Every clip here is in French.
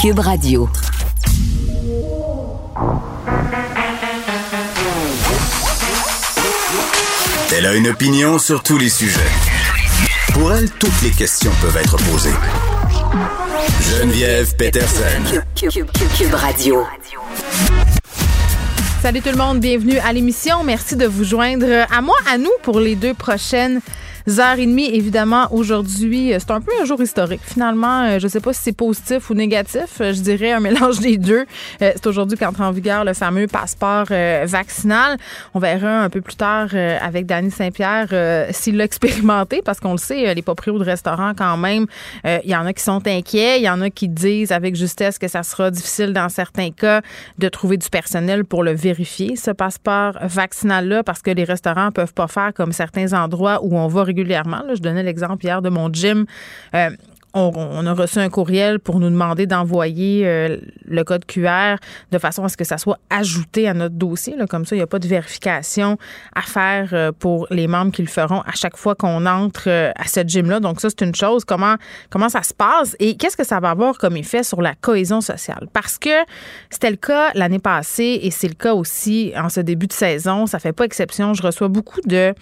Cube Radio. Elle a une opinion sur tous les sujets. Pour elle, toutes les questions peuvent être posées. Geneviève Peterson. Cube, Radio. Salut tout le monde, bienvenue à l'émission. Merci de vous joindre à moi, à nous pour les deux prochaines heures et demie. Évidemment, aujourd'hui, euh, c'est un peu un jour historique. Finalement, euh, je ne sais pas si c'est positif ou négatif. Euh, je dirais un mélange des deux. C'est aujourd'hui qu'entre en vigueur le fameux passeport vaccinal. On verra un peu plus tard avec Danny Saint-Pierre s'il l'a expérimenté parce qu'on le sait, les propriétaires de restaurants quand même, il y en a qui sont inquiets, il y en a qui disent avec justesse que ça sera difficile dans certains cas de trouver du personnel pour le vérifier, ce passeport vaccinal-là, parce que les restaurants peuvent pas faire comme certains endroits où on va régulièrement. Je donnais l'exemple hier de mon gym. Euh, on, a reçu un courriel pour nous demander d'envoyer euh, le code QR de façon à ce que ça soit ajouté à notre dossier. Comme ça, il n'y a pas de vérification à faire euh, pour les membres qui le feront à chaque fois qu'on entre à ce gym-là. Donc ça, c'est une chose. Comment, comment ça se passe et qu'est-ce que ça va avoir comme effet sur la cohésion sociale? Parce que c'était le cas l'année passée et c'est le cas aussi en ce début de saison. Ça fait pas exception. Je reçois beaucoup de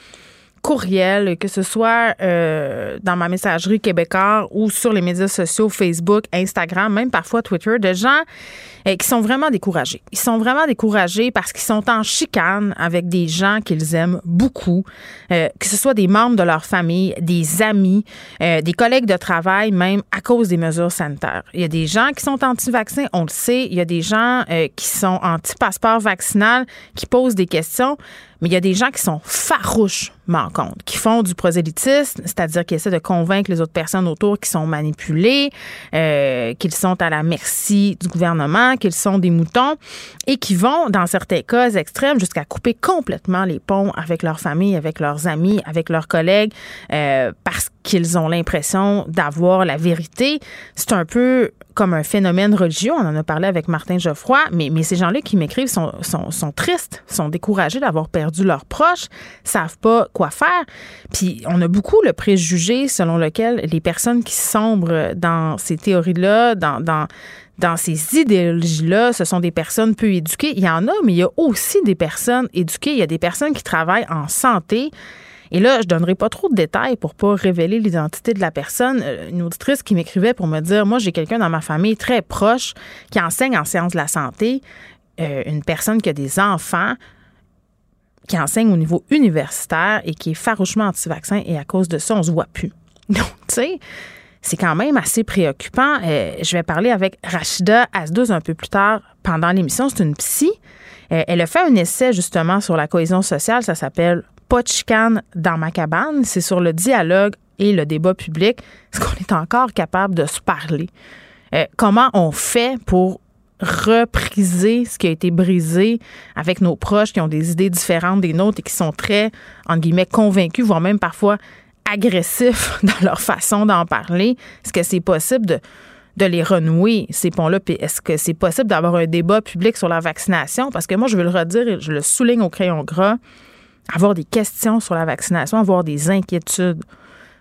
courriel, que ce soit euh, dans ma messagerie québécoise ou sur les médias sociaux, Facebook, Instagram, même parfois Twitter, de gens euh, qui sont vraiment découragés. Ils sont vraiment découragés parce qu'ils sont en chicane avec des gens qu'ils aiment beaucoup, euh, que ce soit des membres de leur famille, des amis, des collègues de travail, même à cause des mesures sanitaires. Il y a des gens qui sont anti-vaccins, on le sait. Il y a des gens qui sont anti-passeport vaccinal, qui posent des questions. Mais il y a des gens qui sont farouchement qui font du prosélytisme, c'est-à-dire qui essaient de convaincre les autres personnes autour qui sont manipulées, euh, qu'ils sont à la merci du gouvernement, qu'ils sont des moutons, et qui vont, dans certains cas extrêmes, jusqu'à couper complètement les ponts avec leur famille, avec leurs amis, avec leurs collègues, euh, parce qu'ils ont l'impression d'avoir la vérité. C'est un peu comme un phénomène religieux. On en a parlé avec Martin Geoffroy, mais, ces gens-là qui m'écrivent sont, sont, sont, tristes, sont découragés d'avoir perdu leurs proches, savent pas quoi faire. Puis on a beaucoup le préjugé selon lequel les personnes qui sombrent dans ces théories-là, dans, dans, dans ces idéologies-là, ce sont des personnes peu éduquées. Il y en a, mais il y a aussi des personnes éduquées. Il y a des personnes qui travaillent en santé et là, je donnerai pas trop de détails pour pas révéler l'identité de la personne. Euh, une auditrice qui m'écrivait pour me dire, moi, j'ai quelqu'un dans ma famille très proche qui enseigne en sciences de la santé, euh, une personne qui a des enfants qui enseigne au niveau universitaire et qui est farouchement anti-vaccin et à cause de ça, on se voit plus. Donc, tu sais, c'est quand même assez préoccupant. Euh, je vais parler avec Rachida Asdouz un peu plus tard pendant l'émission. C'est une psy. elle a fait un essai justement sur la cohésion sociale. Ça s'appelle pas de dans ma cabane, c'est sur le dialogue et le débat public. Est-ce qu'on est encore capable de se parler? Euh, comment on fait pour repriser ce qui a été brisé avec nos proches qui ont des idées différentes des nôtres et qui sont très, entre guillemets, convaincus, voire même parfois agressifs dans leur façon d'en parler? Est-ce que c'est possible de, de les renouer, ces ponts-là? est-ce que c'est possible d'avoir un débat public sur la vaccination? Parce que moi, je veux le redire et je le souligne au crayon gras avoir des questions sur la vaccination, avoir des inquiétudes,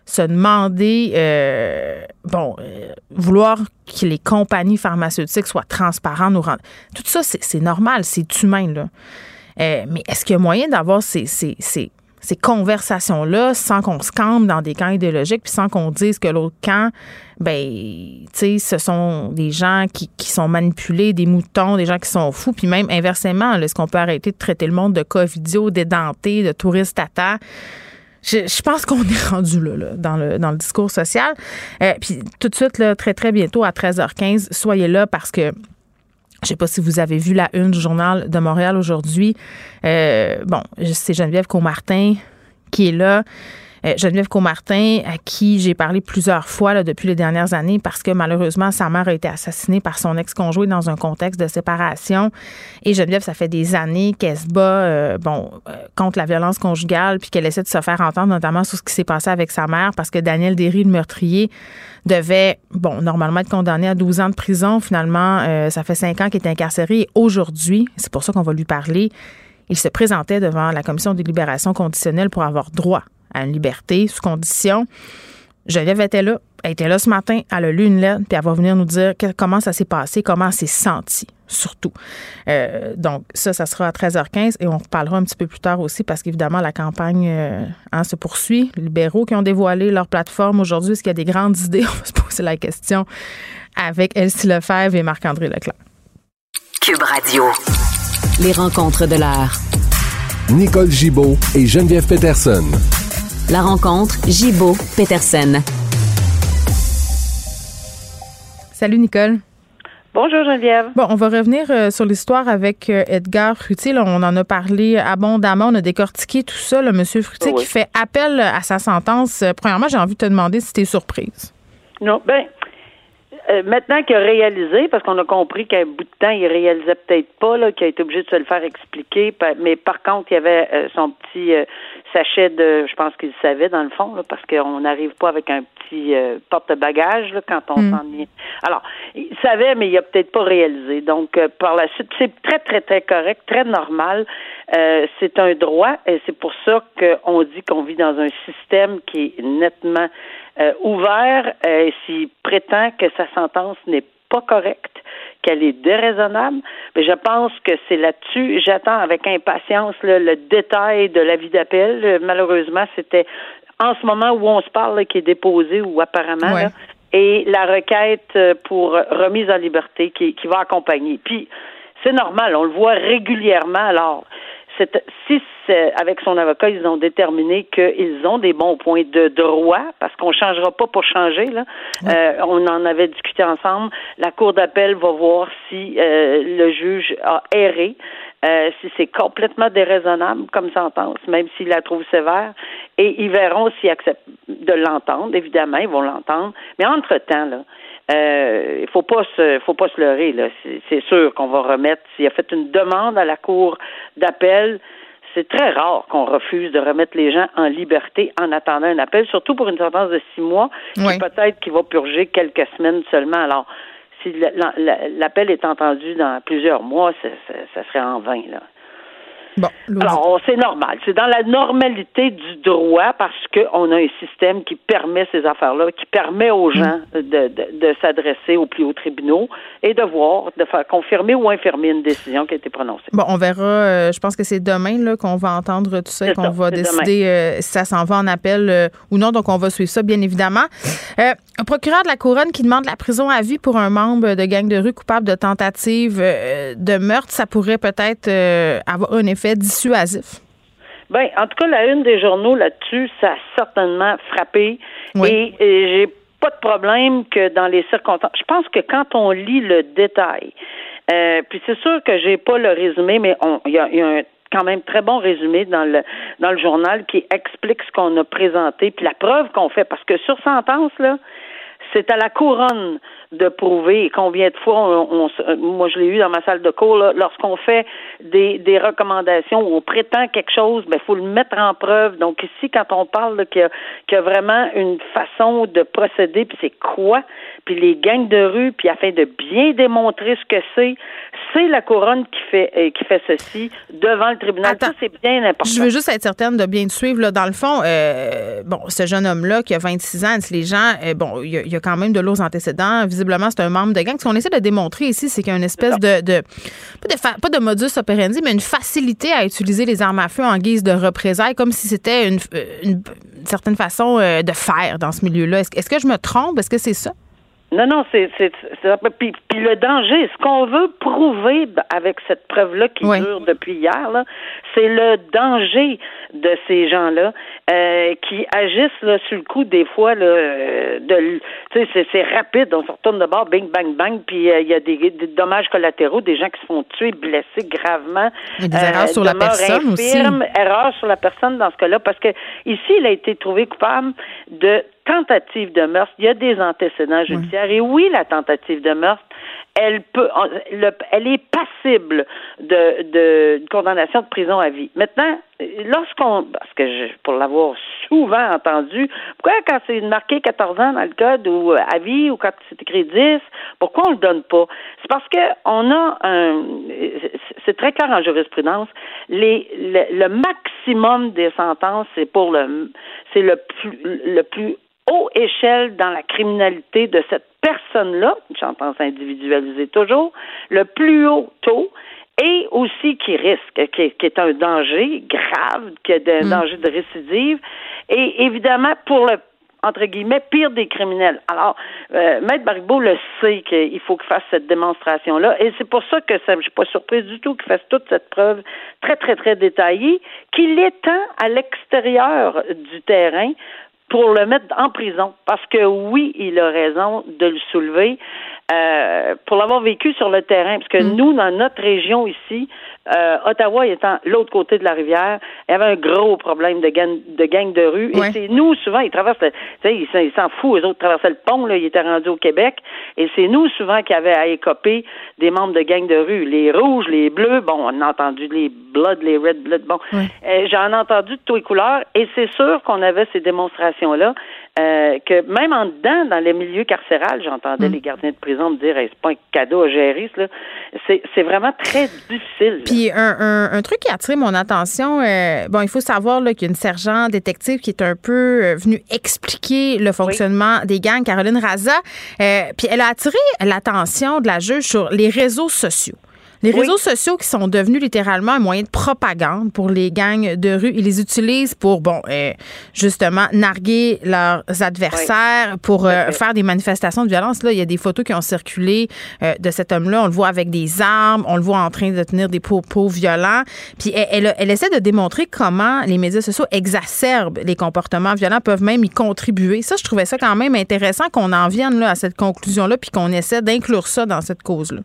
se demander, euh, bon, euh, vouloir que les compagnies pharmaceutiques soient transparentes, nous rendre. Tout ça, c'est normal, c'est humain, là. Euh, mais est-ce qu'il y a moyen d'avoir ces, ces, ces, ces conversations-là sans qu'on se campe dans des camps idéologiques puis sans qu'on dise que l'autre camp, ben, tu sais, ce sont des gens qui, qui, sont manipulés, des moutons, des gens qui sont fous. Puis même inversement, est-ce qu'on peut arrêter de traiter le monde de covidio, d'édenté, de touristes à terre? Je, je, pense qu'on est rendu là, là, dans, le, dans le discours social. Euh, puis tout de suite, là, très, très bientôt, à 13h15, soyez là parce que je sais pas si vous avez vu la une du journal de Montréal aujourd'hui. Euh, bon, c'est Geneviève Comartin qui est là. Euh, Geneviève Comartin, à qui j'ai parlé plusieurs fois depuis les dernières années parce que malheureusement, sa mère a été assassinée par son ex-conjoint dans un contexte de séparation. Et Geneviève, ça fait des années qu'elle se bat euh, bon, contre la violence conjugale puis qu'elle essaie de se faire entendre, notamment sur ce qui s'est passé avec sa mère parce que Daniel Derry, le meurtrier, devait, bon, normalement être condamné à 12 ans de prison. Finalement, euh, ça fait 5 ans qu'il est incarcéré. Aujourd'hui, c'est pour ça qu'on va lui parler, il se présentait devant la commission de libération conditionnelle pour avoir droit à une liberté sous condition. Geneviève était là. Elle était là ce matin, elle a lu une lettre, puis elle va venir nous dire comment ça s'est passé, comment elle s'est sentie, surtout. Euh, donc, ça, ça sera à 13h15 et on reparlera un petit peu plus tard aussi parce qu'évidemment, la campagne euh, hein, se poursuit. Les libéraux qui ont dévoilé leur plateforme aujourd'hui, est-ce qu'il y a des grandes idées? On va se poser la question avec Elsie Lefebvre et Marc-André Leclerc. Cube Radio. Les rencontres de l'art. Nicole Gibaud et Geneviève Peterson. La rencontre Gibaud-Peterson. Salut Nicole. Bonjour Geneviève. Bon, on va revenir euh, sur l'histoire avec euh, Edgar Frutier. on en a parlé abondamment, on a décortiqué tout ça. Le monsieur Frutier qui fait appel à sa sentence. Euh, premièrement, j'ai envie de te demander si tu es surprise. Non, ben maintenant qu'il a réalisé, parce qu'on a compris qu'à un bout de temps, il réalisait peut-être pas, qu'il a été obligé de se le faire expliquer, mais par contre, il y avait son petit sachet de, je pense qu'il savait dans le fond, parce qu'on n'arrive pas avec un petit euh, porte-bagages quand on hmm. s'en est. Alors, il savait, mais il a peut-être pas réalisé. Donc, euh, par la suite, c'est très, très, très correct, très normal. Euh, c'est un droit et c'est pour ça qu'on dit qu'on vit dans un système qui est nettement ouvert et s'il prétend que sa sentence n'est pas correcte, qu'elle est déraisonnable, mais je pense que c'est là-dessus. J'attends avec impatience le détail de l'avis d'appel. Malheureusement, c'était en ce moment où on se parle qui est déposé ou apparemment et la requête euh, pour remise en liberté qui, qui va accompagner. Puis c'est normal, on le voit régulièrement. Alors, si avec son avocat, ils ont déterminé qu'ils ont des bons points de droit, parce qu'on ne changera pas pour changer. Là. Euh, on en avait discuté ensemble. La Cour d'appel va voir si euh, le juge a erré. Euh, si c'est complètement déraisonnable comme sentence, même s'ils la trouvent sévère, et ils verront s'ils acceptent de l'entendre, évidemment, ils vont l'entendre. Mais entre-temps, là, euh, il faut pas se faut pas se leurrer là. C'est sûr qu'on va remettre. S'il a fait une demande à la cour d'appel, c'est très rare qu'on refuse de remettre les gens en liberté en attendant un appel, surtout pour une sentence de six mois, peut-être qu'il va purger quelques semaines seulement. Alors, si l'appel est entendu dans plusieurs mois, ça serait en vain là. Bon, Alors, c'est normal. C'est dans la normalité du droit parce qu'on a un système qui permet ces affaires-là, qui permet aux gens mm. de, de, s'adresser aux plus hauts tribunaux et de voir, de faire confirmer ou infirmer une décision qui a été prononcée. Bon, on verra. Euh, je pense que c'est demain là, qu'on va entendre tout ça et qu'on va décider euh, si ça s'en va en appel euh, ou non. Donc, on va suivre ça, bien évidemment. un procureur de la Couronne qui demande la prison à vie pour un membre de gang de rue coupable de tentative de meurtre, ça pourrait peut-être avoir un effet dissuasif? Ben, en tout cas, la une des journaux là-dessus, ça a certainement frappé. Et, j'ai pas de problème que dans les circonstances. Je pense que quand on lit le détail, euh, puis c'est sûr que j'ai pas le résumé, mais il y a, un quand même très bon résumé dans le dans le journal qui explique ce qu'on a présenté puis la preuve qu'on fait parce que sur sentence là c'est à la couronne de prouver combien de fois on, moi je l'ai eu dans ma salle de cours lorsqu'on fait des, des recommandations ou on prétend quelque chose ben faut le mettre en preuve. Donc ici quand on parle qu'il y, a vraiment une façon de procéder puis c'est quoi puis les gangs de rue puis afin de bien démontrer ce que c'est c'est la couronne qui fait euh, qui fait ceci devant le tribunal ça c'est bien important je veux juste être certaine de bien te suivre là dans le fond euh, bon ce jeune homme là qui a 26 ans les gens euh, bon il y, a, quand même de lourds antécédents visiblement, c'est un membre de gang. Ce qu'on essaie de démontrer ici, c'est qu'il y a une espèce de, de, pas, de modus operandi, mais une facilité à utiliser les armes à feu en guise de représailles, comme si c'était une, une, certaine façon de faire dans ce milieu-là. Est-ce que je me trompe? Est-ce que c'est ça? Non, non, c'est c'est puis, puis le danger, ce qu'on veut prouver avec cette preuve-là qui dure depuis hier, là, c'est le danger de ces gens-là euh, qui agissent là sur le coup des fois là, euh, de tu sais c'est rapide, on se retourne de bord, bing bang bang, puis euh, il y a des, dommages collatéraux, des gens qui se font tuer, blessés gravement, des erreurs sur la personne aussi, erreurs sur la personne dans ce cas-là, parce que ici il a été trouvé coupable de tentative de meurtre, il y a des antécédents judiciaires. Et oui, la tentative de meurtre, elle peut, elle est passible de, de, condamnation de prison à vie. Maintenant, lorsqu'on, parce que je, pour l'avoir souvent entendu, pourquoi quand c'est marqué 14 ans dans le code ou euh, à vie ou quand c'est écrit 10, pourquoi on le donne pas? C'est parce que on a un, c'est très clair en jurisprudence, les, le, le maximum des sentences, c'est pour le, c'est le plus, le plus haut échelle dans la criminalité de cette personne-là, j'entends s'individualiser toujours, le plus haut taux, et aussi qui risque, qui, est un danger grave, qui est un mm. danger de récidive, et évidemment pour le entre guillemets, pire des criminels. Alors, euh, Maître Barbeau le sait qu'il faut qu'il fasse cette démonstration-là, et c'est pour ça que ça, je suis pas surprise du tout qu'il fasse toute cette preuve très, très, très détaillée, qu'il étend à l'extérieur du terrain pour le mettre en prison. Parce que oui, il a raison de le soulever. Euh, pour l'avoir vécu sur le terrain, parce que mm. nous, dans notre région ici, euh, Ottawa étant l'autre côté de la rivière, il y avait un gros problème de gang de, gang de rue. Et c'est nous, souvent, ils traversent, tu sais, ils s'en foutent, eux autres traversaient le pont, là, ils étaient rendus au Québec. Et c'est nous, souvent, qui avaient à écoper des membres de gang de rue. Les rouges, les bleus, bon, on a entendu les bloods, les red bloods, bon. Euh, j'en ai entendu de tous les couleurs. Et c'est sûr qu'on avait ces démonstrations-là. Euh, que même en dedans, dans les milieux carcérales, j'entendais mm. les gardiens de prison me dire c'est pas un cadeau à gérer. C'est, vraiment très difficile. Puis un, un, truc qui a attiré mon attention, euh, bon, il faut savoir qu'il y a une sergent détective qui est un peu euh, venue expliquer le fonctionnement des gangs, Caroline Raza. puis elle a attiré l'attention de la juge sur les réseaux sociaux. Les réseaux sociaux qui sont devenus littéralement un moyen de propagande pour les gangs de rue, ils les utilisent pour, bon, euh, justement, narguer leurs adversaires, pour euh, faire des manifestations de violence. Là, il y a des photos qui ont circulé euh, de cet homme-là. On le voit avec des armes, on le voit en train de tenir des propos violents. Puis elle, elle, essaie de démontrer comment les médias sociaux exacerbent les comportements violents, peuvent même y contribuer. Ça, je trouvais ça quand même intéressant qu'on en vienne là, à cette conclusion-là, puis qu'on essaie d'inclure ça dans cette cause-là.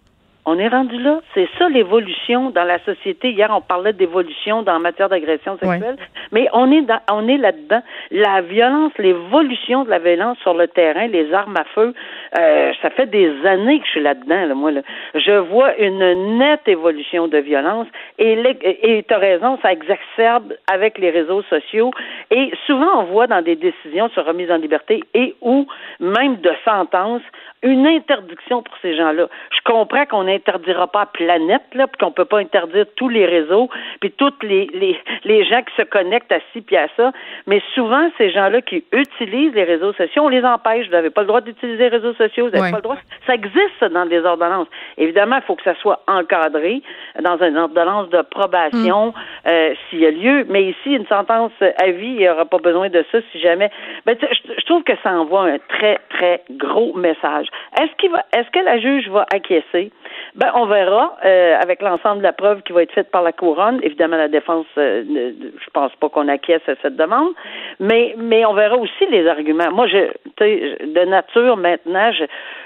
On est rendu là. C'est ça l'évolution dans la société. Hier, on parlait d'évolution dans la matière d'agression sexuelle, mais on est dans, on est là-dedans. La violence, l'évolution de la violence sur le terrain, les armes à feu, euh, ça fait des années que je suis là-dedans. Là, moi, là. je vois une nette évolution de violence et tu as raison, ça exacerbe avec les réseaux sociaux. Et souvent, on voit dans des décisions sur remise en liberté et ou même de sentences une interdiction pour ces gens-là. Je comprends qu'on n'interdira pas la planète, là, puis qu'on peut pas interdire tous les réseaux, puis tous les, les, les gens qui se connectent à ci puis à ça, mais souvent, ces gens-là qui utilisent les réseaux sociaux, on les empêche. Vous n'avez pas le droit d'utiliser les réseaux sociaux, vous n'avez pas le droit. Ça existe dans les ordonnances. Évidemment, il faut que ça soit encadré dans une ordonnance de probation mm. euh, s'il y a lieu, mais ici, une sentence à vie, il n'y aura pas besoin de ça si jamais. Ben, je, je trouve que ça envoie un très, très gros message. Est-ce qu'il va, est-ce que la juge va acquiescer? Ben, on verra euh, avec l'ensemble de la preuve qui va être faite par la couronne. Évidemment, la défense, euh, je pense pas qu'on acquiesce à cette demande, mais mais on verra aussi les arguments. Moi, je, de nature maintenant,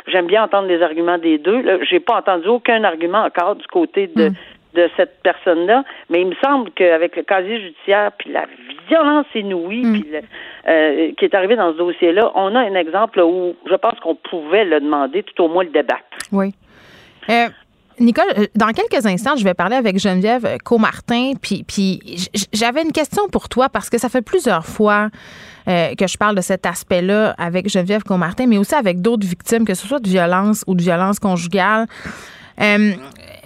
j'aime bien entendre les arguments des deux. J'ai pas entendu aucun argument encore du côté de hmm. De cette personne-là, mais il me semble qu'avec le casier judiciaire puis la violence inouïe puis euh, qui est arrivée dans ce dossier-là, on a un exemple où je pense qu'on pouvait le demander, tout au moins le débattre. Oui. Euh, Nicole, euh, dans quelques instants, je vais parler avec Geneviève Comartin. Puis, puis j'avais une question pour toi parce que ça fait plusieurs fois euh, que je parle de cet aspect-là avec Geneviève Comartin, mais aussi avec d'autres victimes, que ce soit de violence ou de violence conjugale. Euh,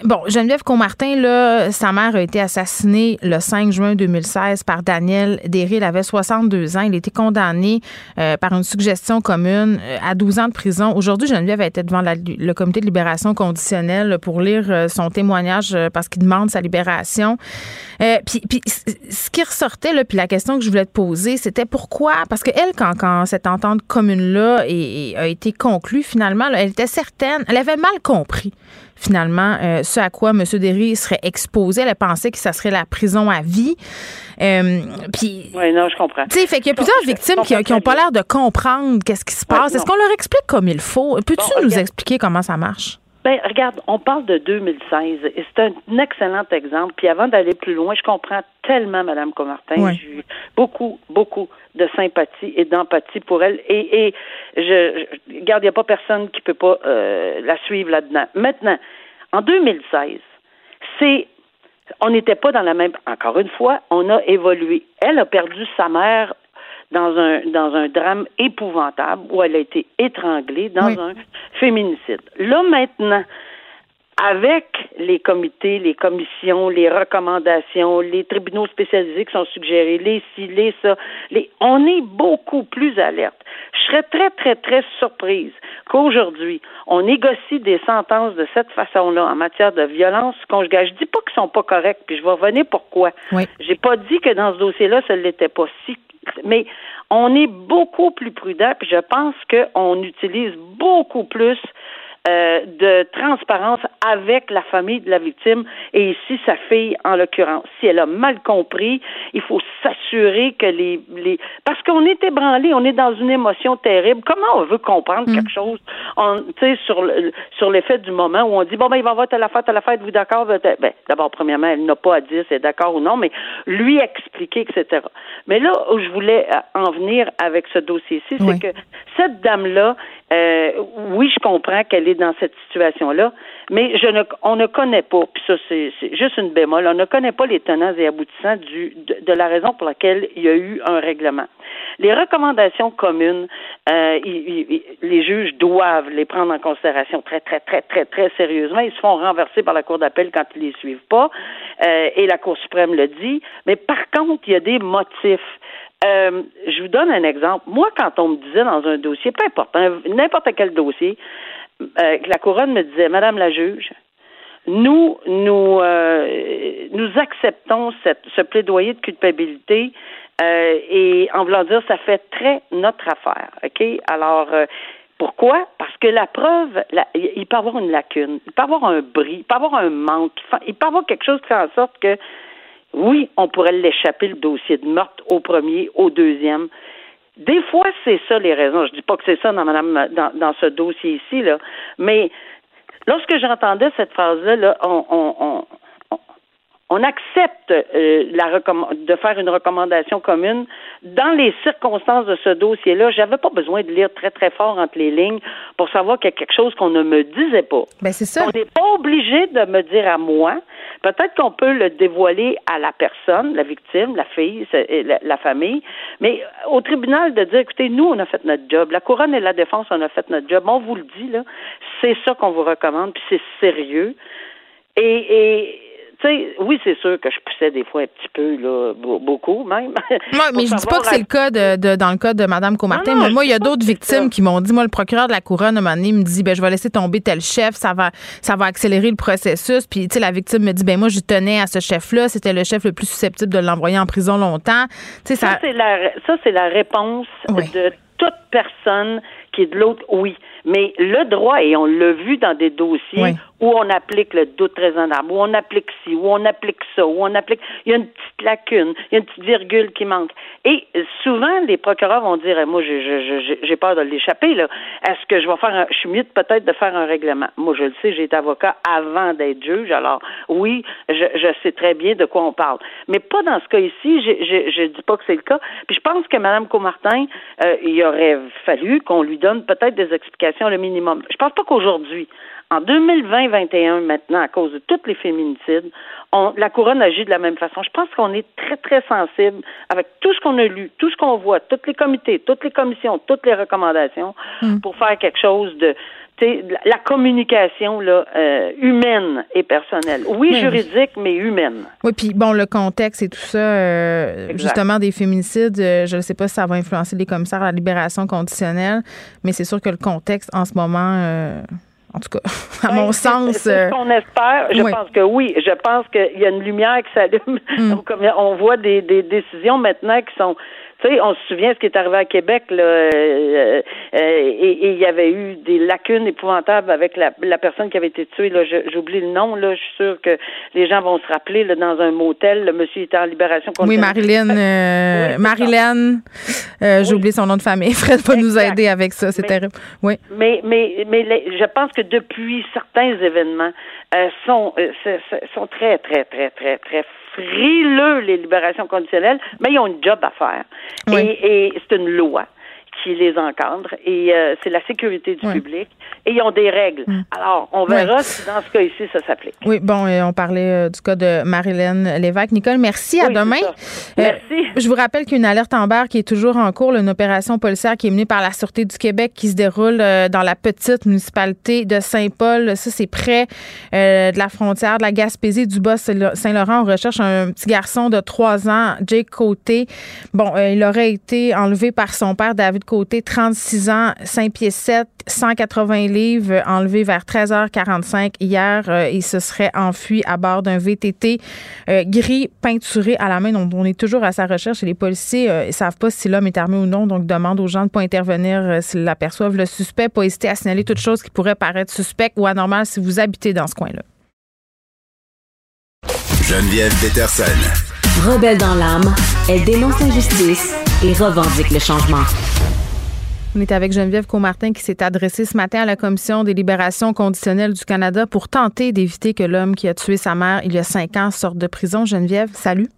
bon, Geneviève Comartin, là, sa mère a été assassinée le 5 juin 2016 par Daniel Derry. Il avait 62 ans. Il a été condamné euh, par une suggestion commune euh, à 12 ans de prison. Aujourd'hui, Geneviève a été devant le comité de libération conditionnelle pour lire son témoignage parce qu'il demande sa libération. puis, puis, ce qui ressortait, là, puis la question que je voulais te poser, c'était pourquoi? Parce que elle, quand, quand cette entente commune-là a été conclue, finalement, elle était certaine, elle avait mal compris finalement, euh, ce à quoi M. Derry serait exposé. Elle pensé que ça serait la prison à vie. Euh, puis, oui, non, je comprends. Tu sais, fait qu'il y a plusieurs victimes qui, n'ont pas l'air de comprendre qu'est-ce qui se passe. Est-ce qu'on leur explique comme il faut? Peux-tu nous expliquer comment ça marche? Ben, regarde, on parle de 2016 et c'est un excellent exemple. Puis avant d'aller plus loin, je comprends tellement Mme Comartin. J'ai eu beaucoup, beaucoup de sympathie et d'empathie pour elle. Et, et je, je regarde, il n'y a pas personne qui peut pas euh, la suivre là-dedans. Maintenant, en 2016, c'est on n'était pas dans la même. Encore une fois, on a évolué. Elle a perdu sa mère dans un dans un drame épouvantable où elle a été étranglée dans un féminicide. Là maintenant, avec les comités, les commissions, les recommandations, les tribunaux spécialisés qui sont suggérés, les ci, les ça, les, on est beaucoup plus alerte. Je serais très, très, très surprise qu'aujourd'hui, on négocie des sentences de cette façon-là en matière de violence conjugale. Je dis pas qu'ils sont pas corrects, puis je vais revenir pourquoi. Oui. J'ai pas dit que dans ce dossier-là, ça ne l'était pas. Si, mais on est beaucoup plus prudent, puis je pense qu'on utilise beaucoup plus euh, de transparence avec la famille de la victime et ici sa fille en l'occurrence. Si elle a mal compris, il faut s'assurer que les, les parce qu'on est ébranlé, on est dans une émotion terrible. Comment on veut comprendre mm. quelque chose? On sur le, sur l'effet du moment où on dit bon ben il va avoir à la fête à la fête, vous d'accord ben d'abord premièrement elle n'a pas à dire si elle est d'accord ou non, mais lui expliquer etc. Mais là où je voulais euh, en venir avec ce dossier-ci, c'est que cette dame là, euh, oui je comprends qu'elle est dans cette situation-là, mais je ne, on ne connaît pas, puis ça c'est, juste une bémol, on ne connaît pas les tenants et aboutissants du, de, la raison pour laquelle il y a eu un règlement. Les recommandations communes, euh, les juges doivent les prendre en considération très, très, très, très, très sérieusement. Ils se font renverser par la Cour d'appel quand ils les suivent pas, euh, et la Cour suprême le dit. Mais par contre, il y a des motifs. Euh, je vous donne un exemple. Moi, quand on me disait dans un dossier, peu importe, n'importe quel dossier, euh, la couronne me disait, Madame la juge, nous, nous, euh, nous acceptons cette, ce plaidoyer de culpabilité euh, et en voulant dire, ça fait très notre affaire. OK? Alors, pourquoi? Parce que la preuve, il peut y avoir une lacune, il peut avoir un bris, il peut y avoir un manque, il peut avoir quelque chose qui fait en sorte que, oui, on pourrait l'échapper le dossier de meurtre au premier, au deuxième, des fois, c'est ça les raisons. Je dis pas que c'est ça dans, madame, dans, dans ce dossier ici, là, mais lorsque j'entendais cette phrase-là, là, on, on, on accepte euh, la de faire une recommandation commune dans les circonstances de ce dossier-là. J'avais pas besoin de lire très très fort entre les lignes pour savoir qu'il y a quelque chose qu'on ne me disait pas. Ben c'est ça. On n'est pas obligé de me dire à moi. Peut-être qu'on peut le dévoiler à la personne, la victime, la fille, la, famille, mais au tribunal de dire, écoutez, nous on a fait notre job, la couronne et la défense on a fait notre job. On vous le dit là, c'est ça qu'on vous recommande, puis c'est sérieux. Et, et oui, c'est sûr que je poussais des fois un petit peu, là, beaucoup même. Moi, mais je dis pas que c'est le cas de, dans le cas de Mme Comartin, mais moi, il y a d'autres victimes qui m'ont dit, moi, le procureur de la couronne, un moment donné, me dit, ben, je vais laisser tomber tel chef, ça va, ça va accélérer le processus. Puis, tu sais, la victime me dit, ben, moi, je tenais à ce chef-là, c'était le chef le plus susceptible de l'envoyer en prison longtemps. ça, ça c'est la, ça, c'est la réponse de toute personne qui est de l'autre, oui. Mais le droit, et on l'a vu dans des dossiers où on applique le doute raisonnable, où on applique ci, où on applique ça, où on applique. Il y a une petite lacune, il y a une petite virgule qui manque. Et souvent, les procureurs vont dire Moi, j'ai peur de l'échapper, là. Est-ce que je vais faire un. Je suis mieux peut-être de faire un règlement? Moi, je le sais, j'ai été avocat avant d'être juge, alors oui, je, je sais très bien de quoi on parle. Mais pas dans ce cas ici, je ne dis pas que c'est le cas. Puis je pense que Mme Comartin, euh, il aurait fallu qu'on lui donne peut-être des explications le minimum. Je pense pas qu'aujourd'hui, en 2020-21 maintenant, à cause de tous les féminicides, on, la couronne agit de la même façon. Je pense qu'on est très, très sensible avec tout ce qu'on a lu, tout ce qu'on voit, tous les comités, toutes les commissions, toutes les recommandations hmm. pour faire quelque chose de la communication là, euh, humaine et personnelle. Oui, juridique, mais humaine. Oui, puis bon, le contexte et tout ça, euh, justement, des féminicides, euh, je ne sais pas si ça va influencer les commissaires à la libération conditionnelle, mais c'est sûr que le contexte en ce moment en tout cas, à ben, mon sens. C'est ce qu'on espère. Je pense que oui. Je pense qu'il y a une lumière qui s'allume. Mm. On voit des, des décisions maintenant qui sont tu sais, on se souvient ce qui est arrivé à Québec, là, euh, euh, et il y avait eu des lacunes épouvantables avec la, la personne qui avait été tuée. Là, j'oublie le nom. Là, je suis sûre que les gens vont se rappeler. Là, dans un motel, le monsieur était en libération. Oui, Marilyn. Euh, Marilyn. Euh, J'ai oublié son nom de famille. Fred va nous aider avec ça. C'est terrible. Oui. Mais mais mais je pense que depuis certains événements sont sont très très très très très frileux, les libérations conditionnelles, mais ils ont une job à faire. Et, et c'est une loi qui les encadre. Et euh, c'est la sécurité du public et ils ont des règles. Mm. Alors, on verra si dans ce cas ici, ça s'applique. Oui, bon, on parlait du cas de Marilyn Lévesque. Nicole, merci. à demain. merci. je vous rappelle qu'il y a une alerte en barre qui est toujours en cours, une opération policière qui est menée par la Sûreté du Québec qui se déroule dans la petite municipalité de Saint-Paul. Ça, c'est près de la frontière de la Gaspésie, du Bas-Saint-Laurent. On recherche un petit garçon de 3 ans, Jake Côté. Bon, il aurait été enlevé par son père, David Côté, 36 ans, 5 pieds 7, 180 livres, enlevé vers 13h45 hier. Euh, il se serait enfui à bord d'un VTT euh, gris peinturé à la main. Donc, on est toujours à sa recherche et les policiers ne euh, savent pas si l'homme est armé ou non. Donc, demandent aux gens de ne pas intervenir s'ils l'aperçoivent. Le suspect, pas hésiter à signaler toute chose qui pourrait paraître suspecte ou anormale si vous habitez dans ce coin-là. Geneviève Peterson. Rebelle dans l'âme, elle dénonce l'injustice et revendique le changement. On est avec Geneviève Comartin qui s'est adressée ce matin à la Commission des libérations conditionnelles du Canada pour tenter d'éviter que l'homme qui a tué sa mère il y a cinq ans sorte de prison. Geneviève, salut.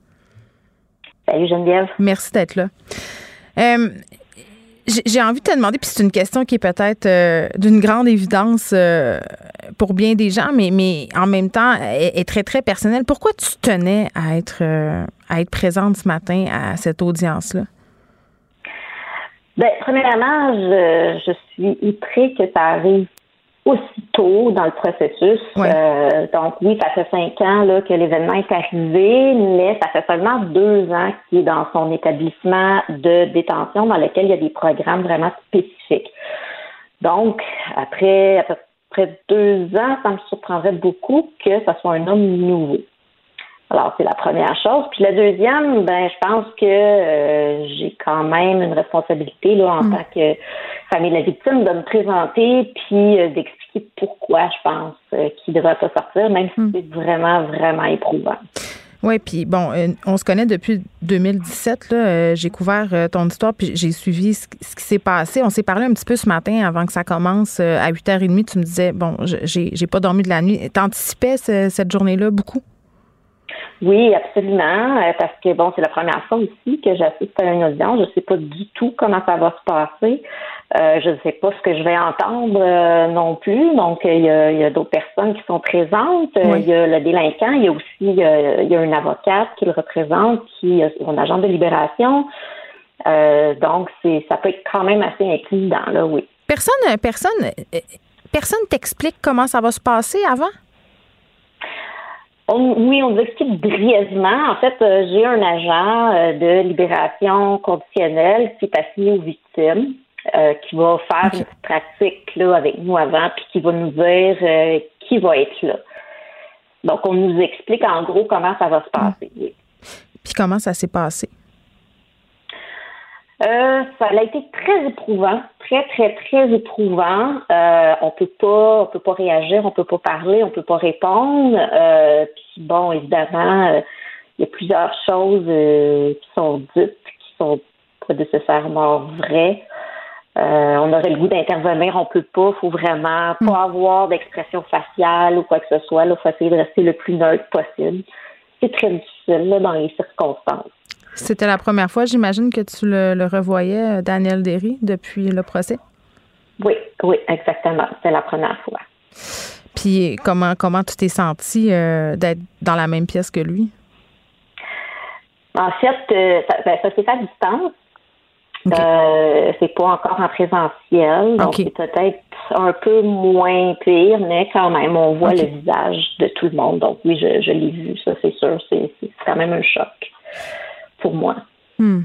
Salut Geneviève. Merci d'être là. Euh, j'ai envie de te demander, puis c'est une question qui est peut-être euh, d'une grande évidence euh, pour bien des gens, mais, mais en même temps est, très, très personnelle. Pourquoi tu tenais à être, à être présente ce matin à cette audience-là? Ben, premièrement, je, je suis outrée que ça arrive aussitôt dans le processus. Euh, donc oui, ça fait cinq ans là, que l'événement est arrivé, mais ça fait seulement deux ans qu'il est dans son établissement de détention dans lequel il y a des programmes vraiment spécifiques. Donc, après à peu près deux ans, ça me surprendrait beaucoup que ce soit un homme nouveau. Alors, c'est la première chose. Puis la deuxième, ben, je pense que euh, j'ai quand même une responsabilité là, en mm. tant que famille de la victime de me présenter puis euh, d'expliquer pourquoi je pense euh, qu'il ne devrait pas sortir, même si mm. c'est vraiment, vraiment éprouvant. Oui, puis bon, on se connaît depuis 2017. Là, j'ai couvert ton histoire, puis j'ai suivi ce, qui s'est passé. On s'est parlé un petit peu ce matin avant que ça commence à 8h30. Tu me disais, bon, j'ai pas dormi de la nuit. T'anticipais cette journée-là beaucoup? Oui, absolument, euh, parce que bon, c'est la première fois aussi que j'assiste à une audience. Je ne sais pas du tout comment ça va se passer. Euh, je ne sais pas ce que je vais entendre euh, non plus. Donc, il y a, d'autres personnes qui sont présentes. Il y a le délinquant. Il y a aussi il y a, une avocate qui le représente, qui est son agent de libération. donc, c'est ça peut être quand même assez inquiétant, là, oui. Personne, personne, personne t'explique comment ça va se passer avant? Oui, on vous explique brièvement. En fait, euh, j'ai un agent euh, de libération conditionnelle qui est assigné aux victimes, euh, qui va faire une pratique là, avec nous avant, puis qui va nous dire qui va être là. Donc, on nous explique en gros comment ça va se passer. Puis comment ça s'est passé? Euh, ça a été très éprouvant, très très très éprouvant. Euh, on peut pas, on peut pas réagir, on peut pas parler, on peut pas répondre. Euh, puis bon, évidemment, euh, il y a plusieurs choses qui sont dites, qui sont pas nécessairement vraies. on aurait le goût d'intervenir, on peut pas. Faut vraiment pas hmm. avoir d'expression faciale ou quoi que ce soit. Il faut essayer de rester le plus neutre possible. C'est très difficile là, dans les circonstances. C'était la première fois, j'imagine, que tu le, revoyais, euh, Daniel Derry, depuis le procès? Oui, oui, exactement. C'était la première fois. Puis comment, comment tu t'es senti euh, d'être dans la même pièce que lui? En fait, euh, ben, ça, fait à distance. c'est pas encore en présentiel, donc c'est peut-être un peu moins pire, mais quand même, on voit le visage de tout le monde. Donc oui, je, je l'ai vu, ça c'est sûr, c'est quand même un choc pour moi. Hmm.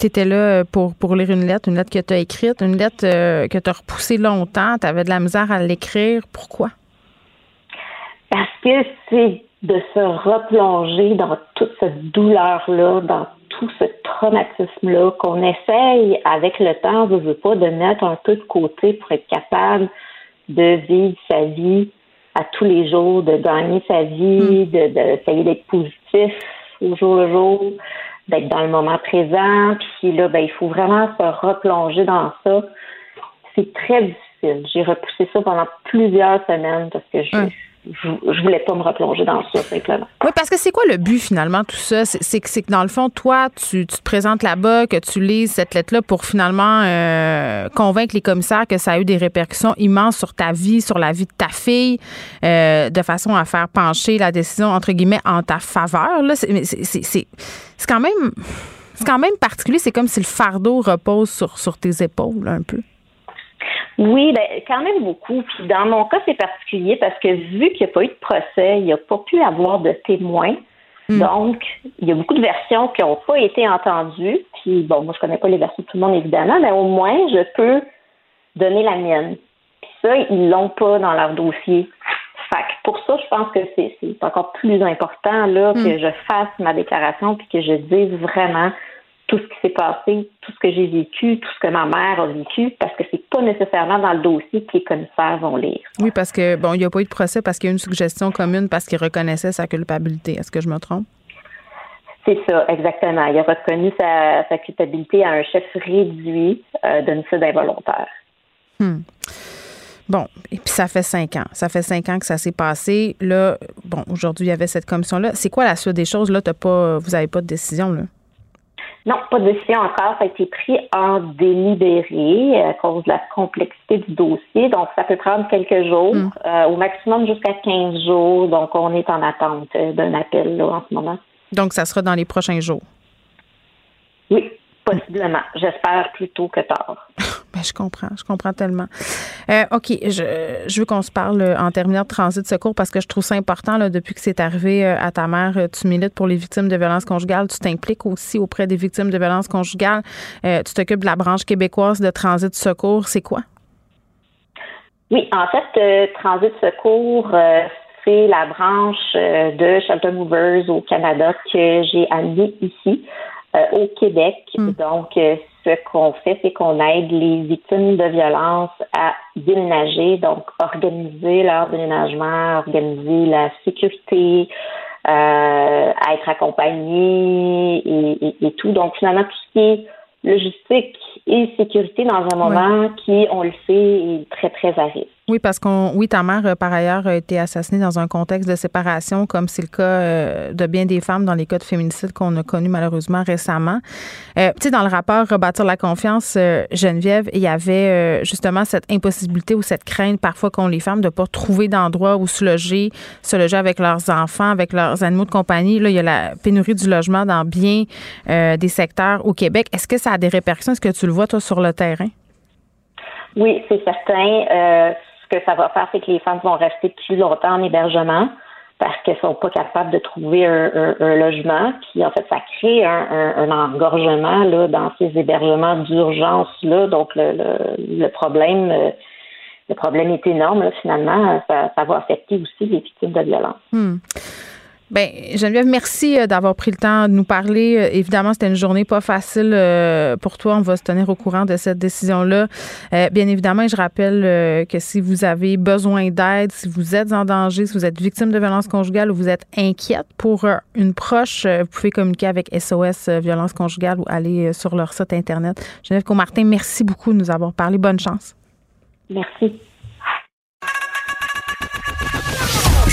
Tu étais là euh, pour, pour lire une lettre, une lettre que tu as écrite, une lettre euh, que tu as repoussée longtemps, tu avais de la misère à l'écrire. Pourquoi? Parce que c'est de se replonger dans toute cette douleur-là, dans tout ce traumatisme-là, qu'on essaye avec le temps, je veux pas, de mettre un peu de côté pour être capable de vivre sa vie à tous les jours, de gagner sa vie, hmm. de d'essayer d'être positif au jour le jour d'être dans le moment présent. Puis là, ben, il faut vraiment se replonger dans ça. C'est très difficile. J'ai repoussé ça pendant plusieurs semaines parce que je, je voulais pas me replonger dans ça, simplement. Oui, parce que c'est quoi le but, finalement, tout ça? C'est que, dans le fond, toi, tu, te présentes là-bas, que tu lises cette lettre-là pour finalement euh, convaincre les commissaires que ça a eu des répercussions immenses sur ta vie, sur la vie de ta fille, euh, de façon à faire pencher la décision, entre guillemets, en ta faveur. C'est quand même... C'est quand même particulier. C'est comme si le fardeau repose sur, sur tes épaules, un peu. Oui, ben, quand même beaucoup. Puis dans mon cas, c'est particulier parce que vu qu'il n'y a pas eu de procès, il n'y a pas pu avoir de témoins. Hmm. Donc, il y a beaucoup de versions qui n'ont pas été entendues. Puis bon, moi, je connais pas les versions de tout le monde, évidemment, mais au moins, je peux donner la mienne. Puis ça, ils l'ont pas dans leur dossier. Fait que pour ça, je pense que c'est encore plus important là, que hmm. je fasse ma déclaration puis que je dise vraiment tout ce qui s'est passé, tout ce que j'ai vécu, tout ce que ma mère a vécu, parce que c'est pas nécessairement dans le dossier que les commissaires vont lire. Oui, parce que bon, il n'y a pas eu de procès parce qu'il y a une suggestion commune parce qu'il reconnaissait sa culpabilité. Est-ce que je me trompe? C'est ça, exactement. Il a reconnu sa, culpabilité à un chef réduit euh, d'homicide involontaire. Hmm. Bon, et puis ça fait cinq ans. Ça fait cinq ans que ça s'est passé. Là, bon, aujourd'hui, il y avait cette commission-là. C'est quoi la suite des choses? Là, pas, vous n'avez pas de décision, là? Non, pas de décision encore. Ça a été pris en délibéré à cause de la complexité du dossier. Donc, ça peut prendre quelques jours, hmm. euh, au maximum jusqu'à 15 jours. Donc, on est en attente euh, d'un appel là, en ce moment. Donc, ça sera dans les prochains jours? Oui. Possiblement. J'espère plus tôt que tard. ben, je comprends. Je comprends tellement. Euh, OK. Je, je veux qu'on se parle euh, en terminant de transit de secours parce que je trouve ça important. Là, depuis que c'est arrivé euh, à ta mère, tu milites pour les victimes de violences conjugales. Tu t'impliques aussi auprès des victimes de violences conjugales. tu t'occupes de la branche québécoise de transit de secours. C'est quoi? Oui, en fait, Transit Secours, c'est la branche de Shelter Movers au Canada que j'ai amenée ici. Euh, au Québec. Hmm. Donc, euh, ce qu'on fait, c'est qu'on aide les victimes de violence à déménager, donc organiser leur déménagement, organiser la sécurité, euh, à être accompagnés et, tout. Donc, finalement, tout ce qui est logistique et sécurité dans un moment qui, on le sait, est très, très à risque. Oui, parce qu'on, oui, ta mère, euh, par ailleurs, a été assassinée dans un contexte de séparation, comme c'est le cas euh, de bien des femmes dans les cas de féminicide qu'on a connus malheureusement récemment. Euh, tu sais, dans le rapport Rebâtir la confiance, Geneviève, il y avait justement cette impossibilité ou cette crainte parfois qu'ont les femmes de pas trouver d'endroit où se loger, se loger avec leurs enfants, avec leurs animaux de compagnie. Là, il y a la pénurie du logement dans bien des secteurs au Québec. Est-ce que ça a des répercussions? Est-ce que tu le vois, toi, sur le terrain? Oui, c'est certain ce que ça va faire, c'est que les femmes vont rester plus longtemps en hébergement parce qu'elles sont pas capables de trouver un, logement. Puis en fait, ça crée un, engorgement là dans ces hébergements d'urgence là. Donc le, problème, le problème est énorme finalement. Ça, va affecter aussi les victimes de violence. Hmm. Ben Geneviève, merci euh, d'avoir pris le temps de nous parler. Euh, évidemment, c'était une journée pas facile euh, pour toi. On va se tenir au courant de cette décision-là. Bien évidemment, je rappelle que si vous avez besoin d'aide, si vous êtes en danger, si vous êtes victime de violence conjugale ou vous êtes inquiète pour une proche, vous pouvez communiquer avec SOS Violence conjugale ou aller sur leur site Internet. Geneviève Comartin, merci beaucoup de nous avoir parlé. Bonne chance. Merci.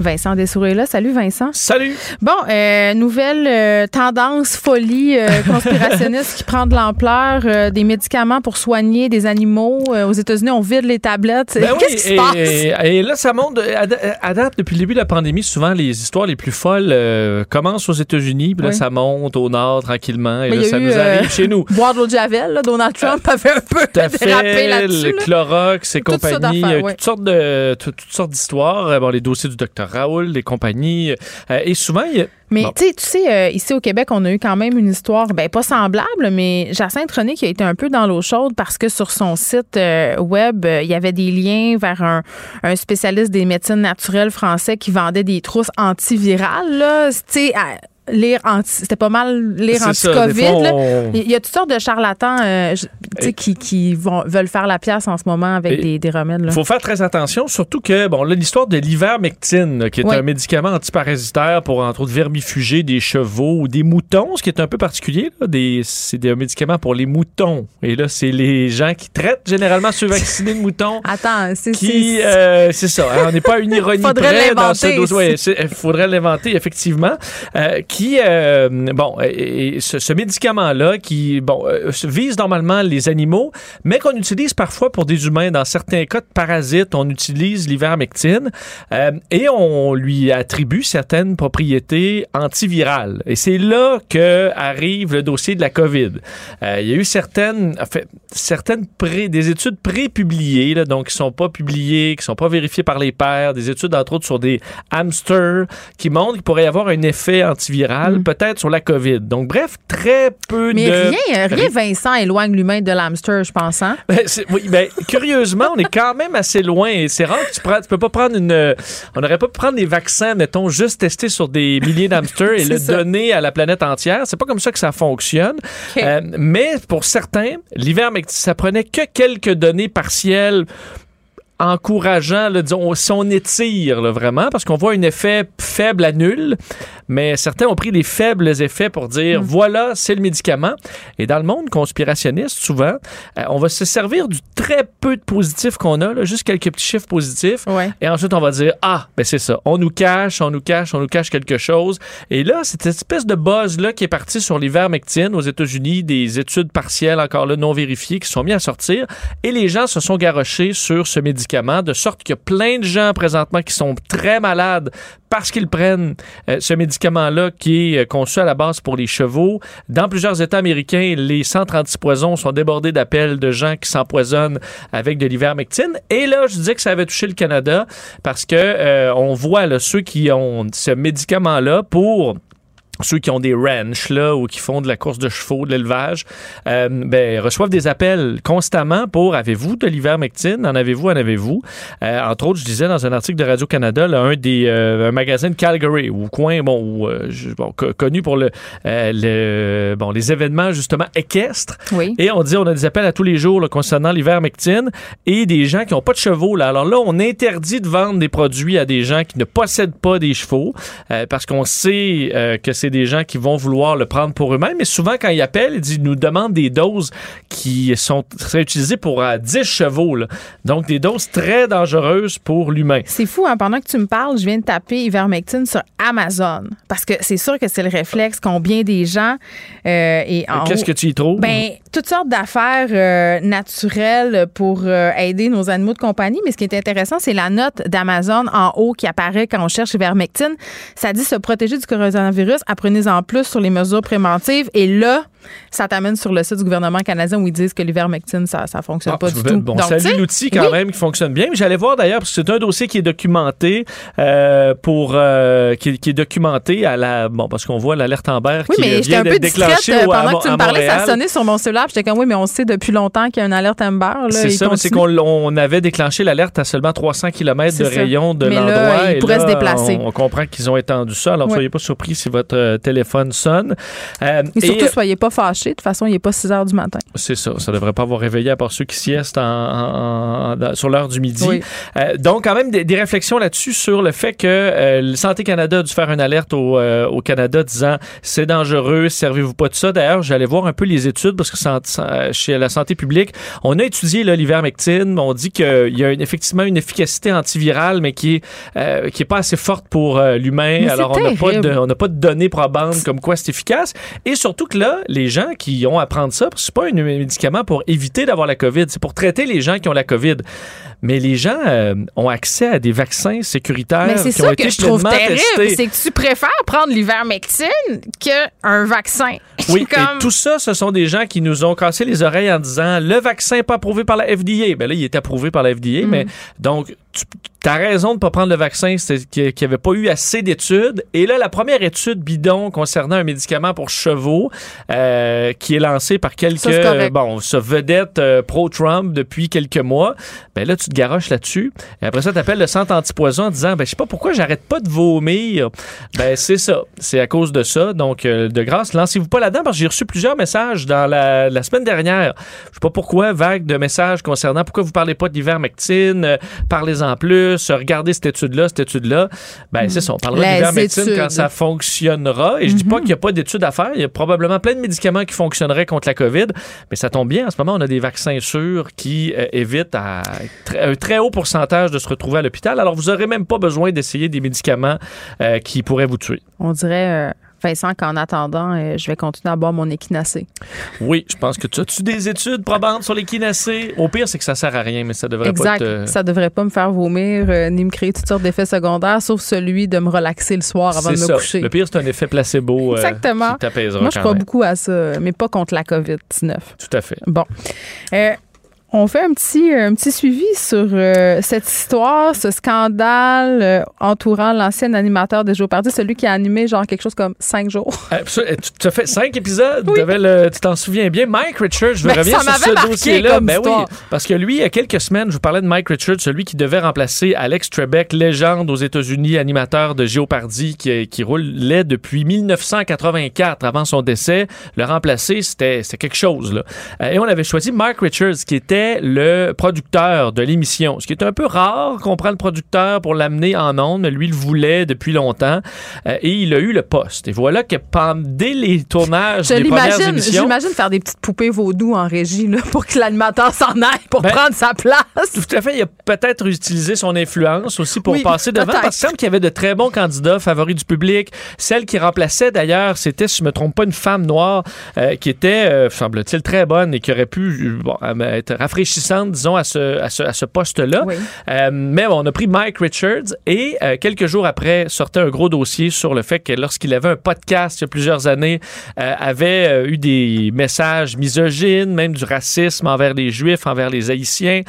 Vincent Dessouret là. Salut Vincent. Salut. Bon, euh, nouvelle euh, tendance folie euh, conspirationniste qui prend de l'ampleur. Des médicaments pour soigner des animaux. aux États-Unis, on vide les tablettes. Ben Qu'est-ce qui se passe? Et, là, ça monte. À, date, depuis le début de la pandémie, souvent les histoires les plus folles commencent aux États-Unis, puis là, ça monte au nord tranquillement, et là, ça nous arrive chez nous. Boire de l'eau de Javel, Donald Trump avait un peu dérapé là-dessus. Le Clorox et compagnie, sortes de toutes sortes d'histoires. Bon, les dossiers du docteur Raoul, les compagnies. Euh, et souvent, il y a mais tu sais, euh, ici au Québec, on a eu quand même une histoire, ben pas semblable, mais Jacinthe René qui a été un peu dans l'eau chaude parce que sur son site euh, web, il y avait des liens vers un, un, spécialiste des médecines naturelles français qui vendait des trousses antivirales. Tu sais, lire anti, c'était pas mal lire anti-COVID. Il y a toutes sortes de charlatans euh, qui, qui vont, veulent faire la pièce en ce moment avec des, des, remèdes. Il faut faire très attention, surtout que, bon, là, l'histoire de l'ivermectine, qui est un médicament antiparasitaire pour, entre autres, vermifuger des chevaux ou des moutons, ce qui est un peu particulier. c'est des médicaments pour les moutons. Et là, c'est les gens qui traitent généralement ceux vaccinés de moutons. Attends, c'est euh, c'est ça. Hein, on n'est pas une ironie près dans ce dossier. Il faudrait l'inventer, effectivement. Euh, qui, euh, bon, ce, médicament-là, qui, bon, vise normalement les animaux, mais qu'on utilise parfois pour des humains. Dans certains cas de parasites, on utilise l'ivermectine et on lui attribue certaines propriétés antivirales. Et c'est là que arrive le dossier de la COVID. il y a eu certaines, en fait, certaines des études pré-publiées, donc qui sont pas publiées, qui sont pas vérifiées par les pairs, des études entre autres sur des hamsters qui montrent qu'il pourrait y avoir un effet antiviral, mm. peut-être sur la COVID. Donc bref, très peu Mais de... Mais rien, rien, Vincent, éloigne l'humain de l'hamster, je pense. Hein? Ben, oui, ben, curieusement, on est quand même assez loin. Et c'est rare que tu, prends, tu peux pas prendre une... On n'aurait pas pu prendre des vaccins, mettons, juste testés sur des milliers d'hamsters et le donner à la planète entière. C'est pas comme ça que ça fonctionne. Euh, mais pour certains, l'hiver, ça prenait que quelques données partielles encourageant, là, disons, si on étire vraiment, parce qu'on voit un effet faible à nul, mais certains ont pris des faibles effets pour dire, mm. voilà, c'est le médicament. Et dans le monde conspirationniste, souvent, euh, on va se servir du très peu de positifs qu'on a, là, juste quelques petits chiffres positifs, et ensuite on va dire, ah, ben c'est ça, on nous cache, on nous cache, on nous cache quelque chose. Et là, cette espèce de buzz-là qui est parti sur l'ivermectine aux États-Unis, des études partielles, encore là, non vérifiées, qui sont mis à sortir, et les gens se sont garochés sur ce médicament de sorte qu'il y a plein de gens présentement qui sont très malades parce qu'ils prennent euh, ce médicament-là qui est euh, conçu à la base pour les chevaux. Dans plusieurs États américains, les centres antipoison sont débordés d'appels de gens qui s'empoisonnent avec de l'ivermectine. Et là, je disais que ça avait touché le Canada parce que euh, on voit ceux qui ont ce médicament-là pour ceux qui ont des ranchs là ou qui font de la course de chevaux, de l'élevage, euh, ben, reçoivent des appels constamment pour avez-vous de l'ivermectine, en avez-vous, en avez-vous? Euh, entre autres, je disais dans un article de Radio Canada, un des euh, un magasin de Calgary ou coin bon, bon connu pour le, le, bon les événements justement équestres. Oui. Et on dit on a des appels à tous les jours là, concernant l'ivermectine et des gens qui n'ont pas de chevaux là. Alors là, on interdit de vendre des produits à des gens qui ne possèdent pas des chevaux parce qu'on sait que c'est des gens qui vont vouloir le prendre pour eux-mêmes. Mais souvent, quand ils appellent, ils nous demandent des doses qui sont très utilisées pour 10 euh, chevaux. Donc, des doses très dangereuses pour l'humain. C'est fou, hein? pendant que tu me parles, je viens de taper ivermectine sur Amazon. Parce que c'est sûr que c'est le réflexe qu'ont bien des gens. Euh, et Qu'est-ce que tu y trouves? Ben, toutes sortes d'affaires euh, naturelles pour aider nos animaux de compagnie. Mais ce qui est intéressant, c'est la note d'Amazon en haut qui apparaît quand on cherche ivermectine. Ça dit se protéger du coronavirus prenez-en plus sur les mesures préventives. Et là, ça t'amène sur le site du gouvernement canadien où ils disent que l'ivermectine, ça ne fonctionne ah, pas du tout. Bon, salut l'outil quand même qui fonctionne bien. Mais j'allais voir d'ailleurs, parce que c'est un dossier qui est documenté euh, pour euh, qui, est documenté à la bon parce qu'on voit l'alerte Amber oui, qui vient d'être déclenchée au, pendant que tu me parlais, ça sonnait sur mon cellulaire. J'étais comme oui, mais on sait depuis longtemps qu'il y a une alerte Amber. C'est ça, c'est qu'on avait déclenché l'alerte à seulement 300 km de rayon de l'endroit. Il pourrait se déplacer. On, comprend qu'ils ont étendu ça. Alors, ne soyez pas surpris si votre euh, téléphone sonne. et surtout, soyez pas De toute façon, il n'est pas 6 heures du matin. C'est ça. Ça ne devrait pas avoir réveillé à part ceux qui siestent en, sur l'heure du midi. Euh, donc, quand même, des, réflexions là-dessus sur le fait que euh, Santé Canada a dû faire une alerte au, euh, au Canada disant c'est dangereux, servez-vous pas de ça. D'ailleurs, j'allais voir un peu les études parce que chez la santé publique, on a étudié l'ivermectine. On dit qu'il y a effectivement une efficacité antivirale, mais qui est, qui est pas assez forte pour l'humain. Alors, on n'a pas, de, pas de données probantes comme quoi c'est efficace. Et surtout que là, les gens qui ont à prendre ça, parce que c'est pas un médicament pour éviter d'avoir la COVID, c'est pour traiter les gens qui ont la COVID. Mais les gens euh, ont accès à des vaccins sécuritaires Mais c'est ça que je trouve terrible, c'est que tu préfères prendre l'ivermectine qu'un vaccin. Oui, et tout ça, ce sont des gens qui nous ont cassé les oreilles en disant le vaccin n'est pas approuvé par la FDA. Ben là, il est approuvé par la FDA, mm. mais donc tu as raison de ne pas prendre le vaccin, c'est qu'il n'y avait pas eu assez d'études. Et là, la première étude bidon concernant un médicament pour chevaux euh, qui est lancé par quelques, bon, ce vedette euh, pro-Trump depuis quelques mois, ben là, tu te garoches là-dessus. Et après ça, tu appelles le centre antipoison en disant, ben, je sais pas pourquoi j'arrête pas de vomir. Ben, c'est ça. C'est à cause de ça. Donc, euh, de grâce, lancez-vous pas là-dedans parce que j'ai reçu plusieurs messages dans la, la, semaine dernière. Je sais pas pourquoi, vague de messages concernant pourquoi vous parlez pas d'ivermectine, parlez-en plus, regardez cette étude-là, cette étude-là. Ben, c'est ça. On parlera d'ivermectine quand ça fonctionnera. Et je dis pas mhm. qu'il n'y a pas d'études à faire. Il y a probablement plein de médicaments qui fonctionneraient contre la COVID. Mais ça tombe bien. En ce moment, on a des vaccins sûrs qui euh, évitent à un très haut pourcentage de se retrouver à l'hôpital. Alors, vous n'aurez même pas besoin d'essayer des médicaments euh, qui pourraient vous tuer. On dirait. Euh, Vincent, qu'en attendant, euh, je vais continuer à boire mon équinacée. Oui, je pense que tu as-tu des études probantes sur l'équinacée? Au pire, c'est que ça sert à rien, mais ça devrait pas te... ça devrait pas me faire vomir euh, ni me créer toutes sortes d'effets secondaires, sauf celui de me relaxer le soir avant de me coucher. Le pire, c'est un effet placebo euh, Exactement. qui t'apaisera Moi, je crois beaucoup à ça, mais pas contre la COVID-19. Tout à fait. Bon. On fait un petit, un petit suivi sur euh, cette histoire, ce scandale euh, entourant l'ancien animateur de Party, celui qui a animé genre quelque chose comme cinq jours. Absolument. Tu as fait cinq épisodes, tu t'en souviens bien? Mike Richards, je veux ben, revenir sur ce dossier-là. Ben oui, parce que lui, il y a quelques semaines, je vous parlais de Mike Richards, celui qui devait remplacer Alex Trebek, légende aux États-Unis, animateur de Jeopardy, qui, qui roulait depuis 1984 avant son décès. Le remplacer, c'était quelque chose. Là. Euh, et on avait choisi Mike Richards, qui était le producteur de l'émission. Ce qui est un peu rare qu'on prenne le producteur pour l'amener en ondes, mais lui le voulait depuis longtemps euh, et il a eu le poste. Et voilà que dès les tournages des premières émissions... J'imagine faire des petites poupées vaudou en régie là, pour que l'animateur s'en aille pour ben, prendre sa place. Tout à fait. Il a peut-être utilisé son influence aussi pour passer devant parce qu'il semble qu'il y avait de très bons candidats favoris du public. Celle qui remplaçait d'ailleurs, c'était, si je me trompe pas, une femme noire euh, qui était, euh, semble-t-il, très bonne et qui aurait pu bon, être rafraîchissante, disons, à ce, à ce, à ce poste-là. Euh, mais on a pris Mike Richards et euh, quelques jours après sortait un gros dossier sur le fait que lorsqu'il avait un podcast il y a plusieurs années, euh, avait eu des messages misogynes, même du racisme envers les Juifs, envers les Haïtiens,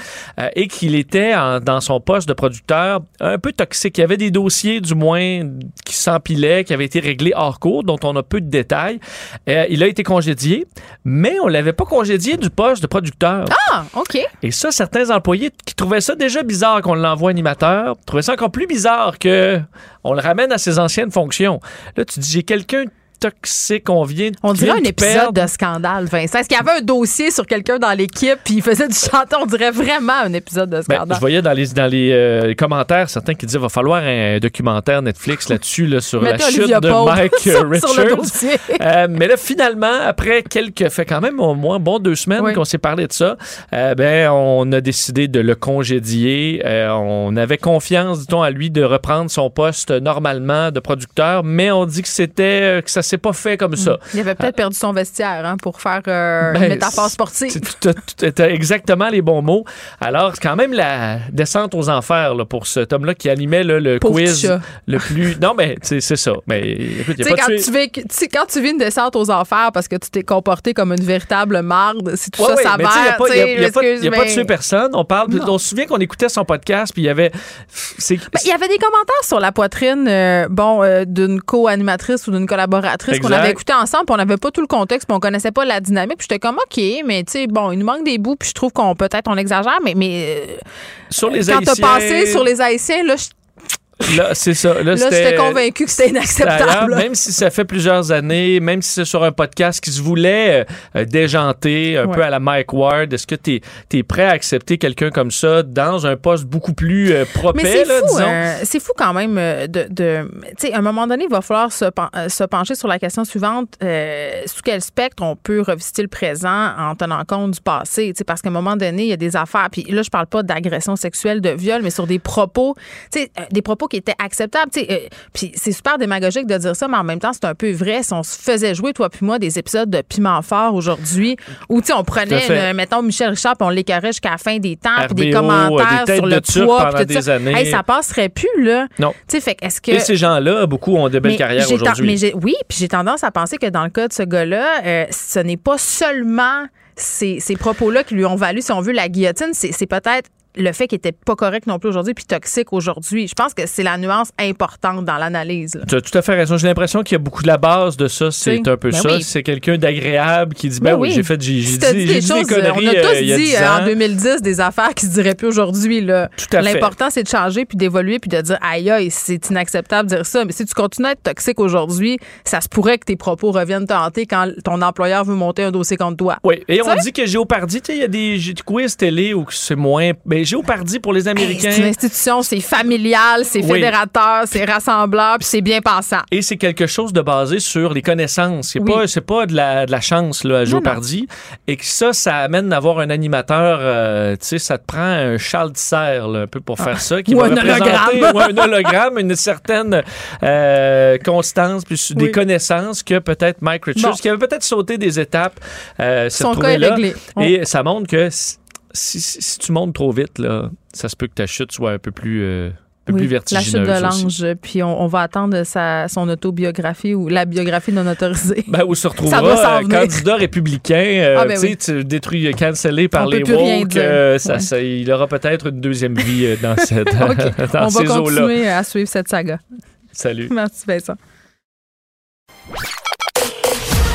et qu'il était dans son poste de producteur un peu toxique. Il y avait des dossiers, du moins, qui s'empilaient, qui avaient été réglés hors cours, dont on a peu de détails. il a été congédié, mais on l'avait pas congédié du poste de producteur. Ah, OK. Et ça, certains employés qui trouvaient ça déjà bizarre qu'on l'envoie animateur, trouvaient ça encore plus bizarre que on le ramène à ses anciennes fonctions. Là, tu dis, j'ai quelqu'un toxique. On vient On dirait un épisode de scandale, Vincent. Est-ce qu'il y avait un dossier sur quelqu'un dans l'équipe puis il faisait du chanteur? On dirait vraiment un épisode de ben, scandale. je voyais dans les, dans les euh, commentaires certains qui disaient va falloir un documentaire Netflix là-dessus là, sur la chute de Mike Richards. Euh, mais là, finalement, après quelques, fait quand même au moins bon deux semaines qu'on s'est parlé de ça, euh, ben, on a décidé de le congédier. on avait confiance, dit-on, à lui de reprendre son poste normalement de producteur, mais on dit que c'était que ça c'est pas fait comme ça. Il avait peut-être perdu son vestiaire hein, pour faire euh, ben, une métaphore sportive. Tu as exactement les bons mots. Alors, quand même la descente aux enfers là, pour cet homme-là qui animait le quiz le plus. Non, mais c'est ça. Mais écoute, y a pas quand, tu vis, quand tu vis une descente aux enfers parce que tu t'es comporté comme une véritable marde, c'est tout ça, ça Il n'y a, pas, de tuer personne. On parle. On se souvient qu'on écoutait son podcast, puis il y avait. Ben, il y avait des commentaires sur la poitrine, euh, bon, euh, d'une co-animatrice ou d'une collaboratrice qu'on avait écouté ensemble, puis on n'avait pas tout le contexte, puis on connaissait pas la dynamique. Puis j'étais comme OK, mais tu sais, bon, il nous manque des bouts, puis je trouve qu'on peut-être on exagère, mais mais euh, sur les quand t'as passé sur les Haïtiens, là, Là, c'est ça. Là, j'étais convaincu que c'était inacceptable. Même si ça fait plusieurs années, même si c'est sur un podcast qui se voulait euh, déjanter un peu à la Mike Ward, est-ce que tu es, prêt à accepter quelqu'un comme ça dans un poste beaucoup plus euh, propre, c'est fou, euh, c'est fou quand même de... de tu sais, à un moment donné, il va falloir se, se pencher sur la question suivante. sous quel spectre on peut revisiter le présent en tenant compte du passé? Parce qu'à un moment donné, il y a des affaires... Puis là, je parle pas d'agression sexuelle, de viol, mais sur des propos... Tu sais, des propos qui était acceptable. Euh, puis c'est super démagogique de dire ça, mais en même temps, c'est un peu vrai. Si on se faisait jouer, toi puis moi, des épisodes de Piment Fort aujourd'hui, où on prenait, mettons, Michel Richard, puis on l'écarrait jusqu'à la fin des temps, puis des commentaires sur le poids, puis tout ça. Années. ça passerait plus, là. Non. Fait, est-ce que... Et ces gens-là, beaucoup ont de belles carrières aujourd'hui. oui, puis j'ai tendance à penser que dans le cas de ce gars-là, euh, ce n'est pas seulement ces, ces propos-là qui lui ont valu, si on veut, la guillotine, c'est peut-être le fait qu'il était pas correct non plus aujourd'hui puis toxique aujourd'hui. Je pense que c'est la nuance importante dans l'analyse. Tu as tout à fait raison. J'ai l'impression qu'il y a beaucoup de la base de ça. C'est un peu ben ça. C'est quelqu'un d'agréable qui dit ben, ben oui, j'ai fait j'ai dit, des, choses, conneries, On a tous euh, dit euh, en 2010 des affaires qui se diraient plus aujourd'hui là. L'important c'est de changer puis d'évoluer puis de dire aïe aïe, c'est inacceptable de dire ça, mais si tu continues à être toxique aujourd'hui, ça se pourrait que tes propos reviennent te hanter quand ton employeur veut monter un dossier contre toi. Oui, et on dit que Géopardy, il y a des quiz télé où c'est moins ben, Géopardy pour les Américains. c'est une institution, c'est familial, c'est fédérateur, c'est rassembleur, puis c'est bien pensant. Et c'est quelque chose de basé sur les connaissances. C'est pas, c'est pas de la, de la chance là, à Géopardy. Et que ça, ça amène d'avoir un animateur, euh, tu sais, ça te prend un Charles Serre, un peu pour faire ça, qui ou va un hologramme. ou un hologramme, une certaine euh, constance, puis des connaissances que peut-être Mike Richards, qui avait peut-être sauté des étapes, euh, Son cas est là. Et ça montre que si, tu montes trop vite, là, ça se peut que ta chute soit un peu plus. Euh, plus vertigineuse la chute de l'ange, puis on, va attendre sa, son autobiographie ou la biographie non autorisée. Ben, où se retrouvera candidat républicain, euh, ah, ben tu détruit, cancellé par les woke, euh, ça, il aura peut-être une deuxième vie dans, cette, dans on ces eaux-là. On va continuer à suivre cette saga. Salut. Merci Vincent.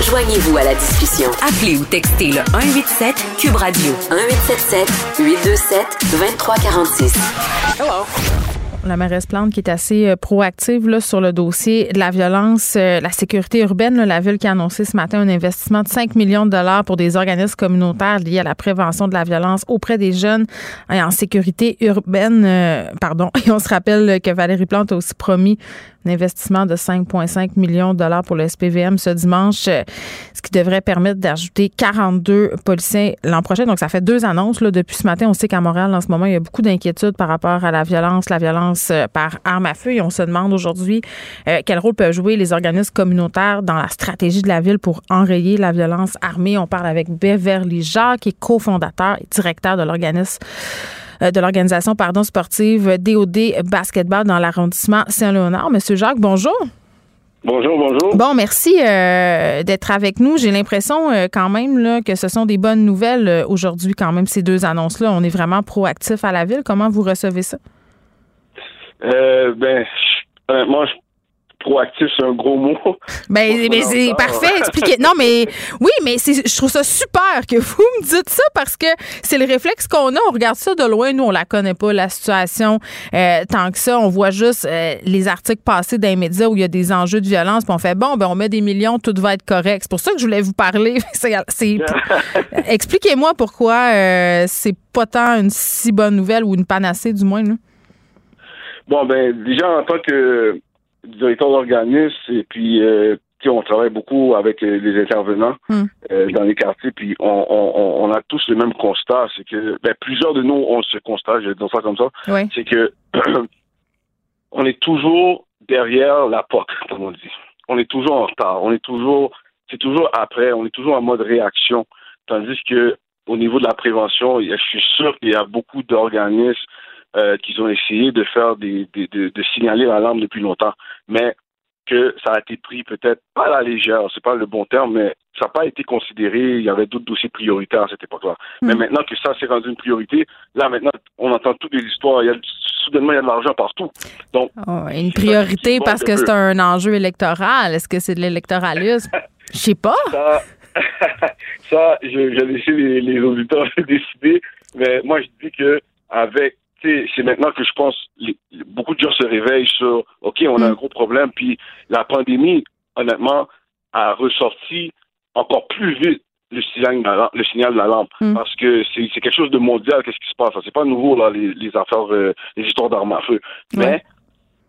Joignez-vous à la discussion. Appelez ou textez le 187 Cube Radio 1877 827 2346. Hello la mairesse Plante qui est assez euh, proactive là, sur le dossier de la violence, euh, la sécurité urbaine. la ville qui a annoncé ce matin un investissement de 5 millions de dollars pour des organismes communautaires liés à la prévention de la violence auprès des jeunes en sécurité urbaine. Euh, pardon. Et on se rappelle que Valérie Plante a aussi promis un investissement de 5,5 millions de dollars pour le SPVM ce dimanche, euh, ce qui devrait permettre d'ajouter 42 policiers l'an prochain. Donc, ça fait deux annonces là, depuis ce matin. On sait qu'à Montréal, en ce moment, il y a beaucoup d'inquiétudes par rapport à la violence, la violence euh, par arme à feu. Et on se demande aujourd'hui euh, quel rôle peuvent jouer les organismes communautaires dans la stratégie de la ville pour enrayer la violence armée? On parle avec Beverly Jacques, qui est cofondateur et directeur de l'organisme de l'organisation pardon sportive DOD Basketball dans l'arrondissement Saint-Léonard. Monsieur Jacques, bonjour. Bonjour, bonjour. Bon, merci euh, d'être avec nous. J'ai l'impression euh, quand même là, que ce sont des bonnes nouvelles aujourd'hui, quand même, ces deux annonces-là. On est vraiment proactif à la ville. Comment vous recevez ça? ben, honnêtement, je proactif, c'est un gros mot. Ben, mais c'est parfait. Expliquez. Non, mais oui, mais je trouve ça super que vous me dites ça parce que c'est le réflexe qu'on a. On regarde ça de loin. Nous, on la connaît pas, la situation, euh, tant que ça. On voit juste euh, les articles passés dans les médias où il y a des enjeux de violence. Puis on fait, bon, ben, on met des millions, tout va être correct. C'est pour ça que je voulais vous parler. Expliquez-moi pourquoi euh, c'est pas tant une si bonne nouvelle ou une panacée, du moins. Bon, ben, déjà, en tant que directeur d'organisme et puis euh, on travaille beaucoup avec euh, les intervenants hmm. euh, dans les quartiers, puis on, on, on, a tous le même constat, c'est que ben, plusieurs de nous ont ce constat, je vais dire ça comme ça, c'est que on est toujours derrière la porte, comme on dit. On est toujours en retard, on est toujours, c'est toujours après, on est toujours en mode réaction, tandis que au niveau de la prévention, je suis sûr qu'il y a beaucoup d'organismes euh, qu'ils ont essayé de faire des, de, de, signaler l'alarme depuis longtemps, mais que ça a été pris peut-être pas à la légère, c'est pas le bon terme, mais ça n'a pas été considéré. Il y avait d'autres dossiers prioritaires à cette époque-là. Hmm. Mais maintenant que ça s'est rendu une priorité, là maintenant on entend toutes les histoires. Il y a, soudainement il y a de l'argent partout. Donc oh, une priorité parce que c'est un enjeu électoral. Est-ce que c'est de l'électoralisme? Je sais pas. Ça, ça je, vais laisser les, les auditeurs décider. Mais moi je dis que avec c'est maintenant que je pense beaucoup de gens se réveillent sur OK, on a un mm. gros problème, puis la pandémie, honnêtement, a ressorti encore plus vite le signal de la, le signal de la lampe mm. parce que c'est quelque chose de mondial qu'est-ce qui se passe? C'est pas nouveau là les, affaires euh, les histoires d'armes à feu. Mais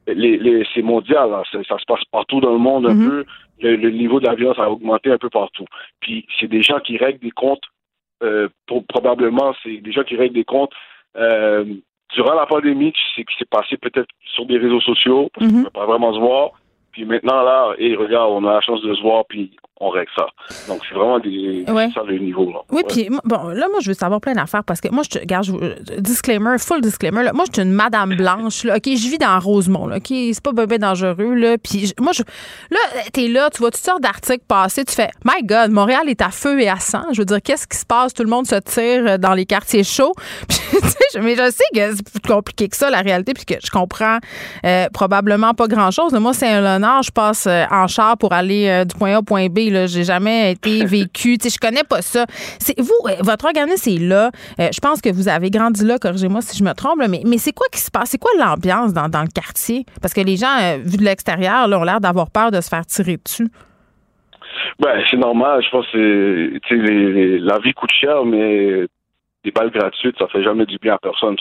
les, c'est mondial ça, se passe partout dans le monde un mm-hmm. peu. Le, niveau de la violence a augmenté un peu partout. Puis c'est des gens qui règlent des comptes euh, probablement c'est des gens qui règlent des comptes euh, durant la pandémie, qui s'est passé peut-être sur des réseaux sociaux, parce qu'on ne mhm. peut pas vraiment se voir. Puis maintenant, là, et regarde, on a la chance de se voir, puis on règle ça. Donc, c'est vraiment des, ça le niveau. Là. Oui, puis bon, là, moi, je veux savoir plein d'affaires parce que moi, je te, regarde, je, disclaimer, full disclaimer, là, moi, je suis une madame blanche, là, OK, je vis dans Rosemont, là, OK, c'est pas bébé dangereux, là, puis moi, je, là, t'es là, tu vois toutes sortes d'articles passer, tu fais, my God, Montréal est à feu et à sang. Je veux dire, qu'est-ce qui se passe? Tout le monde se tire dans les quartiers chauds. Puis, mais je sais que c'est plus compliqué que ça, la réalité, puis que je comprends euh, probablement pas grand-chose. Moi, c'est un honneur, je passe euh, en char pour aller euh, du point A au point B, là. J'ai jamais été vécu. je connais pas ça. C'est vous, euh, votre organisme est là. Euh, je pense que vous avez grandi là. Corrigez-moi si je me trompe. mais, mais c'est quoi qui se passe? C'est quoi l'ambiance dans, le quartier? Parce que les gens, euh, vu de l'extérieur, ont l'air d'avoir peur de se faire tirer dessus. Ben, c'est normal. Je pense que les, la vie coûte cher, mais des balles gratuites, ça fait jamais du bien à personne.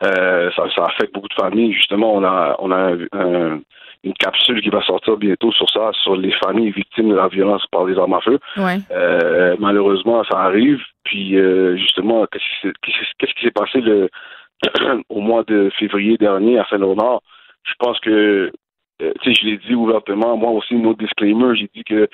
ça, ça affecte beaucoup de familles. Justement, on a, on a un, une capsule qui va sortir bientôt sur ça, sur les familles victimes de la violence par les armes à feu. Euh, malheureusement, ça arrive. Puis euh, justement, qu'est-ce qui s'est passé le, au mois de février dernier à Saint-Laurent? Je pense que, euh, tu sais, je l'ai dit ouvertement, moi aussi, mon disclaimer, j'ai dit que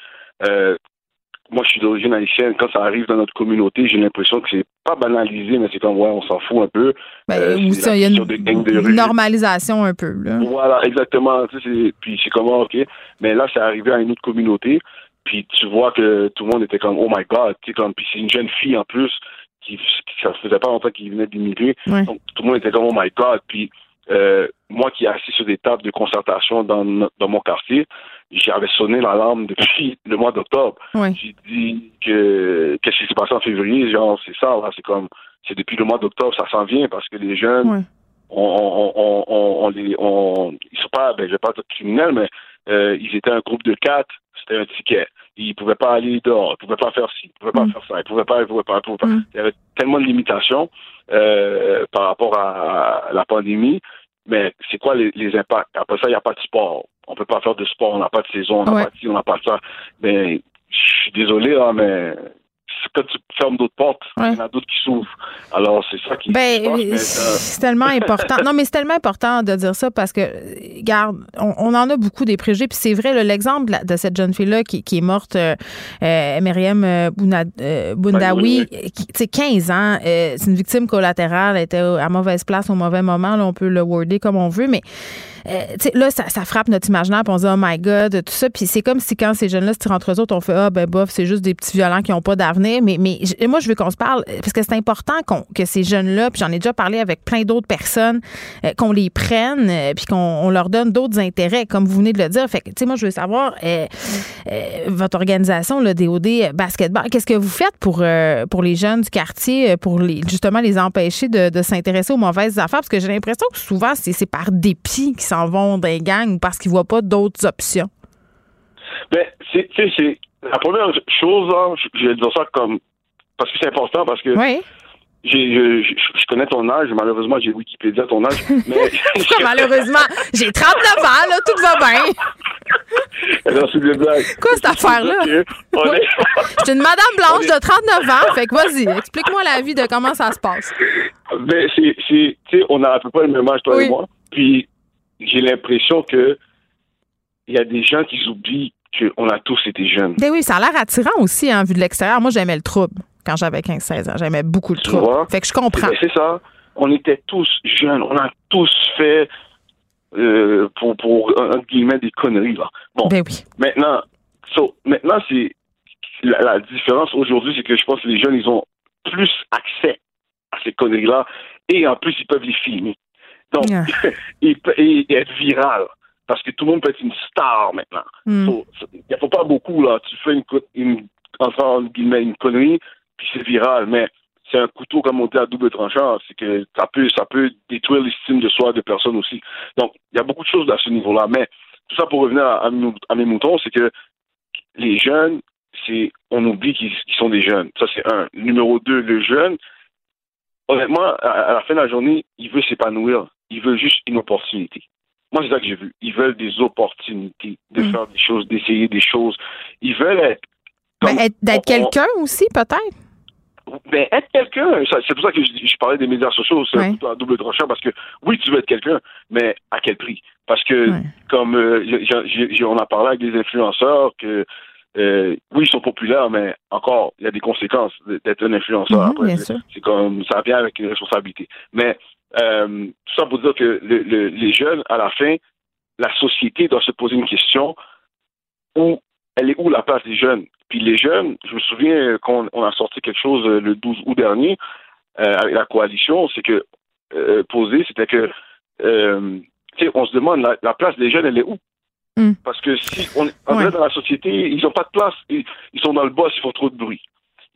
moi, je suis d'origine haïtienne. Quand ça arrive dans notre communauté, j'ai l'impression que c'est pas banalisé, mais c'est comme, ouais, on s'en fout un peu. Ben, euh, il y a une, normalisation un peu. Là. Voilà, exactement. puis c'est comment, OK. Mais là, c'est arrivé à une autre communauté. Puis tu vois que tout le monde était comme, oh my God. Comme, puis c'est une jeune fille en plus qui, ça faisait pas longtemps qu'il venait d'immigrer. Donc tout le monde était comme, oh my God. Puis euh, moi qui assis sur des tables de concertation dans, dans mon quartier, j'avais sonné l'alarme depuis le mois d'octobre. J'ai dit que qu'est-ce qui s'est passé en février, genre c'est ça, c'est comme c'est depuis le mois d'octobre, ça s'en vient parce que les jeunes on, on, on, on, les on ils sont pas ben je vais pas être criminels, mais euh, ils étaient un groupe de quatre, c'était un ticket. Ils pouvaient pas aller dehors, ils pouvaient pas faire ci, ils pouvaient pas mm. faire ça, ils pouvaient pas, ils pouvaient pas, ils pouvaient pas. Mm. Il y avait tellement de limitations euh, par rapport à la pandémie mais c'est quoi les, impacts? Après ça, il n'y a pas de sport. On peut pas faire de sport, on n'a pas de saison, on n'a pas de ci, on n'a pas de ça. Mais je suis désolé, hein, mais quand tu fermes d'autres portes, il y en a d'autres qui s'ouvrent. Alors, c'est ça qui. Ben, c'est tellement important. non, mais c'est tellement important de dire ça parce que, regarde, on, en a beaucoup des préjugés. Puis c'est vrai, l'exemple de, cette jeune fille-là qui, est morte, euh, euh Myriam euh, euh, Boundawi, qui 15 ans, c'est une victime collatérale, elle était à mauvaise place au mauvais moment. Là, on peut le worder comme on veut, mais euh, là, ça, frappe notre imaginaire, puis on se dit, oh my God, tout ça. Puis c'est comme si quand ces jeunes-là se tirent entre eux autres, on fait, ah, ben bof, c'est juste des petits violents qui n'ont pas d'avenir. Mais, moi, je veux qu'on se parle, parce que c'est important que ces jeunes-là, puis j'en ai déjà parlé avec plein d'autres personnes, euh, qu'on les prenne, euh, puis qu'on leur donne d'autres intérêts, comme vous venez de le dire. Fait que, tu sais, moi, je veux savoir, votre organisation, le DOD Basketball, qu'est-ce que vous faites pour, pour les jeunes du quartier, pour les, justement les empêcher de, s'intéresser aux mauvaises affaires? Parce que j'ai l'impression que souvent, c'est par dépit qu'ils s'en vont d'un gang ou parce qu'ils voient pas d'autres options? Ben, c'est la première chose, hein, je vais dire ça comme parce que c'est important parce que oui. J'ai, je, je, connais ton âge, malheureusement, j'ai Wikipédia ton âge, mais... malheureusement? J'ai 39 ans, là, tout va bien. Alors, c'est des blagues. Quoi, cette affaire-là? Je suis une madame blanche de 39 ans, fait que vas-y, explique-moi la vie de comment ça se passe. Ben, c'est, c'est, tu sais, on a à peu près le même âge, toi et moi, puis j'ai l'impression que il y a des gens qui oublient qu'on a tous été jeunes. Ben oui, ça a l'air attirant aussi, hein, vu de l'extérieur. Moi, j'aimais le trouble quand j'avais 15-16 ans. J'aimais beaucoup le trouble. Fait que je comprends. Ben, c'est ça. On était tous jeunes. On a tous fait, euh, pour, pour, entre guillemets, des conneries. Là. Bon. Ben oui. Maintenant, maintenant c'est la, différence aujourd'hui, c'est que je pense que les jeunes, ils ont plus accès à ces conneries-là et en plus, ils peuvent les filmer. Donc, et, être viral. Parce que tout le monde peut être une star maintenant. Hmm. Il n'y a pas beaucoup, là. Tu fais une, une, une connerie, puis c'est viral. Mais c'est un couteau, comme on dit, à double tranchant. C'est que ça peut, ça peut détruire l'estime de soi de personnes aussi. Donc, il y a beaucoup de choses à ce niveau-là. Mais tout ça pour revenir à, mes moutons, c'est que les jeunes, c'est on oublie qu'ils sont des jeunes. Ça, c'est un. Numéro deux, le jeune, honnêtement, à, la fin de la journée, il veut s'épanouir. Il veut juste une opportunité. Moi, c'est ça que j'ai vu. Ils veulent des opportunités de mm. faire des choses, d'essayer des choses. Ils veulent être. Ben, d'être quelqu'un aussi, peut-être. Ben, être quelqu'un, c'est pour ça que je, parlais des médias sociaux, c'est un double tranchant, parce que oui, tu veux être quelqu'un, mais à quel prix? Parce que, comme euh, on a parlé avec des influenceurs, que euh, oui, ils sont populaires, mais encore, il y a des conséquences d'être un influenceur. Mhm, c'est comme ça vient avec une responsabilité. Mais euh, tout ça pour dire que les jeunes, à la fin, la société doit se poser une question où elle est où la place des jeunes? Puis les jeunes, je me souviens quand on a sorti quelque chose le 12 août dernier avec la coalition, c'est que posé, c'était que on se demande la place des jeunes, elle est où? Mm. Parce que si on, est dans la société, ils n'ont pas de place. Ils, ils sont dans le boss, ils font trop de bruit.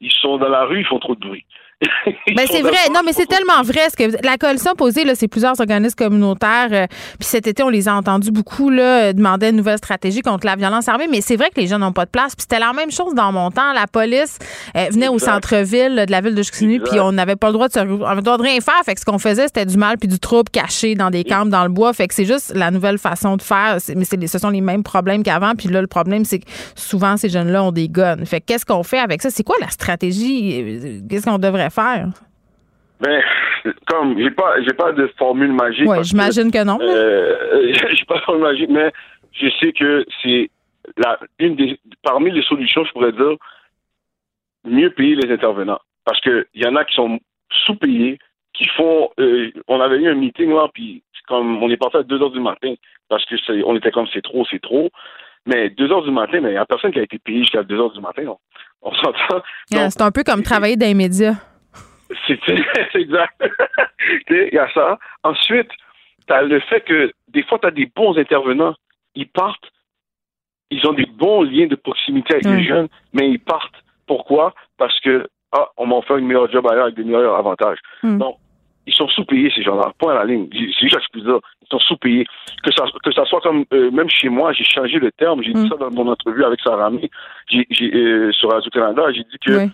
Ils sont dans la rue, ils font trop de bruit. ben c'est vrai. Non, mais c'est tellement vrai. Ce que la coalition posée, là, c'est plusieurs organismes communautaires. Euh, puis cet été, on les a entendus beaucoup là, demander une nouvelle stratégie contre la violence armée. Mais c'est vrai que les jeunes n'ont pas de place. Puis c'était la même chose dans mon temps. La police euh, venait au centre-ville de la ville de Chicoutimi, puis on n'avait pas le droit de se, on avait le droit de rien faire. Fait que ce qu'on faisait, c'était du mal puis du trouble caché dans des camps dans le bois. Fait que c'est juste la nouvelle façon de faire. Mais ce sont les mêmes problèmes qu'avant. Puis là, le problème, c'est que souvent ces jeunes-là ont des guns. Fait qu'est-ce qu'on fait avec ça? C'est quoi la stratégie? Euh, Qu'est-ce qu'on devrait faire? Ben, comme j'ai pas j'ai pas de formule magique. Oui, j'imagine que, non. Euh, j'ai pas de formule magique, mais je sais que c'est la une des parmi les solutions, je pourrais dire mieux payer les intervenants. Parce que il y en a qui sont sous-payés, qui font euh, on avait eu un meeting là, puis comme on est parti à 2 heures du matin, parce que c'est on était comme c'est trop, c'est trop. Mais 2 heures du matin, mais il n'y a personne qui a été payé jusqu'à 2 heures du matin. On, on s'entend. c'est un peu comme travailler dans les médias. C'est exact. Il y a ça. Ensuite, tu as le fait que des fois, tu as des bons intervenants. Ils partent, ils ont des bons liens de proximité avec les jeunes, mais ils partent. Pourquoi? Parce que, ah, on m'a offert une meilleure job ailleurs avec des meilleurs avantages. Hmm. Donc, ils sont sous-payés, ces gens-là. Point à la ligne. C'est juste que je dire. Ils sont sous-payés. Que ça, que ça soit comme, euh, même chez moi, j'ai changé le terme. J'ai dit hmm. ça dans mon entrevue avec Sarah J'ai, euh, sur Radio-Canada. J'ai dit que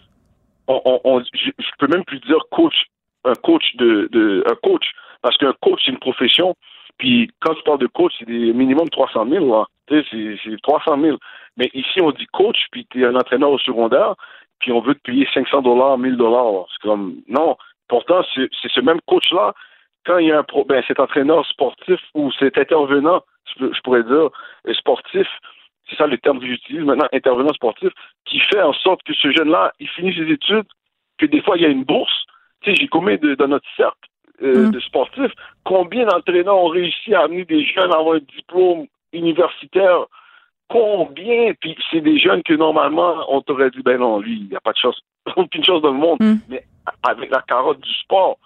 je, peux même plus dire coach, un coach de, de un coach, parce qu'un coach c'est une profession. Puis quand tu parles de coach, c'est des minimum 300 000, c'est, c'est 300 000. Mais ici, on dit coach, puis tu es un entraîneur au secondaire, puis on veut te payer 500 dollars, 1000 dollars. C'est comme, non. Pourtant, c'est, ce même coach-là, quand il y a un pro, ben, cet entraîneur sportif ou cet intervenant, je pourrais dire, sportif, c'est ça le terme que j'utilise maintenant, intervenant sportif, qui fait en sorte que ce jeune-là, il finit ses études, que des fois, il y a une bourse. Tu sais, j'ai commis dans notre cercle euh, mm. de sportifs, combien d'entraîneurs ont réussi à amener des jeunes à avoir un diplôme universitaire? Combien? Puis c'est des jeunes que normalement, on t'aurait dit, ben non, lui, il n'y a pas de chance, aucune chance dans le monde. Mm. Mais avec la carotte du sport,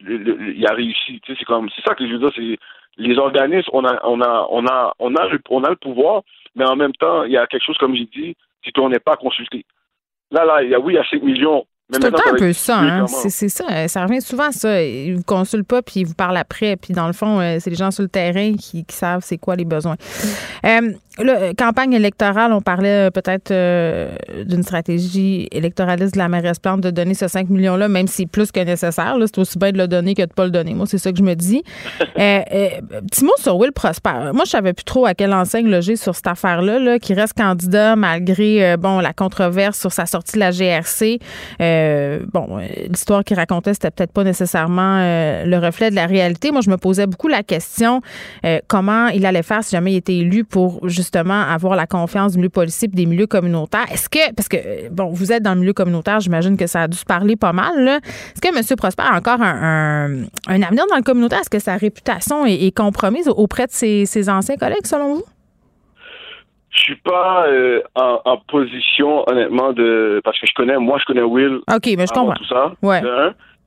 il a réussi. Tu sais, c'est comme, c'est ça que je veux dire, c'est les organismes, on a, on a, on a, on a, on a le pouvoir, mais en même temps, il y a quelque chose, comme j'ai dit, qu'on n'est pas consulté. Là, là, il y a, oui, il y a 5 millions c'est tout le temps un peu ça, hein? C'est ça. Ça revient souvent à ça. Ils vous consultent pas, puis ils vous parlent après. Puis dans le fond, euh, c'est les gens sur le terrain qui, savent c'est quoi les besoins. Euh, la campagne électorale, on parlait euh, peut-être d'une stratégie électoraliste de la mairesse Plante de donner ce 5 millions-là, même si c'est plus que nécessaire. C'est aussi bien de le donner que de pas le donner. Moi, c'est ça que je me dis. petit mot sur Will Prosper. Moi, je savais plus trop à quelle enseigne loger sur cette affaire-là, là, qui reste candidat malgré bon la controverse sur sa sortie de la GRC. Euh, bon, l'histoire qu'il racontait, c'était peut-être pas nécessairement euh, le reflet de la réalité. Moi, je me posais beaucoup la question euh, comment il allait faire si jamais il était élu pour justement avoir la confiance du milieu policier et des milieux communautaires. Est-ce que, parce que, bon, vous êtes dans le milieu communautaire, j'imagine que ça a dû se parler pas mal, Est-ce que M. Prosper a encore un, avenir dans le communautaire? Est-ce que sa réputation est, compromise auprès de ses anciens collègues, selon vous? Je suis pas euh, en, position, honnêtement, de parce que je connais, moi, je connais Will. Ok, mais je comprends. Tout ça. Ouais.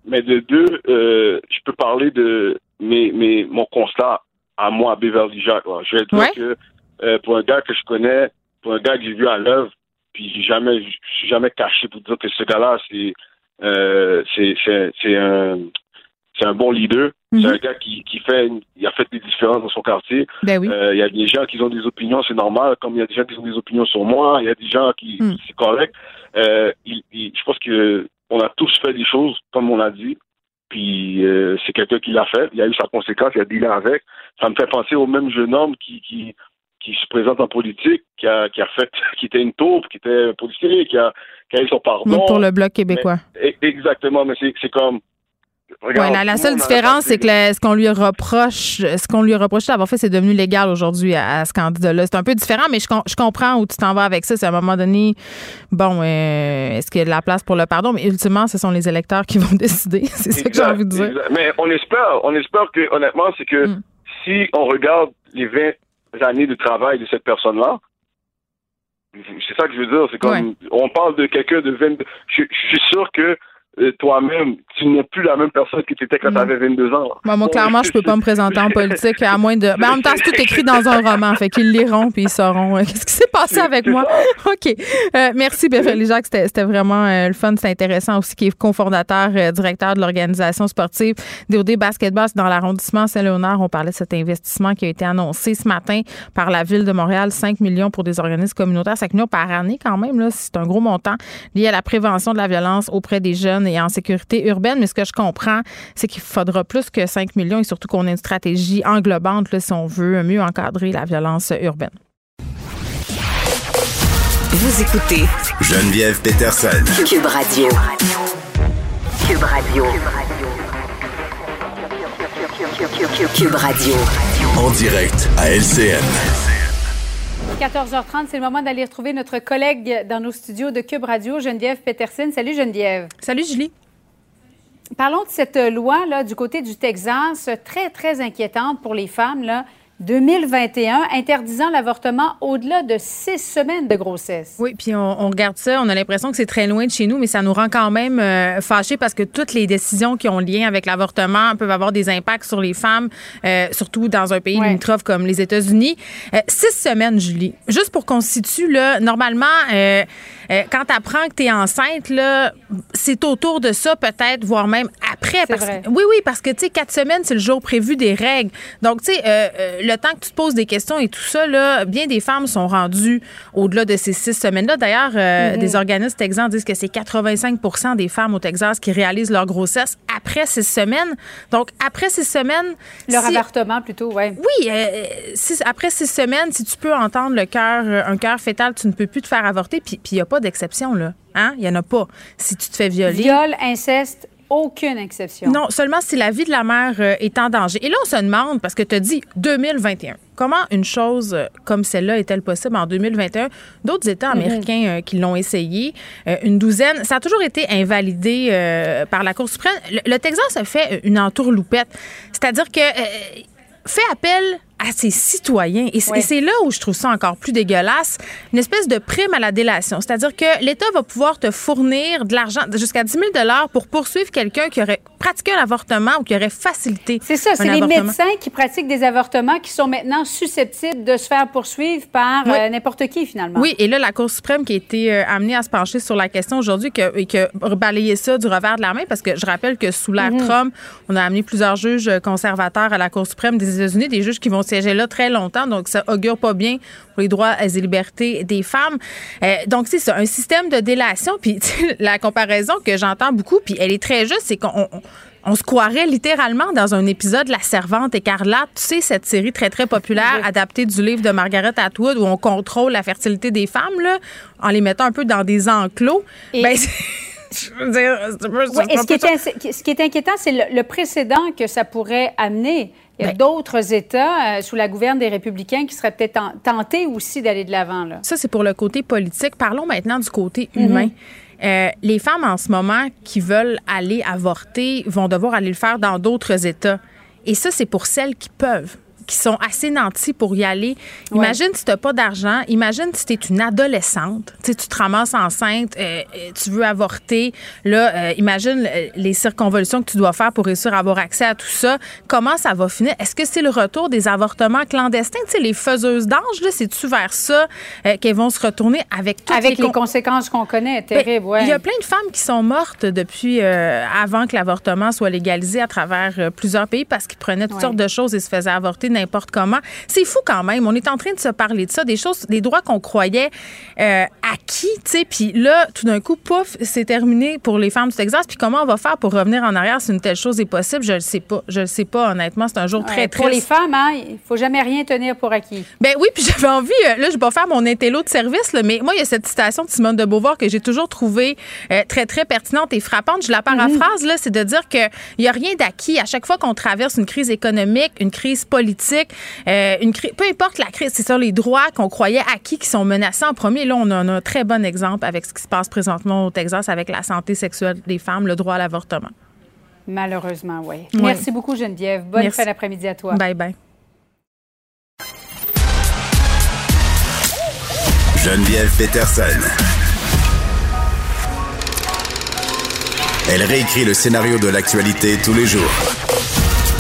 mais de deux, euh, je peux parler de mes, mes, mon constat à moi, à Beverly Jacques. Je vais dire que euh, pour un gars que je connais, pour un gars que j'ai vu à l'œuvre, puis j'ai jamais, je suis jamais caché pour dire que ce gars-là, c'est, c'est, c'est un, c'est un bon leader. C'est mhm. un gars qui, qui fait, il a fait des différences dans son quartier. Ben oui. euh, il y a des gens qui ont des opinions, c'est normal. Comme il y a des gens qui ont des opinions sur moi, il y a des gens qui, mhm. c'est correct. Euh, il, je pense que on a tous fait des choses, comme on a dit. Puis euh, c'est quelqu'un qui l'a fait. Il a eu sa conséquence, il a dealé avec. Ça me fait penser au même jeune homme qui, qui, qui se présente en politique, qui a, qui a fait, qui était une taupe, qui était policier, qui a, qui a eu son pardon. Pour le bloc québécois. E, exactement, mais c'est comme la, seule différence, c'est que ce qu'on lui reproche, ce qu'on lui reproche d'avoir fait, c'est devenu légal aujourd'hui à, ce candidat-là. C'est un peu différent, mais je, je comprends où tu t'en vas avec ça. C'est à un moment donné, bon, euh, est-ce qu'il y a de la place pour le pardon? Mais ultimement, ce sont les électeurs qui vont décider. c'est ça que j'ai envie de dire. Mais on espère, on espère que, honnêtement, c'est que mm. si on regarde les 20 années de travail de cette personne-là, c'est ça que je veux dire. C'est comme, on parle de quelqu'un de 20, je suis sûr que toi-même, tu n'es plus la même personne que tu étais quand tu avais 22 ans. moi, clairement, je peux pas me présenter en politique à moins de. Ben, en même temps, c'est tout écrit dans un roman. Fait qu'ils liront puis ils sauront euh, qu'est-ce qui s'est passé avec moi. OK. Euh, merci, Beverly Jacques. C'était vraiment le fun. C'était intéressant aussi, qui est cofondateur, directeur de l'organisation sportive DOD Basketball dans l'arrondissement Saint-Léonard. On parlait de cet investissement qui a été annoncé ce matin par la Ville de Montréal 5 millions pour des organismes communautaires. 5 millions par année, quand même. C'est un gros montant lié à la prévention de la violence auprès des jeunes et en sécurité urbaine. Mais ce que je comprends, c'est qu'il faudra plus que 5 millions et surtout qu'on ait une stratégie englobante là, si on veut mieux encadrer la violence urbaine. Vous écoutez Geneviève Peterson. Cube Radio. Cube Radio. Cube Radio. En direct à LCN. 14h30, c'est le moment d'aller retrouver notre collègue dans nos studios de Cube Radio, Geneviève Peterson. Salut Geneviève. Salut Julie. Parlons de cette loi là, du côté du Texas, très, très inquiétante pour les femmes. Là. 2021 interdisant l'avortement au-delà de six semaines de grossesse. Oui, puis on, regarde ça, on a l'impression que c'est très loin de chez nous, mais ça nous rend quand même euh, fâchés parce que toutes les décisions qui ont lien avec l'avortement peuvent avoir des impacts sur les femmes, euh, surtout dans un pays limitrophe comme les États-Unis. Euh, six semaines, Julie. Juste pour qu'on se situe, là, normalement, quand tu apprends que tu es enceinte, là, c'est autour de ça peut-être, voire même après. Parce, vrai. Oui, oui, parce que, tu sais, quatre semaines, c'est le jour prévu des règles. Donc, tu sais, le temps que tu te poses des questions et tout ça, là, bien des femmes sont rendues au-delà de ces six semaines-là. D'ailleurs, euh, mm-hmm. des organismes texans disent que c'est 85% des femmes au Texas qui réalisent leur grossesse après six semaines. Donc, après six semaines... Leur avortement, plutôt, oui. Oui, euh, après six semaines, si tu peux entendre le cœur, euh, un cœur fétal, tu ne peux plus te faire avorter. Puis il n'y a pas d'exception, là. Hein? Il n'y en a pas. Si tu te fais violer... Viol, inceste, aucune exception. Non, seulement si la vie de la mère euh, est en danger. Et là, on se demande, parce que tu as dit 2021, comment une chose euh, comme celle-là est-elle possible en 2021? D'autres États américains euh, qui l'ont essayé, une douzaine, ça a toujours été invalidé par la Cour suprême. Le, le, Texas a fait une entourloupette. C'est-à-dire que fait appel à ses citoyens. Et c'est là où je trouve ça encore plus dégueulasse, une espèce de prime à la délation. C'est-à-dire que l'État va pouvoir te fournir de l'argent jusqu'à 10 000 pour poursuivre quelqu'un qui aurait pratiqué un avortement ou qui aurait facilité C'est ça, c'est les médecins qui pratiquent des avortements qui sont maintenant susceptibles de se faire poursuivre par euh, n'importe qui, finalement. Oui, et là, la Cour suprême qui a été euh, amenée à se pencher sur la question aujourd'hui et qui a balayé ça du revers de la main, parce que je rappelle que sous l'ère mhm. Trump, on a amené plusieurs juges conservateurs à la Cour suprême des États-Unis, des juges qui vont siéger là très longtemps, donc ça augure pas bien pour les droits et libertés des femmes. Euh, donc, c'est ça, un système de délation. Puis la comparaison que j'entends beaucoup, puis elle est très juste, c'est qu'on on se croirait littéralement dans un épisode La Servante écarlate. Tu sais, cette série très, très populaire adaptée du livre de Margaret Atwood où on contrôle la fertilité des femmes, là, en les mettant un peu dans des enclos. Ben, je veux dire, ce, qui est, inquiétant, c'est le, précédent que ça pourrait amener. Il y a ben d'autres États euh, sous la gouverne des républicains qui seraient peut-être tentés aussi d'aller de l'avant. Ça, c'est pour le côté politique. Parlons maintenant du côté humain. Mm-hmm. Euh, les femmes en ce moment qui veulent aller avorter vont devoir aller le faire dans d'autres États. Et ça, c'est pour celles qui peuvent qui sont assez nantis pour y aller. Imagine si tu n'as pas d'argent. Imagine si tu es une adolescente. tu te ramasses enceinte, euh, euh, tu veux avorter. Là, euh, imagine les circonvolutions que tu dois faire pour réussir à avoir accès à tout ça. Comment ça va finir? Est-ce que c'est le retour des avortements clandestins? Tu sais, les faiseuses d'ange, c'est-tu vers ça qu'elles vont se retourner avec toutes avec les, conséquences qu'on connaît? Ben, terrible, ouais. Il y a plein de femmes qui sont mortes depuis avant que l'avortement soit légalisé à travers plusieurs pays parce qu'ils prenaient toutes sortes de choses et se faisaient avorter n'importe comment. C'est fou quand même. On est en train de se parler de ça, des choses, des droits qu'on croyait euh, acquis, tu sais, puis là, tout d'un coup, pouf, c'est terminé pour les femmes du Texas. Puis comment on va faire pour revenir en arrière si une telle chose est possible? Je le sais pas. Je le sais pas, honnêtement. C'est un jour très triste. Pour les femmes, hein, il faut jamais rien tenir pour acquis. Ben oui, puis j'avais envie, euh, là, je vais pas faire mon intello de service, là, mais moi, il y a cette citation de Simone de Beauvoir que j'ai toujours trouvée euh, très, très pertinente et frappante. Je la paraphrase, là, c'est de dire qu'il n'y a rien d'acquis. À chaque fois qu'on traverse une crise économique, une crise politique, euh, une crise, peu importe la crise, c'est sur les droits qu'on croyait acquis qui sont menacés en premier. Là, on a, un très bon exemple avec ce qui se passe présentement au Texas avec la santé sexuelle des femmes, le droit à l'avortement. Malheureusement, oui. Merci beaucoup, Geneviève. Bonne fin d'après-midi à toi. Bye bye. Geneviève Peterson. Elle réécrit le scénario de l'actualité tous les jours.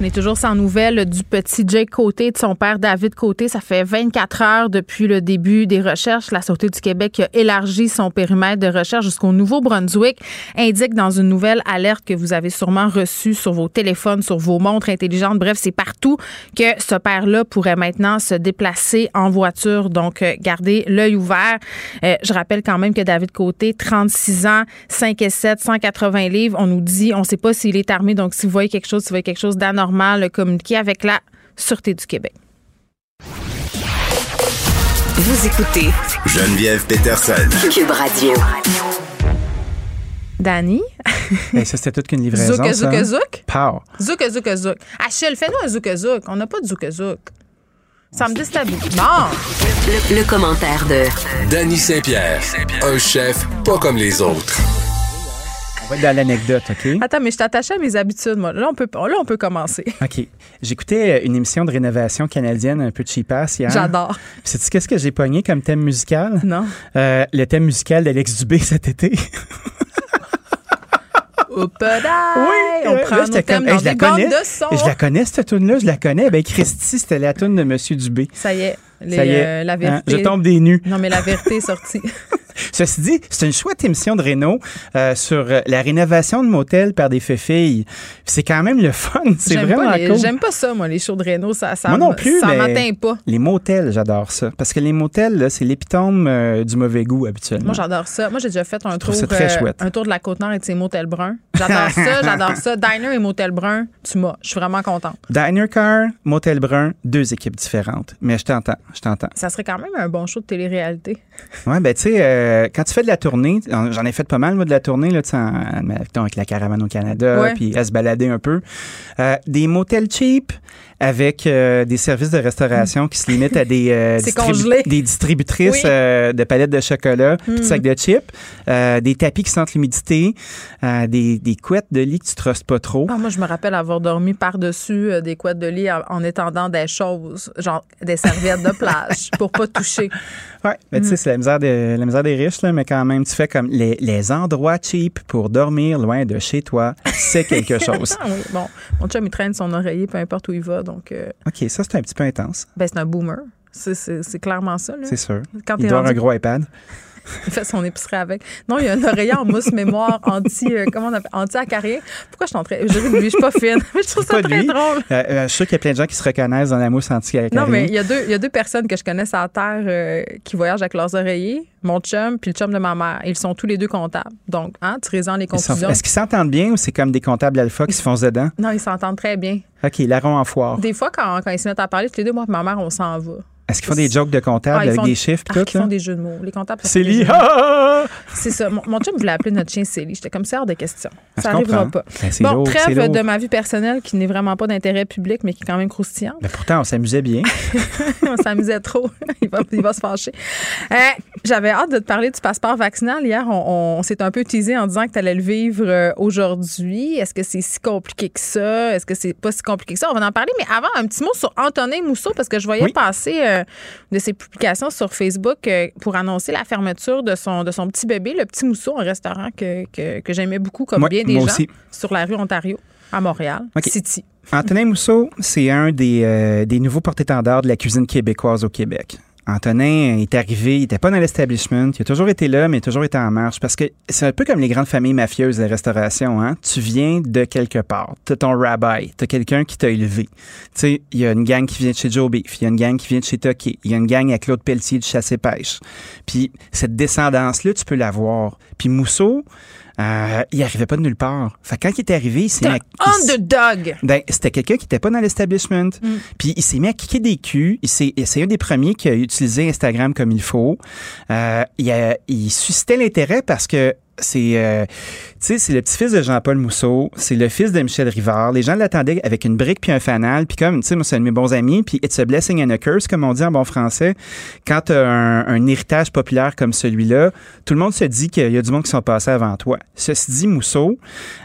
On est toujours sans nouvelles du petit Jake Côté, de son père David Côté. Ça fait 24 heures depuis le début des recherches. La Sûreté du Québec a élargi son périmètre de recherche jusqu'au Nouveau-Brunswick, indique dans une nouvelle alerte que vous avez sûrement reçue sur vos téléphones, sur vos montres intelligentes. Bref, c'est partout que ce père-là pourrait maintenant se déplacer en voiture. Donc, euh, gardez l'œil ouvert. Euh, je rappelle quand même que David Côté, 36 ans, 5 et 7, 180 livres. On nous dit, on ne sait pas s'il est armé. Donc, si vous voyez quelque chose, si vous voyez quelque chose d'anormal, le communiquer avec la Sûreté du Québec. Vous écoutez Geneviève Peterson. Cube Radio. Danny? Ben, ça, c'était toute qu'une livraison. Zouk, zouk, ça. zouk. Pow. Zouk, zouk, zouk. Achille, fais-nous un zouk, zouk. On n'a pas de zouk, zouk. Ça me déstabilise. Bon. Le, le commentaire de Danny Saint-Pierre, un chef pas comme les autres. On va être dans l'anecdote, OK? Attends, mais je t'attachais à mes habitudes, moi. Là, on peut, là, on peut commencer. OK. J'écoutais une émission de rénovation canadienne un peu cheapass hier. J'adore. Sais-tu qu'est-ce que j'ai pogné comme thème musical? Non. Euh, le thème musical d'Alex Dubé cet été. Oui, on prend là, nos j'étais thèmes comme, dans hey, je la connais. de son. Je la connais, cette tune-là, je la connais. Ben, Christy, c'était la tune de Monsieur Dubé. Ça y est. Les, Ça y est. euh, la Hein, vérité. je tombe des nues. Non, mais la vérité est sortie. Ceci dit, c'est une chouette émission de Renault euh, sur euh, la rénovation de motels par des filles. C'est quand même le fun. C'est vraiment les- cool. J'aime pas ça, moi, les shows de Renault. Ça, ça, Moi non plus, ça m'atteint pas. Les motels, j'adore ça. Parce que les motels, c'est l'épitome euh, du mauvais goût habituellement. Moi, j'adore ça. Moi, j'ai déjà fait un tour, très euh, un tour de la Côte-Nord et de ses motels bruns. J'adore ça, j'adore ça. Diner et motel brun, tu m'as. Je suis vraiment contente. Diner Car, Motel Brun, deux équipes différentes. Mais je t'entends, je t'entends. Ça serait quand même un bon show de télé-réalité. Ouais, ben tu sais, euh, quand tu fais de la tournée, j'en ai fait pas mal moi de la tournée là, tu sais, en- avec la caravane au Canada, puis à se balader un peu. Euh, des motels cheap avec euh, des services de restauration qui se limitent à des euh, des distributrices Oui. euh, de palettes de chocolat, Mm. sacs de chips, euh, des tapis qui sentent l'humidité, des, des couettes de lit que tu trustes pas trop. Ah, moi, je me rappelle avoir dormi par-dessus des couettes de lit en, en étendant des choses, genre des serviettes de plage, pour pas toucher. Ouais, mais tu sais, c'est la misère, de, la misère des riches, là, mais quand même, tu fais comme les, les endroits cheap pour dormir loin de chez toi, c'est quelque chose. Ah oui, bon, mon chum, il traîne son oreiller peu importe où il va, donc euh, OK, ça, c'est un petit peu intense, ben, c'est un boomer. C'est- clairement ça. C'est sûr. Quand Il doit avoir un gros iPad. Il fait son épicerie avec. Non, il y a un oreiller en mousse mémoire anti, euh, comment on appelle, anti-acarien. Pourquoi je suis en train, je ris de lui, je suis pas fine. Mais je trouve ça très lui? drôle. Euh, euh, je suis sûr qu'il y a plein de gens qui se reconnaissent dans la mousse anti Non, mais il y, a deux, il y a deux personnes que je connais sur la Terre qui voyagent avec leurs oreillers. Mon chum puis le chum de ma mère. Ils sont tous les deux comptables. Donc, hein, tirez-en les conclusions. Est-ce qu'ils s'entendent bien ou c'est comme des comptables alpha qui se foncent dedans? Non, ils s'entendent très bien. OK, larron en foire. Des fois, quand, quand ils se mettent à parler, tous les deux, moi et ma mère, on s'en va. Est-ce qu'ils font des jokes de comptables Ah, avec font- des chiffres Ah, pis ils tout? font des jeux de mots. Les comptables, mots. Ah! C'est ça. Mon, mon chum voulait appeler notre chien Célie. J'étais comme ça hors de question. Je Ça n'arrivera pas. Ben, bon, lourd, trêve de ma vie personnelle qui n'est vraiment pas d'intérêt public, mais qui est quand même croustillante. Mais pourtant, on s'amusait bien. on s'amusait trop. il, va, il va se fâcher. Euh, J'avais hâte de te parler du passeport vaccinal. Hier, on, on s'est un peu teasé en disant que tu allais le vivre euh, aujourd'hui. Est-ce que c'est si compliqué que ça? Est-ce que c'est pas si compliqué que ça? On va en parler. Mais avant, un petit mot sur Antonin Mousseau, parce que je voyais Oui. passer euh, de ses publications sur Facebook euh, pour annoncer la fermeture de son, de son petit bébé, le petit Mousseau, un restaurant que, que, que j'aimais beaucoup, comme Ouais, bien des gens, aussi. sur la rue Ontario, à Montréal. City. Antonin Mousseau, c'est un des, euh, des nouveaux porte-étendards de la cuisine québécoise au Québec. Antonin est arrivé, il n'était pas dans l'establishment, il a toujours été là, mais il a toujours été en marche. Parce que c'est un peu comme les grandes familles mafieuses de la restauration. Hein? Tu viens de quelque part. Tu as ton rabbi, tu as quelqu'un qui t'a élevé. Tu sais, il y a une gang qui vient de chez Joe Beef, il y a une gang qui vient de chez Toki, il y a une gang à Claude Pelletier de Chasse et Pêche. Puis cette descendance-là, tu peux l'avoir. Puis Mousseau, euh, il arrivait pas de nulle part. Fait quand il est arrivé, il s'est mis à... underdog. Ben, c'était quelqu'un qui était pas dans l'establishment. Mm. Puis il s'est mis à kicker des culs. Il c'est un des premiers qui a utilisé Instagram comme il faut. Euh, il, a, il suscitait l'intérêt parce que c'est euh, c'est le petit-fils de Jean-Paul Mousseau, c'est le fils de Michel Rivard. Les gens l'attendaient avec une brique puis un fanal, puis comme tu sais moi c'est un de mes bons amis, puis it's a blessing and a curse comme on dit en bon français. Quand tu un, héritage populaire comme celui-là, tout le monde se dit qu'il y a du monde qui sont passés avant toi. Ceci dit Mousseau,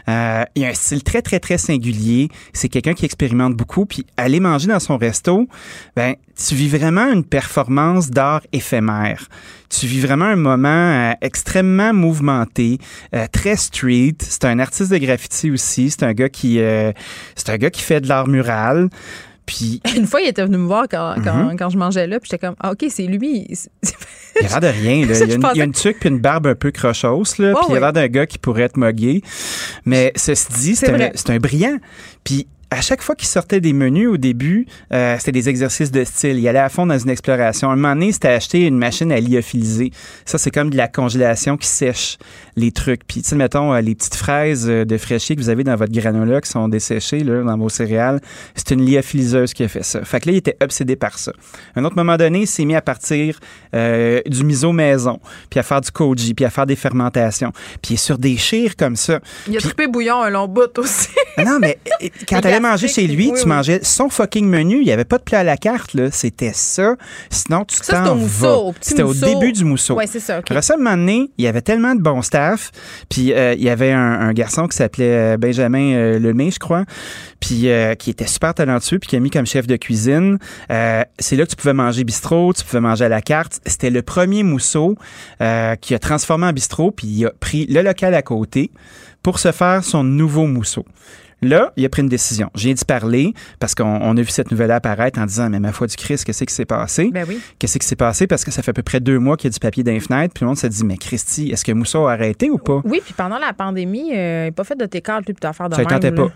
euh, il a un style très très très singulier, c'est quelqu'un qui expérimente beaucoup puis aller manger dans son resto, ben tu vis vraiment une performance d'art éphémère tu vis vraiment un moment euh, extrêmement mouvementé, euh, très street. C'est un artiste de graffiti aussi. C'est un gars qui, euh, c'est un gars qui fait de l'art mural. Puis... Une fois, il était venu me voir quand, quand, mhm. je mangeais là, puis j'étais comme, ah, OK, c'est lui. il a l'air de rien. Là. Il, y a une, il, a une, tuque puis une barbe un peu crochose, là, puis il a l'air d'un gars qui pourrait être mogué. Mais ceci dit, c'est un, un, brillant. Puis à chaque fois qu'il sortait des menus au début, euh, c'était des exercices de style. Il allait à fond dans une exploration. un moment donné, c'était acheter une machine à lyophiliser. Ça, c'est comme de la congélation qui sèche les trucs. Puis, tu sais, mettons, euh, les petites fraises euh, de fraîchier que vous avez dans votre granola qui sont desséchées là, dans vos céréales, c'est une lyophiliseuse qui a fait ça. Fait que là, il était obsédé par ça. À un autre moment donné, il s'est mis à partir du miso maison, puis à faire du koji, puis à faire des fermentations. Puis sur des chires comme ça. Il a trippé bouillon un long bout aussi. non, mais quand manger chez lui, tu mangeais son fucking menu. Il n'y avait pas de plat à la carte, là. C'était ça. Sinon, tu t'en vas. C'était au début du mousseau. Oui, c'est ça. Okay. Après un moment donné, il y avait tellement de bon Puis euh, il y avait un, garçon qui s'appelait euh, Benjamin euh, Lemay, je crois, qui était super talentueux, puis qui a mis comme chef de cuisine. c'est là que tu pouvais manger bistrot, tu pouvais manger à la carte. C'était le premier mousseau qui a transformé en bistrot, puis il a pris le local à côté pour se faire son nouveau mousseau. Là, il a pris une décision. J'ai d'y parler parce qu'on a vu cette nouvelle apparaître en disant Mais ma foi du Christ, qu'est-ce qui s'est passé? Ben oui. Qu'est-ce qui s'est passé? Parce que ça fait à peu près deux mois qu'il y a du papier dans les fenêtres. Puis le monde s'est dit Mais Christy, est-ce que Moussa a arrêté ou pas? Oui, puis pendant la pandémie, euh, il n'a pas fait de tes puis d'affaires de Ça même. pas.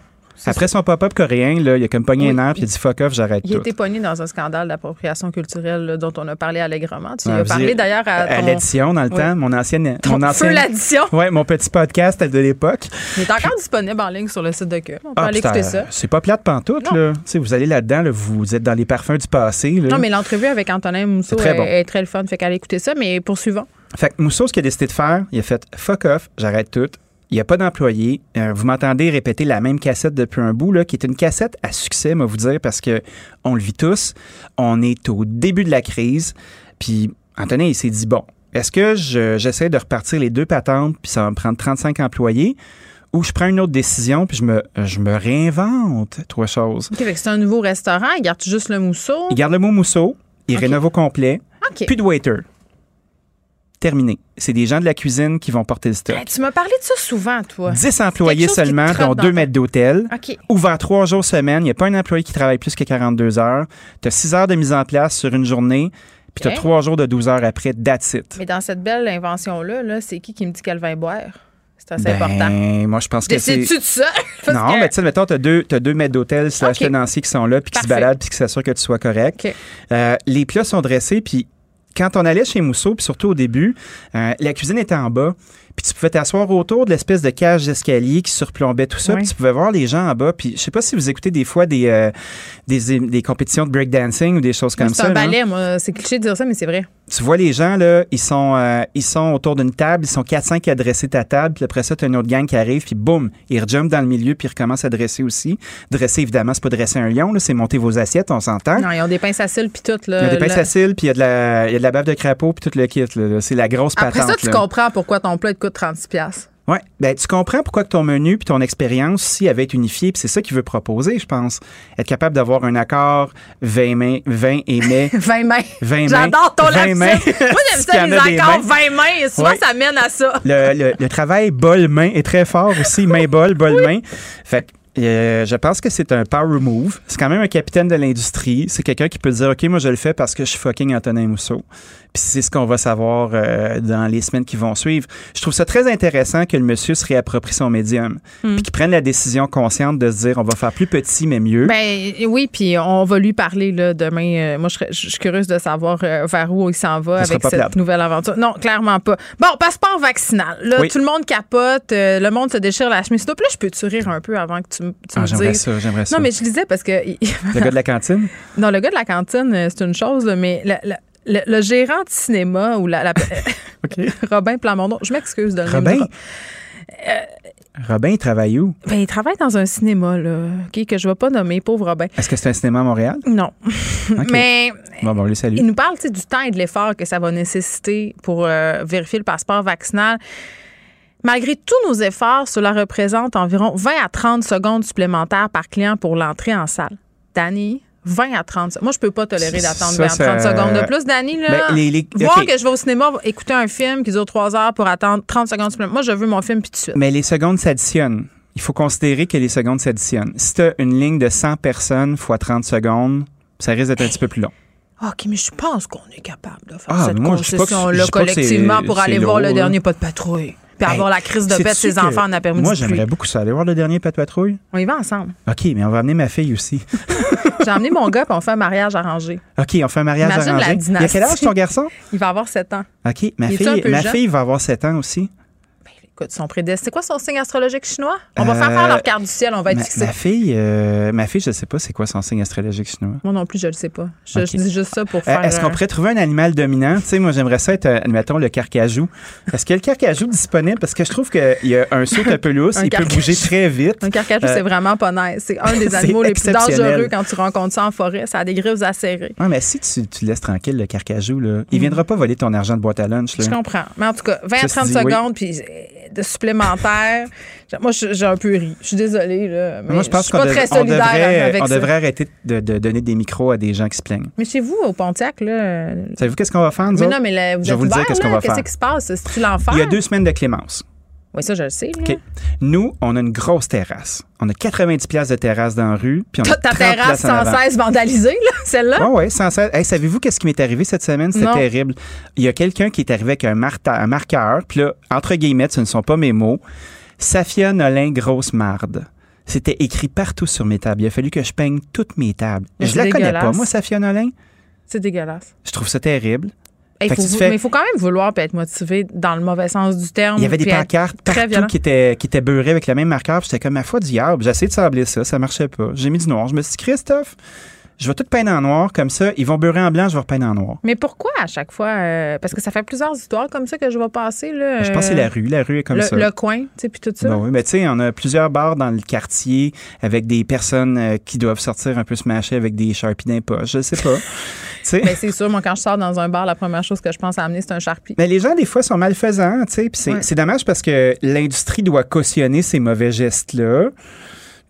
Après son pop-up coréen, là, il a comme pogné un air puis il a dit fuck off, j'arrête tout. Il été pogné dans un scandale d'appropriation culturelle dont on a parlé allègrement. Tu as parlé d'ailleurs à. À l'édition dans le temps, mon ancienne. mon ancienne... l'addition. Ouais, mon petit podcast de l'époque. Il est encore disponible en ligne sur le site de Cube. On peut ah, aller écouter ça. C'est pas plate pantoute, là. vous allez là-dedans, vous êtes dans les parfums du passé. Là. Non, mais l'entrevue avec Antonin Mousseau est, très bon. est, très le fun. Fait qu'allez écouter ça, mais poursuivons. Fait que Mousseau, ce qu'il a décidé de faire, il a fait fuck off, j'arrête tout il n'y a pas d'employé. Euh, vous m'entendez répéter la même cassette depuis un bout, là, qui est une cassette à succès, moi vous dire, parce que on le vit tous. On est au début de la crise. Puis Antonin, il s'est dit, bon, est-ce que j'essaie de repartir les deux patentes, puis ça va me prendre 35 employés, ou je prends une autre décision, puis je me, je me réinvente trois choses. OK, c'est un nouveau restaurant. Il garde juste le mousseau? Il garde le mot mousseau. Il rénove au complet. OK. Plus de waiter terminé. C'est des gens de la cuisine qui vont porter le stock. tu m'as parlé de ça souvent, toi. 10 employés seulement, dont 2 mètres d'hôtel. Ouvert 3 jours semaine. Il n'y a pas un employé qui travaille plus que 42 heures. Tu as 6 heures de mise en place sur une journée. Puis tu as 3 jours de 12 heures après, that's it. Mais dans cette belle invention-là, -là, c'est qui qui me dit qu'elle va boire? C'est assez ben, important. Moi, je pense que c'est. tu de ça? non, mais tu sais, mettons, tu as deux, as deux maîtres d'hôtel slash okay. qui sont là, puis qui se baladent, puis qui s'assurent que tu sois correct. Euh, les plats sont dressés, puis quand on allait chez Mousseau, puis surtout au début, euh, la cuisine était en bas. Puis tu pouvais t'asseoir autour de l'espèce de cage d'escalier qui surplombait tout ça. Puis tu pouvais voir les gens en bas. Puis je sais pas si vous écoutez des fois des, euh, des, des, compétitions de breakdancing ou des choses comme ça. C'est un ballet, moi. C'est cliché de dire ça, mais c'est vrai tu vois les gens, là, ils sont, euh, ils sont autour d'une table, ils sont 4-5 à dresser ta table, puis après ça, tu as une autre gang qui arrive, puis boum, ils rejumpent dans le milieu, puis ils recommencent à dresser aussi. Dresser, évidemment, c'est pas dresser un lion, c'est monter vos assiettes, on s'entend. Non, ils ont des pinces à cils, puis tout. Là, ils ont des pinces à cils, puis il y, a de la, y a de la bave de crapaud, puis tout le kit. C'est la grosse patente. Après ça, tu comprends pourquoi ton plat coûte 36$. Oui, ben, tu comprends pourquoi que ton menu puis ton expérience, si avait été unifiée, puis c'est ça qu'il veut proposer, je pense. Être capable d'avoir un accord 20 mains, 20 et mai. 20 mains. 20 J'adore ton lapsus. Moi, j'aime ça, les accords 20 mains. Souvent, ça mène à ça. Le, le, le travail bol-main est très fort aussi. Main-bol, bol-main. Fait je pense que c'est un power move. C'est quand même un capitaine de l'industrie. C'est quelqu'un qui peut dire, OK, moi, je le fais parce que je suis fucking Antonin Mousseau. Puis c'est ce qu'on va savoir euh, dans les semaines qui vont suivre. Je trouve ça très intéressant que le monsieur se réapproprie son médium. Hmm. Puis qu'il prenne la décision consciente de se dire, on va faire plus petit, mais mieux. Ben oui, puis on va lui parler là, demain. Euh, moi, je, suis curieuse de savoir euh, vers où il s'en va avec cette nouvelle aventure. Non, clairement pas. Bon, passeport vaccinal. Là, tout le monde capote. le monde se déchire la chemise. S'il je peux te rire un peu avant que tu, tu ah, J'aimerais ça, j'aimerais ça. Non, mais je lisais parce que... le gars de la cantine? Non, le gars de la cantine, c'est une chose, mais le, gérant de cinéma ou la, Robin Plamondon, je m'excuse de le Robin? Euh, Robin, il travaille où? Ben, il travaille dans un cinéma, là, que je ne vais pas nommer, pauvre Robin. Est-ce que c'est un cinéma à Montréal? Non. Mais bon, bon, il nous parle du temps et de l'effort que ça va nécessiter pour euh, vérifier le passeport vaccinal. Malgré tous nos efforts, cela représente environ 20 à 30 secondes supplémentaires par client pour l'entrée en salle. Danny, 20 à 30 Moi, je peux pas tolérer d'attendre 20 à 30 secondes de plus. Danny, là, ben, voir que je vais au cinéma écouter un film qui dure 3 heures pour attendre 30 secondes supplémentaires. Moi, je veux mon film puis tout de suite. Mais les secondes s'additionnent. Il faut considérer que les secondes s'additionnent. Si tu as une ligne de 100 personnes fois 30 secondes, ça risque d'être un petit peu plus long. OK, mais je pense qu'on est capable de faire ah, cette concession-là collectivement pour aller voir le dernier pas de patrouille. Puis avoir la crise de paix de ses enfants en a permis Moi, j'aimerais beaucoup ça. Aller voir le dernier Pat Patrouille. On y va ensemble. OK, mais on va amener ma fille aussi. J'ai emmené mon gars, puis on fait un mariage arrangé. OK, on fait un mariage arrangé. Il a quel âge ton garçon? Il va avoir 7 ans. OK, ma, fille, ma fille va avoir 7 ans aussi. Son C'est quoi son signe astrologique chinois? On va faire faire leur carte du ciel, on va être ma, Ma fille, euh, ma fille, je ne sais pas c'est quoi son signe astrologique chinois. Moi non plus, je ne le sais pas. Je, dis juste ça pour euh, faire. Est-ce qu'on pourrait trouver un animal dominant? Tu sais, moi, j'aimerais ça être, euh, admettons, le carcajou. Est-ce qu'il y a le carcajou disponible? Parce que je trouve qu'il y a un saut un peu lousse, il peut bouger très vite. Un carcajou, c'est vraiment pas nice. C'est un des animaux les plus dangereux quand tu rencontres ça en forêt. Ça a des griffes acérées. Oui, mais si tu, tu, laisses tranquille le carcajou, là, il mm. viendra pas voler ton argent de boîte à lunch. Je comprends. Mais en tout cas, 20 30 secondes, puis de supplémentaire. Moi, j'ai un peu ri. Je suis désolée. Là, mais moi, je pense suis pas très solidaire devrait, avec on devrait arrêter de, donner des micros à des gens qui se plaignent. Mais chez vous, au Pontiac, là. Savez-vous qu'est-ce qu'on va faire, nous mais Non, mais là, vous je vais vous dire qu'est-ce qu'on va faire. Qu'est-ce qui se passe? C'est-tu l'enfer? Il y a deux semaines de clémence. Oui, ça, je le sais. Nous, on a une grosse terrasse. On a 90 places de terrasse dans la rue. Puis on a Ta terrasse sans cesse vandalisée, là, celle-là? Oui, oui, sans cesse. Savez-vous qu'est-ce qui m'est arrivé cette semaine? C'était terrible. Il y a quelqu'un qui est arrivé avec un, un marqueur. Puis là, entre guillemets, ce ne sont pas mes mots. Safia Nolin, grosse marde. C'était écrit partout sur mes tables. Il a fallu que je peigne toutes mes tables. je la connais pas, moi, Safia Nolin. C'est dégueulasse. Je trouve ça terrible. Mais il faut quand même vouloir être motivé dans le mauvais sens du terme. Il y avait des pancartes partout qui étaient, qui étaient beurrées avec le même marqueur. J'étais comme ma foi diable. J'ai essayé de sabler ça, ça marchait pas. J'ai mis du noir. Je me suis dit, Christophe, je vais tout peindre en noir, comme ça, ils vont beurrer en blanc, je vais repeindre en noir. Mais pourquoi à chaque fois? Euh, parce que ça fait plusieurs histoires comme ça que je vais passer. Là, je pense que c'est la rue. La rue est comme ça. Le coin, tu sais, puis tout ça. Ben oui, mais tu sais, on a plusieurs bars dans le quartier avec des personnes euh, qui doivent sortir un peu se mâcher avec des Sharpies d'un poche. Je sais pas. Mais ben, c'est sûr, moi, quand je sors dans un bar, la première chose que je pense à amener, c'est un Sharpie. Mais les gens, des fois, sont malfaisants, tu sais. Puis c'est dommage parce que l'industrie doit cautionner ces mauvais gestes-là.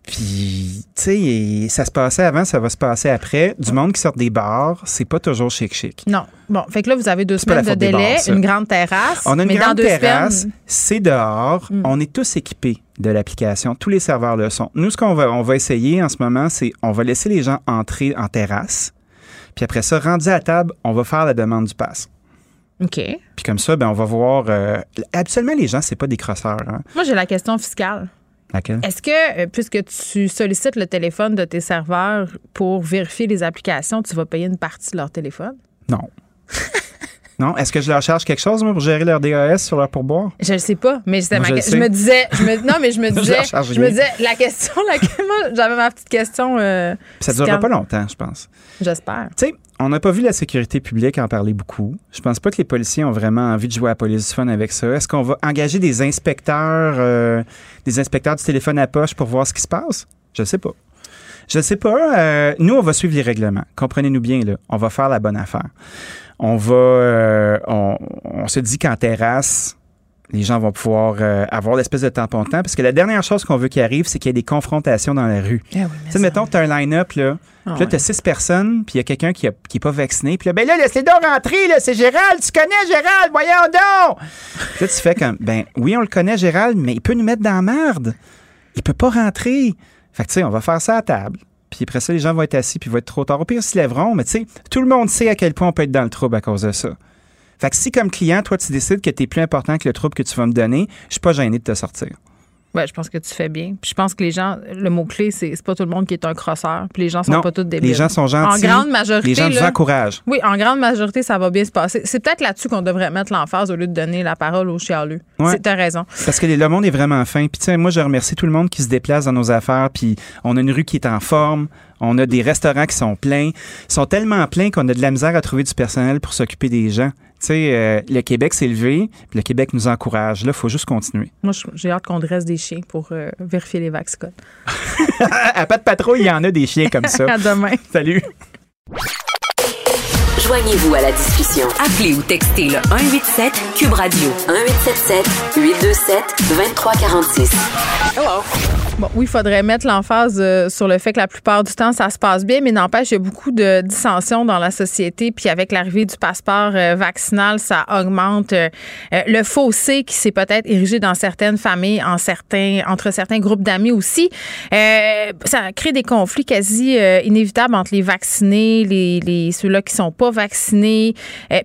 Puis, tu sais, ça se passait avant, ça va se passer après. Du monde qui sort des bars, c'est pas toujours chic-chic. Non. Bon, fait que là, vous avez deux semaines de délai, une grande terrasse. On a une grande terrasse, c'est dehors. Mm. On est tous équipés de l'application. Tous les serveurs le sont. Nous, ce qu'on va, on va essayer en ce moment, c'est on va laisser les gens entrer en terrasse. Puis après ça, rendu à table, on va faire la demande du pass. OK. Puis comme ça, ben, on va voir. Euh, habituellement, les gens, c'est pas des crosseurs. Hein. Moi, j'ai la question fiscale. Est-ce que, euh, puisque tu sollicites le téléphone de tes serveurs pour vérifier les applications, tu vas payer une partie de leur téléphone? Non. non? Est-ce que je leur charge quelque chose, moi, pour gérer leur DAS sur leur pourboire? Je ne sais pas, mais ma je, je me disais, je me, non, mais je me disais, je, me disais, la question, moi, j'avais ma petite question. Euh, ça ne durera pas longtemps, je pense. J'espère. Tu sais, on n'a pas vu la sécurité publique en parler beaucoup. Je pense pas que les policiers ont vraiment envie de jouer à la police du fun avec ça. Est-ce qu'on va engager des inspecteurs, euh, des inspecteurs du téléphone à poche pour voir ce qui se passe? Je sais pas. Je sais pas. Euh, nous, on va suivre les règlements. Comprenez-nous bien, là. On va faire la bonne affaire. On va, euh, on, on, se dit qu'en terrasse, les gens vont pouvoir euh, avoir l'espèce de tampon-temps. Parce que la dernière chose qu'on veut qu'il arrive, c'est qu'il y ait des confrontations dans la rue. Ah tu sais, mettons, tu as un line-up, là. Ah puis là, tu as six personnes, puis il y a quelqu'un qui, n'est est pas vacciné. Puis là, ben là, laissez donc rentrer, là, c'est Gérald, tu connais Gérald, voyons donc! Puis là, tu fais comme, ben oui, on le connaît, Gérald, mais il peut nous mettre dans la merde. Il peut pas rentrer. Fait que, tu sais, on va faire ça à table. Puis après ça, les gens vont être assis, puis vont être trop tard. Au pire, ils se lèveront, mais tu sais, tout le monde sait à quel point on peut être dans le trouble à cause de ça. Fait que si, comme client, toi, tu décides que tu es plus important que le trouble que tu vas me donner, je suis pas gêné de te sortir. Oui, je pense que tu fais bien. Puis je pense que les gens, le mot-clé, c'est, c'est pas tout le monde qui est un crosseur. Puis les gens sont pas tous débiles. Les gens sont gentils. En grande majorité. Les gens nous encouragent. Oui, en grande majorité, ça va bien se passer. C'est peut-être là-dessus qu'on devrait mettre l'emphase au lieu de donner la parole aux chialeux. Ouais. Tu as raison. Parce que le monde est vraiment fin. Puis tu sais, moi, je remercie tout le monde qui se déplace dans nos affaires. Puis on a une rue qui est en forme. On a des restaurants qui sont pleins. Ils sont tellement pleins qu'on a de la misère à trouver du personnel pour s'occuper des gens. Tu sais, euh, le Québec s'est levé, puis le Québec nous encourage. Là, il faut juste continuer. Moi, j'ai hâte qu'on dresse des chiens pour euh, vérifier les vax à pas de patrouille, il y en a des chiens comme ça. à demain. Salut. Joignez-vous à la discussion. Appelez ou textez le 187 Cube Radio 1877 827 2346. Hello. Bon, oui, il faudrait mettre l'emphase euh, sur le fait que la plupart du temps, ça se passe bien, mais n'empêche, il y a beaucoup de dissensions dans la société. Puis avec l'arrivée du passeport euh, vaccinal, ça augmente euh, le fossé qui s'est peut-être érigé dans certaines familles, en certains, entre certains groupes d'amis aussi. ça crée des conflits quasi inévitables entre les vaccinés, les, les ceux-là qui sont pas vaccinés.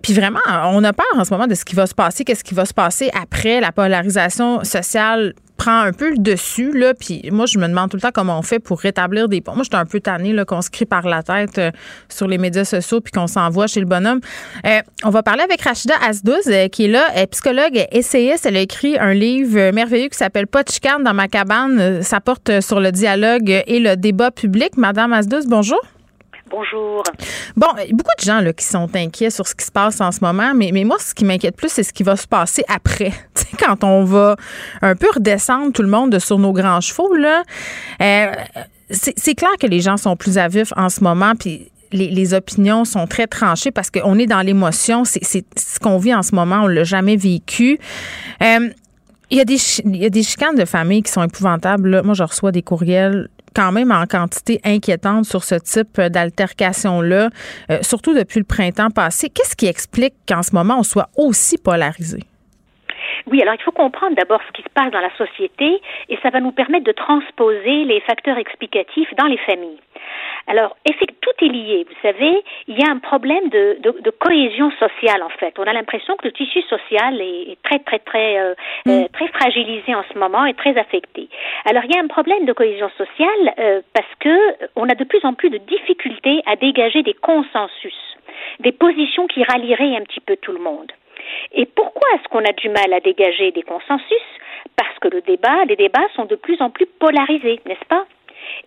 puis vraiment, on a peur en ce moment de ce qui va se passer, qu'est-ce qui va se passer après la polarisation sociale prend un peu le dessus, là, puis moi, je me demande tout le temps comment on fait pour rétablir des ponts. Moi, j'étais un peu tannée, là, qu'on se crie par la tête euh, sur les médias sociaux puis qu'on s'envoie chez le bonhomme. Euh, on va parler avec Rachida Asdouz, euh, qui est là, psychologue, essayiste. Elle a écrit un livre merveilleux qui s'appelle Pas dans ma cabane. Ça porte sur le dialogue et le débat public. Madame Asdouz, bonjour. Bonjour. Bon, beaucoup de gens là, qui sont inquiets sur ce qui se passe en ce moment, mais, mais moi, ce qui m'inquiète plus, c'est ce qui va se passer après. sais, quand on va un peu redescendre tout le monde sur nos grands chevaux, là, euh, c'est clair que les gens sont plus à vif en ce moment, puis les, opinions sont très tranchées parce qu'on est dans l'émotion. C'est ce qu'on vit en ce moment, on l'a jamais vécu. Euh, il y, a des, il y a des chicanes de famille qui sont épouvantables. Moi, je reçois des courriels quand même en quantité inquiétante sur ce type d'altercation-là, euh, surtout depuis le printemps passé. Qu'est-ce qui explique qu'en ce moment, on soit aussi polarisé? Oui, alors il faut comprendre d'abord ce qui se passe dans la société et ça va nous permettre de transposer les facteurs explicatifs dans les familles. Alors, tout est lié. Vous savez, il y a un problème de, de, cohésion sociale en fait. On a l'impression que le tissu social est, très très très euh, mm. euh, très fragilisé en ce moment et très affecté. Alors, il y a un problème de cohésion sociale euh, parce que on a de plus en plus de difficultés à dégager des consensus, des positions qui rallieraient un petit peu tout le monde. Et pourquoi est-ce qu'on a du mal à dégager des consensus? Parce que le débat, les débats sont de plus en plus polarisés, n'est-ce pas?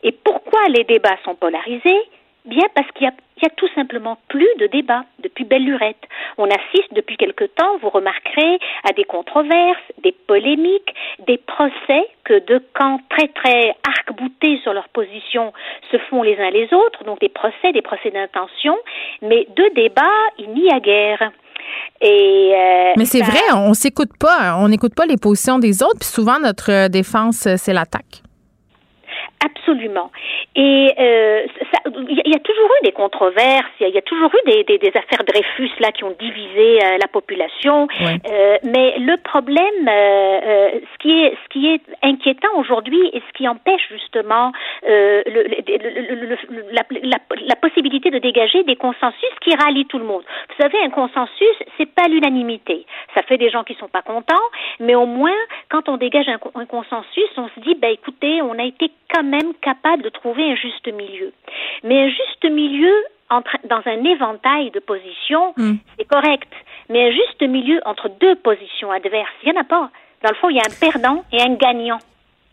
Et pourquoi les débats sont polarisés? Bien parce qu'il y, a, tout simplement plus de débats depuis belle lurette. On assiste depuis quelque temps, vous remarquerez, à des controverses, des polémiques, des procès que deux camps très très arc-boutés sur leur position se font les uns les autres, donc des procès, des procès d'intention, mais de débats, il n'y a guère. Et, euh, Mais c'est vrai, on s'écoute pas, on n'écoute pas les positions des autres, puis souvent notre défense, c'est l'attaque. Absolument. Et euh, il y a toujours eu des controverses, il y, a toujours eu des, des, des, affaires Dreyfus là qui ont divisé euh, la population. Euh, mais le problème, ce qui est ce qui est inquiétant aujourd'hui et ce qui empêche justement le, la, la, la, possibilité de dégager des consensus qui rallient tout le monde. Vous savez, un consensus, c'est pas l'unanimité. Ça fait des gens qui sont pas contents, mais au moins quand on dégage un, un consensus, on se dit, ben écoutez, on a été quand même capable de trouver un juste milieu. Mais un juste milieu entre, dans un éventail de positions, hmm. c'est correct. Mais un juste milieu entre deux positions adverses, il n'y en a pas. Dans le fond, il y a un perdant et un gagnant.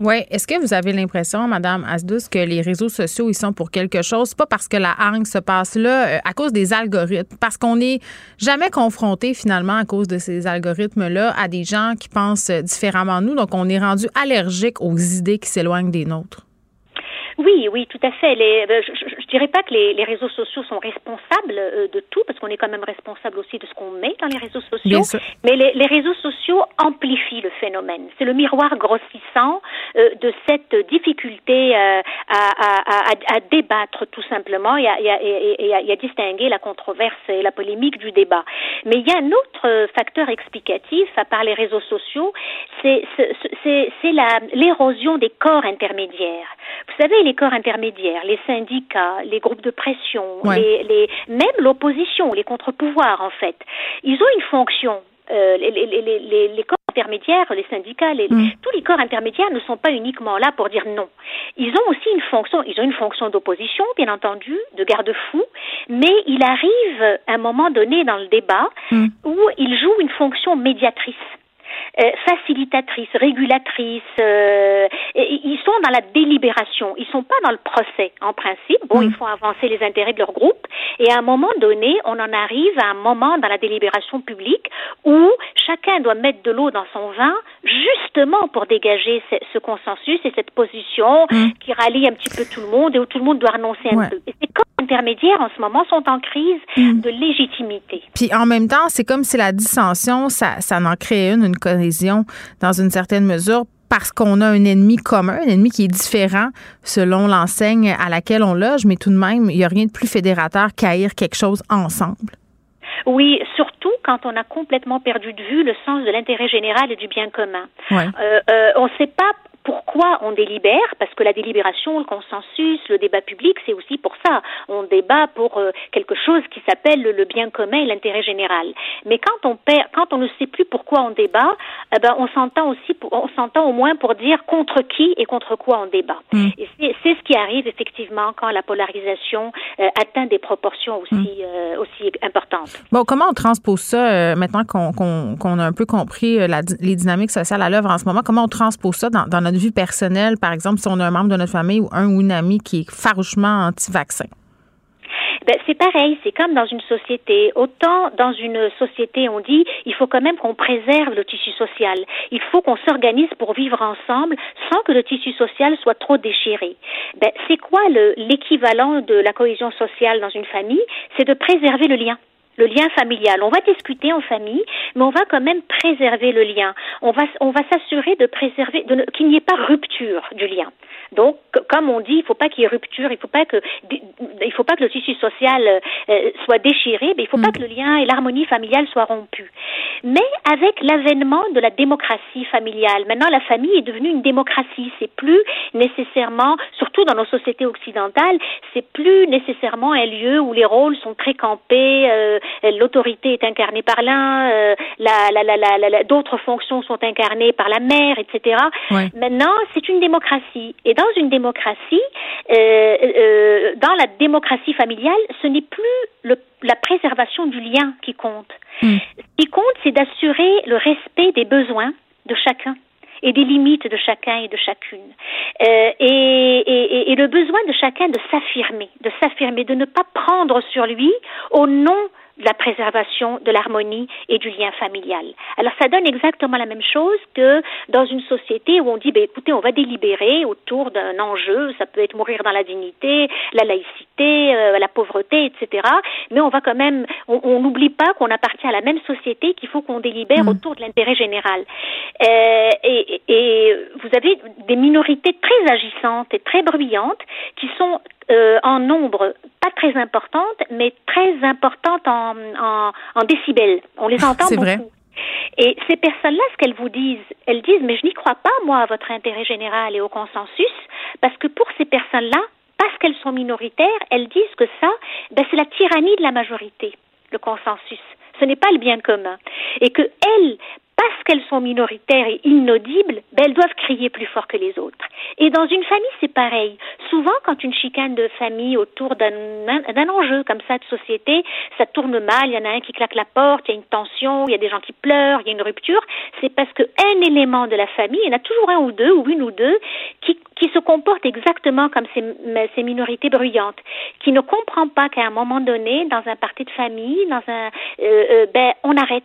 Oui. Est-ce que vous avez l'impression, Madame Asdus, que les réseaux sociaux, ils sont pour quelque chose? Pas parce que la hargne se passe là, euh, à cause des algorithmes, parce qu'on n'est jamais confronté, finalement, à cause de ces algorithmes-là, à des gens qui pensent différemment de nous. Donc, on est rendu allergique aux idées qui s'éloignent des nôtres. Oui, oui, tout à fait. Les, euh, je, je, dirais pas que les, les réseaux sociaux sont responsables euh, de tout, parce qu'on est quand même responsable aussi de ce qu'on met dans les réseaux sociaux. Mais les, les, réseaux sociaux amplifient le phénomène. C'est le miroir grossissant euh, de cette difficulté à, à, à, à, débattre tout simplement et à, et, et à, distinguer la controverse et la polémique du débat. Mais il y a un autre facteur explicatif, à part les réseaux sociaux, c'est l'érosion des corps intermédiaires. Vous savez, les corps intermédiaires, les syndicats, les groupes de pression, les, les, même l'opposition, les contre-pouvoirs, en fait, ils ont une fonction. Euh, les, les, les, les, corps intermédiaires, les syndicats, mm. tous les corps intermédiaires ne sont pas uniquement là pour dire non. Ils ont aussi une fonction, ils ont une fonction d'opposition, bien entendu, de garde-fou, mais il arrive à un moment donné dans le débat mm. où ils jouent une fonction médiatrice. Euh, facilitatrices, régulatrices. Euh, ils sont dans la délibération. Ils sont pas dans le procès en principe. Bon, mm. ils font avancer les intérêts de leur groupe. Et à un moment donné, on en arrive à un moment dans la délibération publique où chacun doit mettre de l'eau dans son vin, justement pour dégager ce, consensus et cette position mm. qui rallie un petit peu tout le monde et où tout le monde doit renoncer un peu. Et corps intermédiaires en ce moment sont en crise mm. de légitimité. Puis en même temps, c'est comme si la dissension, ça, ça en crée une, une dans une certaine mesure parce qu'on a un ennemi commun, un ennemi qui est différent selon l'enseigne à laquelle on loge, mais tout de même, il n'y a rien de plus fédérateur qu'haïr quelque chose ensemble. Oui, surtout quand on a complètement perdu de vue le sens de l'intérêt général et du bien commun. Euh, euh, on ne sait pas pourquoi on délibère Parce que la délibération, le consensus, le débat public, c'est aussi pour ça. On débat pour euh, quelque chose qui s'appelle le bien commun et l'intérêt général. Mais quand on perd, quand on ne sait plus pourquoi on débat, eh ben on s'entend aussi, on s'entend au moins pour dire contre qui et contre quoi on débat. Mm. Et c'est ce qui arrive effectivement quand la polarisation euh, atteint des proportions aussi mm. euh, aussi importantes. Bon, comment on transpose ça maintenant qu'on a un peu compris les dynamiques sociales à l'œuvre en ce moment Comment on transpose ça dans, dans notre vue personnelle, par exemple, si on a un membre de notre famille ou un ou une amie qui est farouchement anti-vaccin? Ben, c'est pareil, c'est comme dans une société. Autant dans une société, on dit, il faut quand même qu'on préserve le tissu social. Il faut qu'on s'organise pour vivre ensemble sans que le tissu social soit trop déchiré. Ben, c'est quoi l'équivalent de la cohésion sociale dans une famille? C'est de préserver le lien le lien familial. On va discuter en famille, mais on va quand même préserver le lien. On va, on va s'assurer de préserver, qu'il n'y ait pas rupture du lien. Donc, comme on dit, il ne faut pas qu'il y ait rupture, il ne faut pas que, il faut pas que le tissu social euh, soit déchiré, mais il ne faut pas mm. que le lien et l'harmonie familiale soient rompus. Mais avec l'avènement de la démocratie familiale, maintenant la famille est devenue une démocratie. C'est plus nécessairement, surtout dans nos sociétés occidentales, c'est plus nécessairement un lieu où les rôles sont très campés. Euh, l'autorité est incarnée par l'un, euh, la, la, la, d'autres fonctions sont incarnées par la mère, etc. Maintenant, c'est une démocratie. Et dans une démocratie, euh, euh, dans la démocratie familiale, ce n'est plus le, la préservation du lien qui compte. Hmm. Ce qui compte, c'est d'assurer le respect des besoins de chacun et des limites de chacun et de chacune. Euh, et, et, et, le besoin de chacun de s'affirmer, de s'affirmer, de ne pas prendre sur lui au nom de la préservation de l'harmonie et du lien familial. Alors ça donne exactement la même chose que dans une société où on dit, ben, écoutez, on va délibérer autour d'un enjeu, ça peut être mourir dans la dignité, la laïcité, euh, la pauvreté, etc. Mais on va quand même, on n'oublie pas qu'on appartient à la même société, qu'il faut qu'on délibère mmh. autour de l'intérêt général. Euh, et, et vous avez des minorités très agissantes et très bruyantes qui sont euh, en nombre pas très importante, mais très importante en, en, en décibels. On les entend beaucoup. Vrai. Et ces personnes-là, ce qu'elles vous disent, elles disent, mais je n'y crois pas, moi, à votre intérêt général et au consensus, parce que pour ces personnes-là, parce qu'elles sont minoritaires, elles disent que ça, ben, c'est la tyrannie de la majorité, le consensus. Ce n'est pas le bien commun. Et que elles, parce qu'elles sont minoritaires et inaudibles, ben, elles doivent crier plus fort que les autres. Et dans une famille, c'est pareil. Souvent, quand une chicane de famille autour d'un enjeu comme ça de société, ça tourne mal, il y en a un qui claque la porte, il y a une tension, il y a des gens qui pleurent, il y a une rupture, c'est parce qu'un élément de la famille, il y en a toujours un ou deux, ou une ou deux, qui, qui se comporte exactement comme ces, ces minorités bruyantes, qui ne comprend pas qu'à un moment donné, dans un parti de famille, dans un, euh, euh, ben, on arrête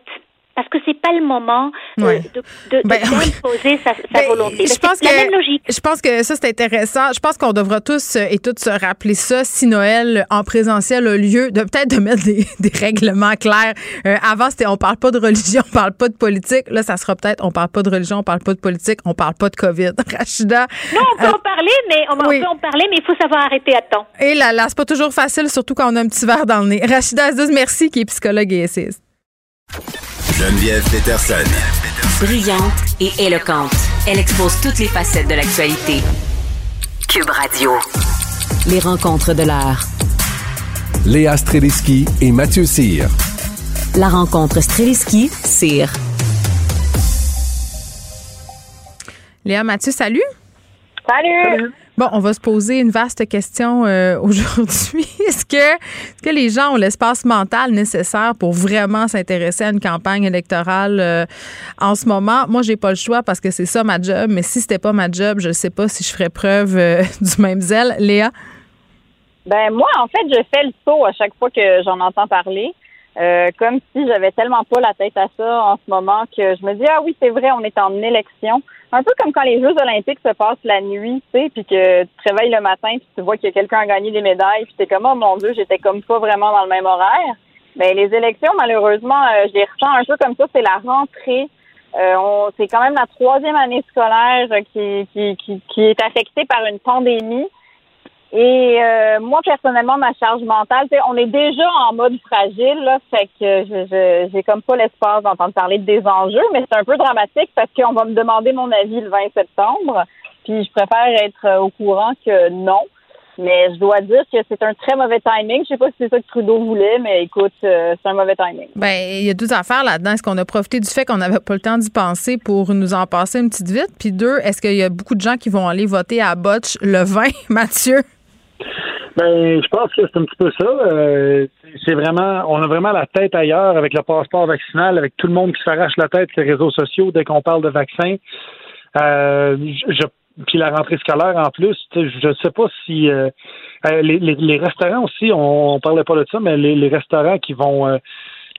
parce que c'est pas le moment euh, de, de, ben, d'imposer sa, sa ben, volonté. Je pense la même logique. Je pense que ça, c'est intéressant. Je pense qu'on devra tous euh, et toutes se rappeler ça si Noël en présentiel a lieu, de peut-être de mettre des, des règlements clairs. Euh, avant, c'était on parle pas de religion, on parle pas de politique. Là, ça sera peut-être on parle pas de religion, on parle pas de politique, on parle pas de COVID. Rachida. Non, on peut en parler, mais on, peut en parler, mais il faut savoir arrêter à temps. Et là, là, c'est pas toujours facile, surtout quand on a un petit verre dans le nez. Rachida Aziz, merci, qui est psychologue et essayiste. Geneviève Peterson. Brillante et éloquente, elle expose toutes les facettes de l'actualité. Cube Radio. Les rencontres de l'heure. Léa Streliski et Mathieu Cyr. La rencontre Streliski-Cyr. Léa Mathieu, salut. Salut. Bon, on va se poser une vaste question euh, aujourd'hui. Est-ce que, est que les gens ont l'espace mental nécessaire pour vraiment s'intéresser à une campagne électorale euh, en ce moment? Moi, j'ai pas le choix parce que c'est ça ma job, mais si c'était pas ma job, je sais pas si je ferais preuve euh, du même zèle. Léa? Ben moi, en fait, je fais le saut à chaque fois que j'en entends parler. comme si j'avais tellement pas la tête à ça en ce moment que je me dis ah oui c'est vrai on est en élection un peu comme quand les Jeux olympiques se passent la nuit, tu sais, puis que tu te réveilles le matin, puis tu vois que quelqu'un a gagné des médailles, puis t'es comme, oh mon Dieu, j'étais comme pas vraiment dans le même horaire. Mais les élections, malheureusement, euh, je les ressens un peu comme ça, c'est la rentrée. Euh, c'est quand même la troisième année scolaire qui, qui, qui, qui est affectée par une pandémie. Et euh, moi, personnellement, ma charge mentale, on est déjà en mode fragile, là, fait que je, j'ai comme pas l'espace d'entendre parler des enjeux, mais c'est un peu dramatique parce qu'on va me demander mon avis le 20 septembre, puis je préfère être euh, au courant que non. Mais je dois dire que c'est un très mauvais timing. Je sais pas si c'est ça que Trudeau voulait, mais écoute, euh, c'est un mauvais timing. Ben, il y a deux affaires là-dedans. Est-ce qu'on a profité du fait qu'on n'avait pas le temps d'y penser pour nous en passer une petite vite? Puis deux, est-ce qu'il y a beaucoup de gens qui vont aller voter à Botch le 20, Mathieu? Ben, je pense que c'est un petit peu ça. Euh, c'est vraiment, on a vraiment la tête ailleurs avec le passeport vaccinal, avec tout le monde qui s'arrache la tête sur les réseaux sociaux dès qu'on parle de vaccin. Euh, je, puis la rentrée scolaire en plus, je ne sais pas si euh, les, les, restaurants aussi, on, on parlait pas de ça, mais les, les restaurants qui vont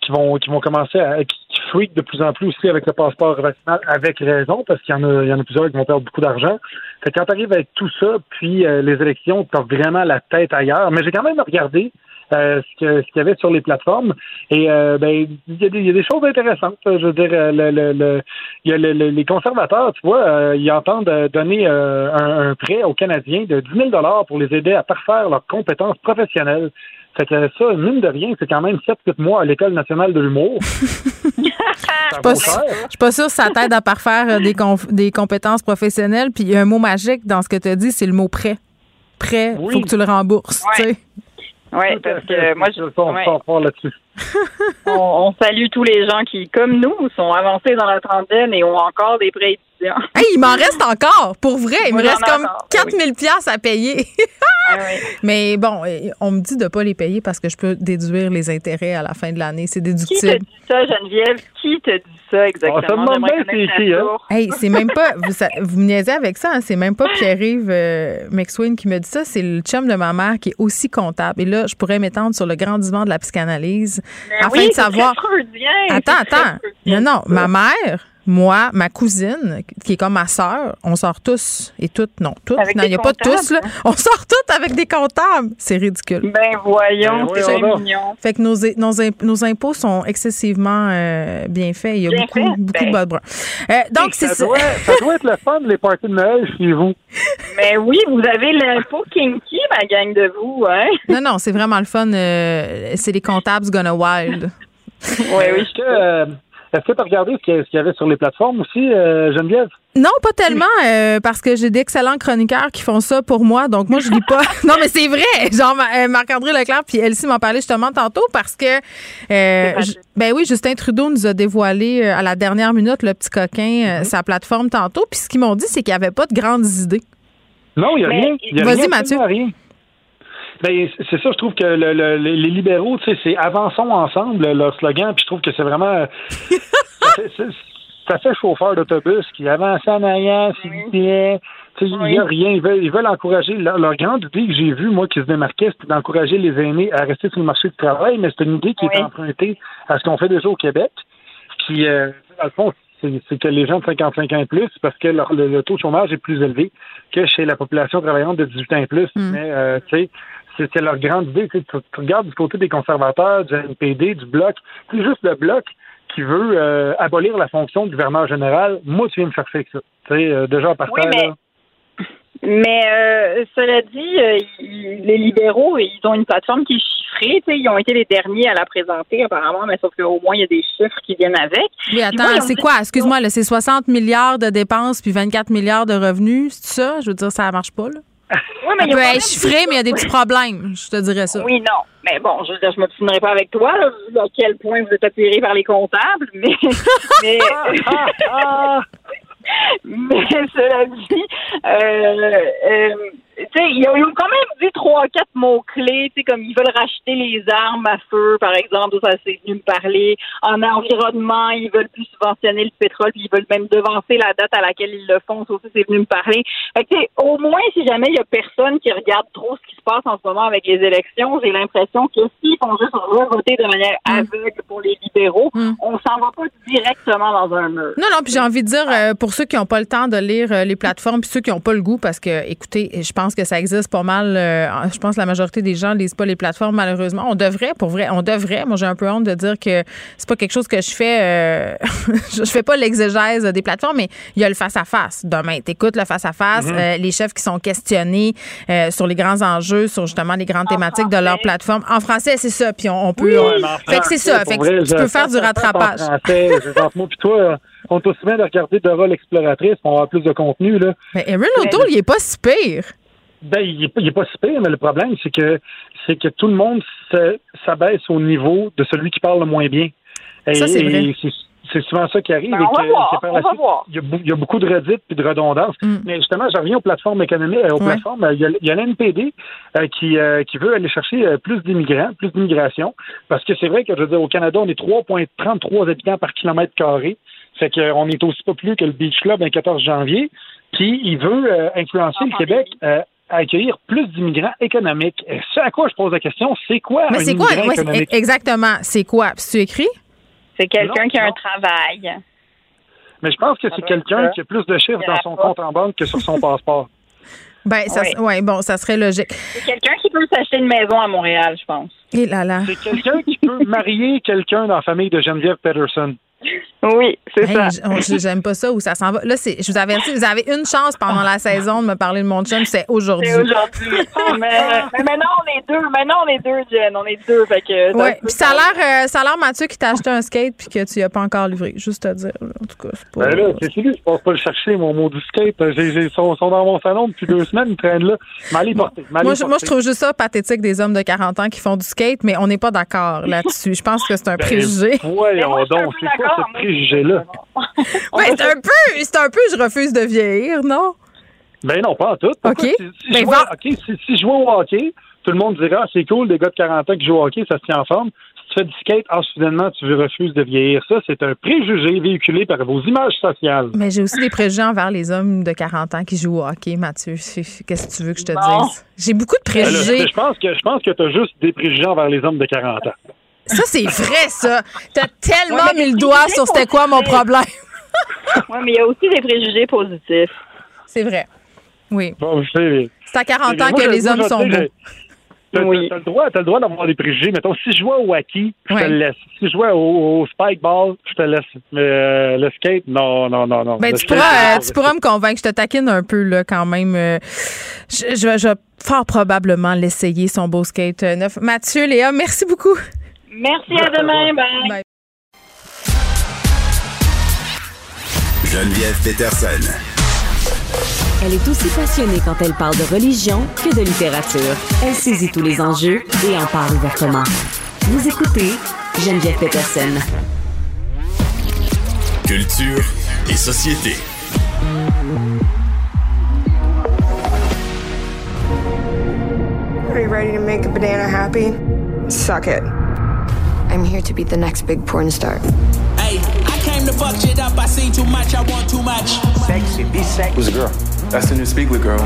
qui vont qui vont commencer à qui, freak de plus en plus aussi avec le passeport vaccinal avec raison parce qu'il y en a il y en a plusieurs qui vont perdre beaucoup d'argent. Fait quand tu arrives avec tout ça puis euh, les élections, tu vraiment la tête ailleurs, mais j'ai quand même regardé euh, ce qu'il ce y avait sur les plateformes. Et euh, ben, il y, a des, y, a des choses intéressantes. Je veux dire, le, le, le, y a les conservateurs, tu vois, ils entendent donner un, un, prêt aux Canadiens de 10 000 pour les aider à parfaire leurs compétences professionnelles. Fait que ça, mine de rien, c'est quand même 7-8 mois à l'École nationale de l'humour. Je suis pas sûre que ça t'aide à parfaire euh, des, des compétences professionnelles. Puis il y a un mot magique dans ce que tu as dit, c'est le mot prêt. Prêt, il faut que tu le rembourses. Oui, parce que moi, je. là-dessus. on, salue tous les gens qui, comme nous, sont avancés dans la trentaine et ont encore des prêts étudiants. Hey, il m'en reste encore, pour vrai. Il me reste comme 4000 pièces à payer. Ah Mais bon, on me dit de ne pas les payer parce que je peux déduire les intérêts à la fin de l'année. C'est déductible. Qui te dit ça, Geneviève? Qui te dit ça exactement? On c'est hein? Hey, c'est même pas... Vous, vous me niaisez avec ça, hein? c'est même pas Pierre-Yves euh, McSween qui me dit ça, c'est le chum de ma mère qui est aussi comptable. Et là, je pourrais m'étendre sur le grand divan de la psychanalyse afin de savoir. Attends, attends. Non, non, ma mère moi, ma cousine, qui est comme ma sœur, on sort tous et toutes, non, toutes, non, il n'y a pas tous, là. On sort toutes avec des comptables. C'est ridicule. Ben voyons, ben c'est mignon. Fait que nos, nos, impôts sont excessivement euh, bien faits. Il y a beaucoup, beaucoup de ben. bas euh, donc, c'est ça. Doit, ça doit être le fun, les parties de Noël chez vous. Mais oui, vous avez l'impôt kinky, ma gang de vous, hein? Non, non, c'est vraiment le fun. Euh, c'est les comptables gonna wild. oui, oui. je est-ce que tu as regardé ce qu'il y avait sur les plateformes aussi, euh, Geneviève? Non, pas tellement, euh, parce que j'ai d'excellents chroniqueurs qui font ça pour moi. Donc, moi, je lis pas. non, mais c'est vrai. Genre, euh, Marc-André Leclerc puis Elsie m'en parlait justement tantôt parce que, ben oui, Justin Trudeau nous a dévoilé à la dernière minute le petit coquin, mm-hmm. sa plateforme tantôt. Puis ce qu'ils m'ont dit, c'est qu'il n'y avait pas de grandes idées. Non, il n'y a rien. Vas-y, Mathieu. Rien. Ben, c'est ça, je trouve que le, les libéraux, tu sais, c'est avançons ensemble, leur slogan, puis je trouve que c'est vraiment. ça, fait, chauffeur d'autobus qui avance en arrière, s'il vous plaît. Il n'y a rien. Ils veulent, ils veulent encourager. Leur, grande idée que j'ai vue, moi, qui se démarquait, c'était d'encourager les aînés à rester sur le marché du travail, mais c'est une idée qui est empruntée à ce qu'on fait déjà au Québec. Puis, euh, dans le fond, c'est que les gens de 55 ans et plus, parce que le, taux de chômage est plus élevé que chez la population travaillante de 18 ans et plus. Hmm. Mais, euh, tu sais, c'est leur grande idée. Tu, regardes du côté des conservateurs, du NPD, du Bloc, c'est juste le Bloc qui veut euh, abolir la fonction de gouverneur général. Moi, tu viens me faire faire ça. Tu sais, euh, déjà par oui, mais... Mais euh, cela dit, les libéraux, ils ont une plateforme qui est chiffrée. Ils ont été les derniers à la présenter, apparemment, mais sauf qu'au moins, il y a des chiffres qui viennent avec. Oui, attends, c'est quoi? Excuse-moi, c'est 60 milliards de dépenses puis 24 milliards de revenus, c'est ça? Je veux dire, ça marche pas, là? Oui, mais il peut être chiffré, mais il y a des petits problèmes, je te dirais ça. Oui, non. Mais bon, je ne m'obstinerai pas avec toi, là, à quel point vous êtes attiré par les comptables, mais... mais... mais cela dit, euh, euh, ils ont quand même dit trois, quatre mots-clés, tu comme ils veulent racheter les armes à feu, par exemple, ça c'est venu me parler. En environnement, ils veulent plus subventionner le pétrole, puis ils veulent même devancer la date à laquelle ils le font, ça aussi c'est venu me parler. Fait que, au moins, si jamais il y a personne qui regarde trop ce qui se passe en ce moment avec les élections, j'ai l'impression que s'ils font juste voter de manière mm. aveugle pour les libéraux, mm. on s'en va pas directement dans un mur. Non, non, puis j'ai envie de dire, euh, pour ceux qui n'ont pas le temps de lire euh, les plateformes, puis ceux qui n'ont pas le goût, parce que, écoutez, je pense que ça existe pas mal. Euh, je pense que la majorité des gens ne lisent pas les plateformes, malheureusement. On devrait, pour vrai, on devrait. Moi, j'ai un peu honte de dire que c'est pas quelque chose que je fais. Euh, je fais pas l'exégèse des plateformes, mais il y a le face-à-face. Demain, t'écoutes le face-à-face, mm-hmm. euh, les chefs qui sont questionnés sur les grands enjeux, sur justement les grandes thématiques de leur plateforme. En français, c'est ça. Puis on, peut. fait que c'est ça. Fait que tu peux faire du rattrapage. moi, puis toi, on est aussi bien de regarder Dora l'exploratrice pour avoir plus de contenu. Là. Mais Erin O'Toole, il est pas si pire. Ben, il n'est pas, super, mais le problème, c'est que c'est que tout le monde s'abaisse au niveau de celui qui parle le moins bien. ça, c'est vrai. C'est souvent ça qui arrive. Ben, on, va voir, on va voir. Il, y a, beaucoup de redites puis de redondances. Mm. Mais justement, je reviens aux plateformes économiques, aux plateformes. Il y a, l'NPD euh, qui, euh, qui veut aller chercher euh, plus d'immigrants, plus d'immigration. Parce que c'est vrai que, je veux dire, au Canada, on est 3,33 habitants par kilomètre carré. Fait qu'on est aussi pas plus que le Beach Club un 14 janvier. Puis il veut influencer le Québec à accueillir plus d'immigrants économiques. Et ce à quoi je pose la question, c'est quoi un immigrant quoi? économique? exactement, c'est quoi? Puis tu écris? C'est quelqu'un qui a un travail. Mais je pense que c'est quelqu'un qui a plus de chiffres dans son compte en banque que sur son passeport. Ben, ça, ouais, bon, ça serait logique. C'est quelqu'un qui peut s'acheter une maison à Montréal, je pense. Et là là. C'est quelqu'un qui peut marier quelqu'un dans la famille de Geneviève Peterson. Oui, c'est ça. J'aime pas ça où ça s'en va. Là, je vous avertis, vous avez une chance pendant la saison de me parler de mon chum, c'est aujourd'hui. C'est aujourd'hui. mais, maintenant, on est deux. Maintenant, on est deux, Jen. On est deux. Fait que, ouais. Puis ça a l'air, euh, ça a l'air, Mathieu, qui t'a acheté un skate puis que tu n'as pas encore livré. Juste à dire. En tout cas, c'est pas. Ben là, c'est celui, je pense pas le chercher, mon mot du skate. Ils sont, sont, dans mon salon depuis deux semaines, ils traînent là. M'allez porter. Moi, je, moi, je trouve juste ça pathétique des hommes de 40 ans qui font du skate, mais on n'est pas d'accord là-dessus. Je pense que c'est un ben, préjugé. Voyons donc, c'est quoi ce préjugé-là? Oui, c'est un peu, c'est un peu, je refuse de vieillir, non? Ben non, pas en tout. OK. Si, ben, si, je joue au hockey, tout le monde dira, ah, c'est cool, des gars de 40 ans qui jouent au hockey, ça se tient en forme. Si tu fais du skate, ah, soudainement, tu refuses de vieillir. Ça, c'est un préjugé véhiculé par vos images sociales. Mais j'ai aussi des préjugés envers les hommes de 40 ans qui jouent au hockey, Mathieu. Qu'est-ce que tu veux que je te dise? J'ai beaucoup de ben préjugés. je pense que je pense que tu as juste des préjugés envers les hommes de 40 ans. Ça, c'est vrai, ça. T'as tellement mis le doigt sur c'était quoi mon problème. oui, mais il y a aussi des préjugés positifs. C'est vrai. Oui. c'est à 40 ans que les hommes sont beaux. T'as oui. le droit, as le droit d'avoir des préjugés. Mettons, si je jouais au hockey, je te le laisse. Si je jouais au, spike ball, je te laisse. Mais euh, le skate, non, non, non, non. Ben, tu, pourras, tu pourras me convaincre. Je te taquine un peu, là, quand même. Euh, je, je, je vais fort probablement l'essayer, son beau skate neuf. Mathieu, Léa, merci beaucoup. Merci, à demain. Bye. Geneviève Peterson. Elle est aussi passionnée quand elle parle de religion que de littérature. Elle saisit tous les enjeux et en parle ouvertement. Vous écoutez Geneviève Peterson. Culture et société. Are you ready to make a banana happy? Suck it. I'm here to be the next big porn star. Hey, I came to fuck shit up. I seen too much. I want too much. Sexy, be sexy. Who's the girl? That's the new Spiegler girl.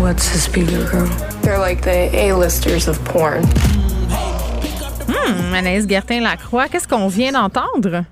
What's a Spiegler girl? They're like the A-listers of porn. Hmm, Anaïs Gertin-Lacroix, qu'est-ce qu'on vient d'entendre?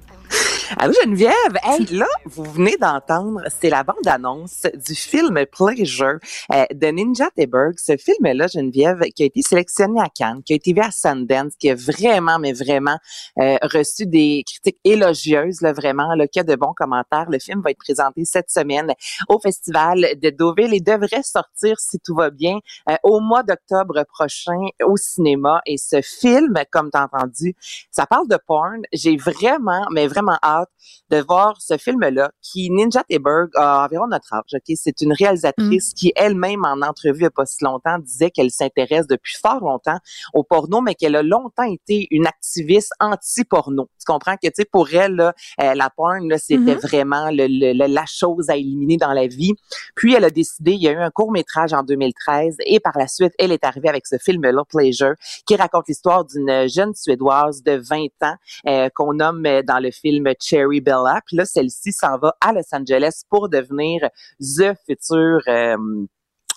Allô Geneviève, hey, là, vous venez d'entendre, c'est la bande-annonce du film Pleasure euh, de Ninja Teberg. Ce film-là, Geneviève, qui a été sélectionné à Cannes, qui a été vu à Sundance, qui a vraiment, mais vraiment euh, reçu des critiques élogieuses, là, vraiment, là, qui a de bons commentaires. Le film va être présenté cette semaine au Festival de Deauville et devrait sortir, si tout va bien, euh, au mois d'octobre prochain au cinéma. Et ce film, comme tu as entendu, ça parle de porn. J'ai vraiment, mais vraiment hâte hâte de voir ce film-là qui, Ninja Teberg, a environ notre âge. Ok, C'est une réalisatrice mm. qui elle-même, en entrevue il n'y a pas si longtemps, disait qu'elle s'intéresse depuis fort longtemps au porno, mais qu'elle a longtemps été une activiste anti-porno. Tu comprends que, tu sais, pour elle, là, euh, la porn, c'était mm-hmm. vraiment le, la chose à éliminer dans la vie. Puis, elle a décidé, il y a eu un court-métrage en 2013 et par la suite, elle est arrivée avec ce film-là, Pleasure, qui raconte l'histoire d'une jeune Suédoise de 20 ans euh, qu'on nomme euh, dans le film Cherry Bella. Là, celle-ci s'en va à Los Angeles pour devenir the future euh,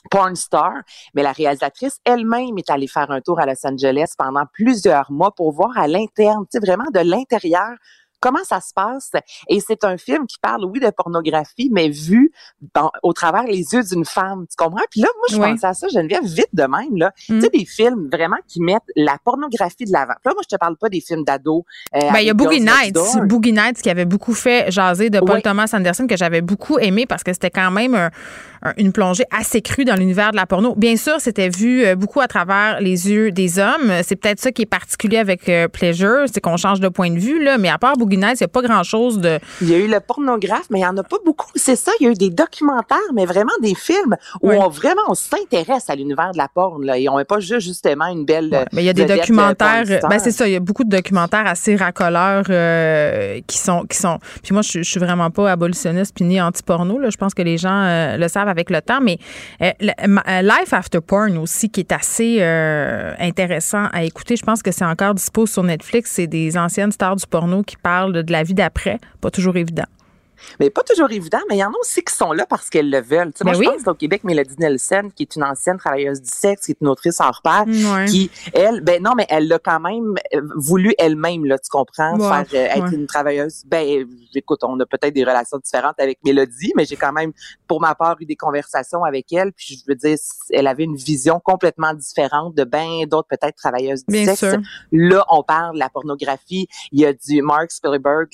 porn star, mais la réalisatrice elle-même est allée faire un tour à Los Angeles pendant plusieurs mois pour voir à l'interne, vraiment de l'intérieur comment ça se passe? Et c'est un film qui parle, oui, de pornographie, mais vu au travers les yeux d'une femme. Tu comprends? Puis là, moi, je pense à ça, Geneviève, vite de même. Là. Tu sais, mm. des films vraiment qui mettent la pornographie de l'avant. Là, moi, je te parle pas des films d'ados. Euh, ben, il y a Boogie Nights. Boogie Nights qui avait beaucoup fait jaser de Paul Thomas Anderson, que j'avais beaucoup aimé parce que c'était quand même un une plongée assez crue dans l'univers de la porno. Bien sûr, c'était vu euh, beaucoup à travers les yeux des hommes. C'est peut-être ça qui est particulier avec euh, Pleasure, c'est qu'on change de point de vue, là. Mais à part Boogie Il n'y a pas grand-chose de... Il y a eu le pornographe, mais il n'y en a pas beaucoup. C'est ça, il y a eu des documentaires, mais vraiment des films où on vraiment on s'intéresse à l'univers de la porn, là. Et on n'est pas juste justement une belle... mais il y a des documentaires... Ben c'est ça, il y a beaucoup de documentaires assez racoleurs qui sont... qui sont. Puis moi, je, je suis vraiment pas abolitionniste puis ni anti-porno. Je pense que les gens le savent avec le temps, mais euh, euh, Life After Porn aussi, qui est assez euh, intéressant à écouter. Je pense que c'est encore dispo sur Netflix. C'est des anciennes stars du porno qui parlent de la vie d'après. Pas toujours évident. Mais pas toujours évident, mais il y en a aussi qui sont là parce qu'elles le veulent. moi, ben je pense au Québec, Mélodie Nelson, qui est une ancienne travailleuse du sexe, qui est une autrice en repère, qui, elle, ben non, mais elle l'a quand même euh, voulu elle-même, là, tu comprends, faire euh, être une travailleuse. Ben, écoute, on a peut-être des relations différentes avec Mélodie, mais j'ai quand même, pour ma part, eu des conversations avec elle, puis je veux dire, elle avait une vision complètement différente de ben d'autres peut-être travailleuses du sexe. Là, on parle de la pornographie. Il y a du Mark Spielberg,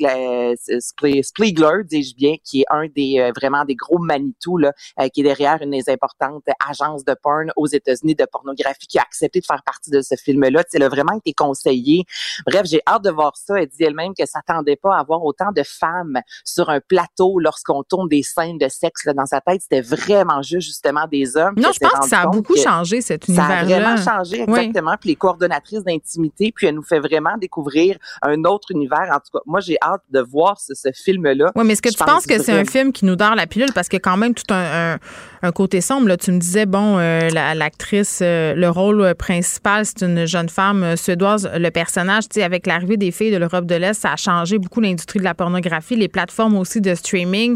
Spiegler, bien, qui est un des euh, vraiment des gros Manitou là, euh, qui est derrière une des importantes agences de porn aux États-Unis de pornographie, qui a accepté de faire partie de ce film-là. Elle a vraiment été conseillée. Bref, j'ai hâte de voir ça. Elle dit elle-même que s'attendait pas à avoir autant de femmes sur un plateau lorsqu'on tourne des scènes de sexe là, dans sa tête. C'était vraiment juste justement des hommes. Non, je pense que ça a beaucoup changé cet univers-là. Ça a vraiment changé exactement. Puis les coordonnatrices d'intimité, puis elle nous fait vraiment découvrir un autre univers. En tout cas, moi j'ai hâte de voir ce, ce film-là. Oui, mais est-ce que tu penses que c'est un film qui nous dort la pilule parce a quand même tout un, côté sombre. Là. Tu me disais, bon, euh, l'actrice, euh, le rôle principal, c'est une jeune femme euh, suédoise. Le personnage, tu sais, avec l'arrivée des filles de l'Europe de l'Est, ça a changé beaucoup l'industrie de la pornographie. Les plateformes aussi de streaming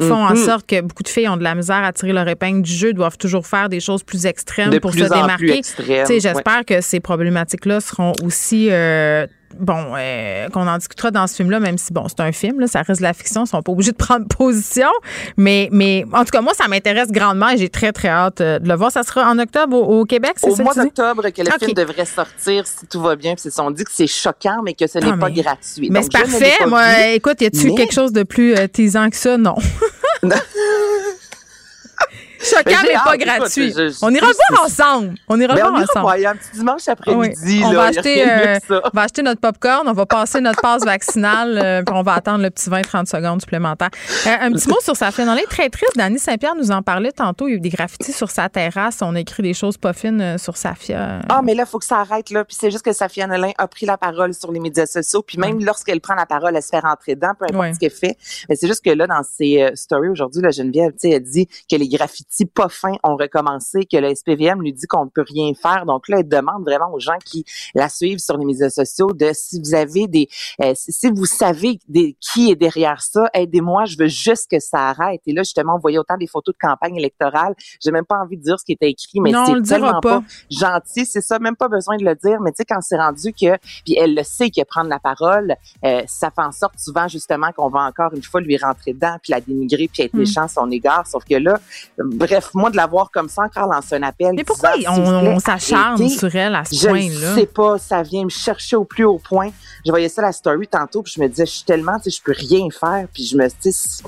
font en mm-hmm. sorte que beaucoup de filles ont de la misère à tirer leur épingle du jeu, doivent toujours faire des choses plus extrêmes pour se démarquer. J'espère que ces problématiques-là seront aussi bon, euh, qu'on en discutera dans ce film-là, même si, bon, c'est un film, là, ça reste de la fiction, ils sont pas obligés de prendre position. Mais, mais en tout cas, moi, ça m'intéresse grandement et j'ai très, très hâte euh, de le voir. Ça sera en octobre au, Québec, c'est ça? Au mois d'octobre que le film devrait sortir, si tout va bien. Puis on dit que c'est choquant, mais que ce n'est ah, pas gratuit. Mais c'est parfait. Moi, écoute, y a-tu quelque chose de plus euh, teasant que ça? Non. Choquant, mais, pas gratuit. on ira voir ensemble. On ira le voir ensemble. Il y a un petit dimanche après-midi. On, va acheter, euh, on va acheter notre popcorn, on va passer notre passe vaccinale, euh, puis on va attendre le petit 20-30 secondes supplémentaires. Euh, un petit mot sur Safia Nolin. Très triste. Dany Saint-Pierre nous en parlait tantôt. Il y a eu des graffitis sur sa terrasse. On a écrit des choses pas fines sur Safia. Ah, mais là, il faut que ça arrête. Là. Puis c'est juste que Safia Nolin a pris la parole sur les médias sociaux. Puis même lorsqu'elle prend la parole, elle se fait rentrer dedans, peu importe ce qu'elle fait. Mais c'est juste que là, dans ses stories aujourd'hui, Geneviève, elle dit que les graffitis pas fins ont recommencé, que le SPVM lui dit qu'on ne peut rien faire. Donc là, elle demande vraiment aux gens qui la suivent sur les médias sociaux de si vous avez des, euh, si vous savez des, qui est derrière ça, aidez-moi, je veux juste que ça arrête. Et là, justement, on voyait autant des photos de campagne électorale. J'ai même pas envie de dire ce qui était écrit, mais c'est tellement pas. gentil. C'est ça, même pas besoin de le dire. Mais tu sais, quand c'est rendu que, puis elle le sait que prendre la parole, euh, ça fait en sorte souvent justement qu'on va encore une fois lui rentrer dedans, puis la dénigrer, puis être hmm. méchant à son égard. Sauf que là, bref, moi de l'avoir comme ça encore lancer un appel. Mais pourquoi on, s'acharne sur elle à ce point-là? Je sais pas, ça vient me chercher au plus haut point. Je voyais ça la story tantôt, puis je me disais, je suis tellement, tu sais, je peux rien faire, puis je me dis,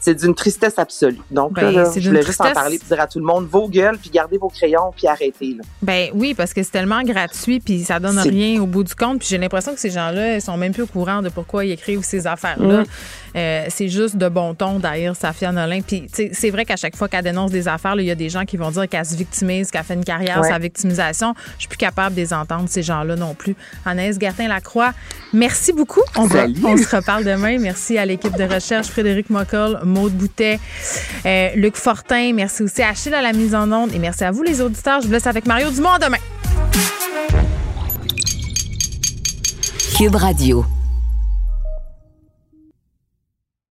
c'est d'une tristesse absolue. Donc ben, là, je voulais juste en parler pour dire à tout le monde, vos gueules, puis gardez vos crayons, puis arrêtez. Là. Ben oui, parce que c'est tellement gratuit, puis ça donne rien au bout du compte. Puis j'ai l'impression que ces gens-là, ils sont même plus au courant de pourquoi ils écrivent ces affaires-là. Mm. Euh, c'est juste de bon ton d'ailleurs, Safia Nolin. Puis c'est vrai qu'à chaque fois qu'elle dénonce des affaires, il y a des gens qui vont dire qu'elle se victimise, qu'elle fait une carrière, sa victimisation. Je suis plus capable de les entendre, ces gens-là non plus. Anaïs Gertin-Lacroix, merci beaucoup. On, on se reparle demain. Merci à l'équipe de recherche, Frédéric Mockel, Maude Boutet, euh, Luc Fortin. Merci aussi à Achille à la mise en onde. Et merci à vous, les auditeurs. Je vous laisse avec Mario Dumont demain. Cube Radio.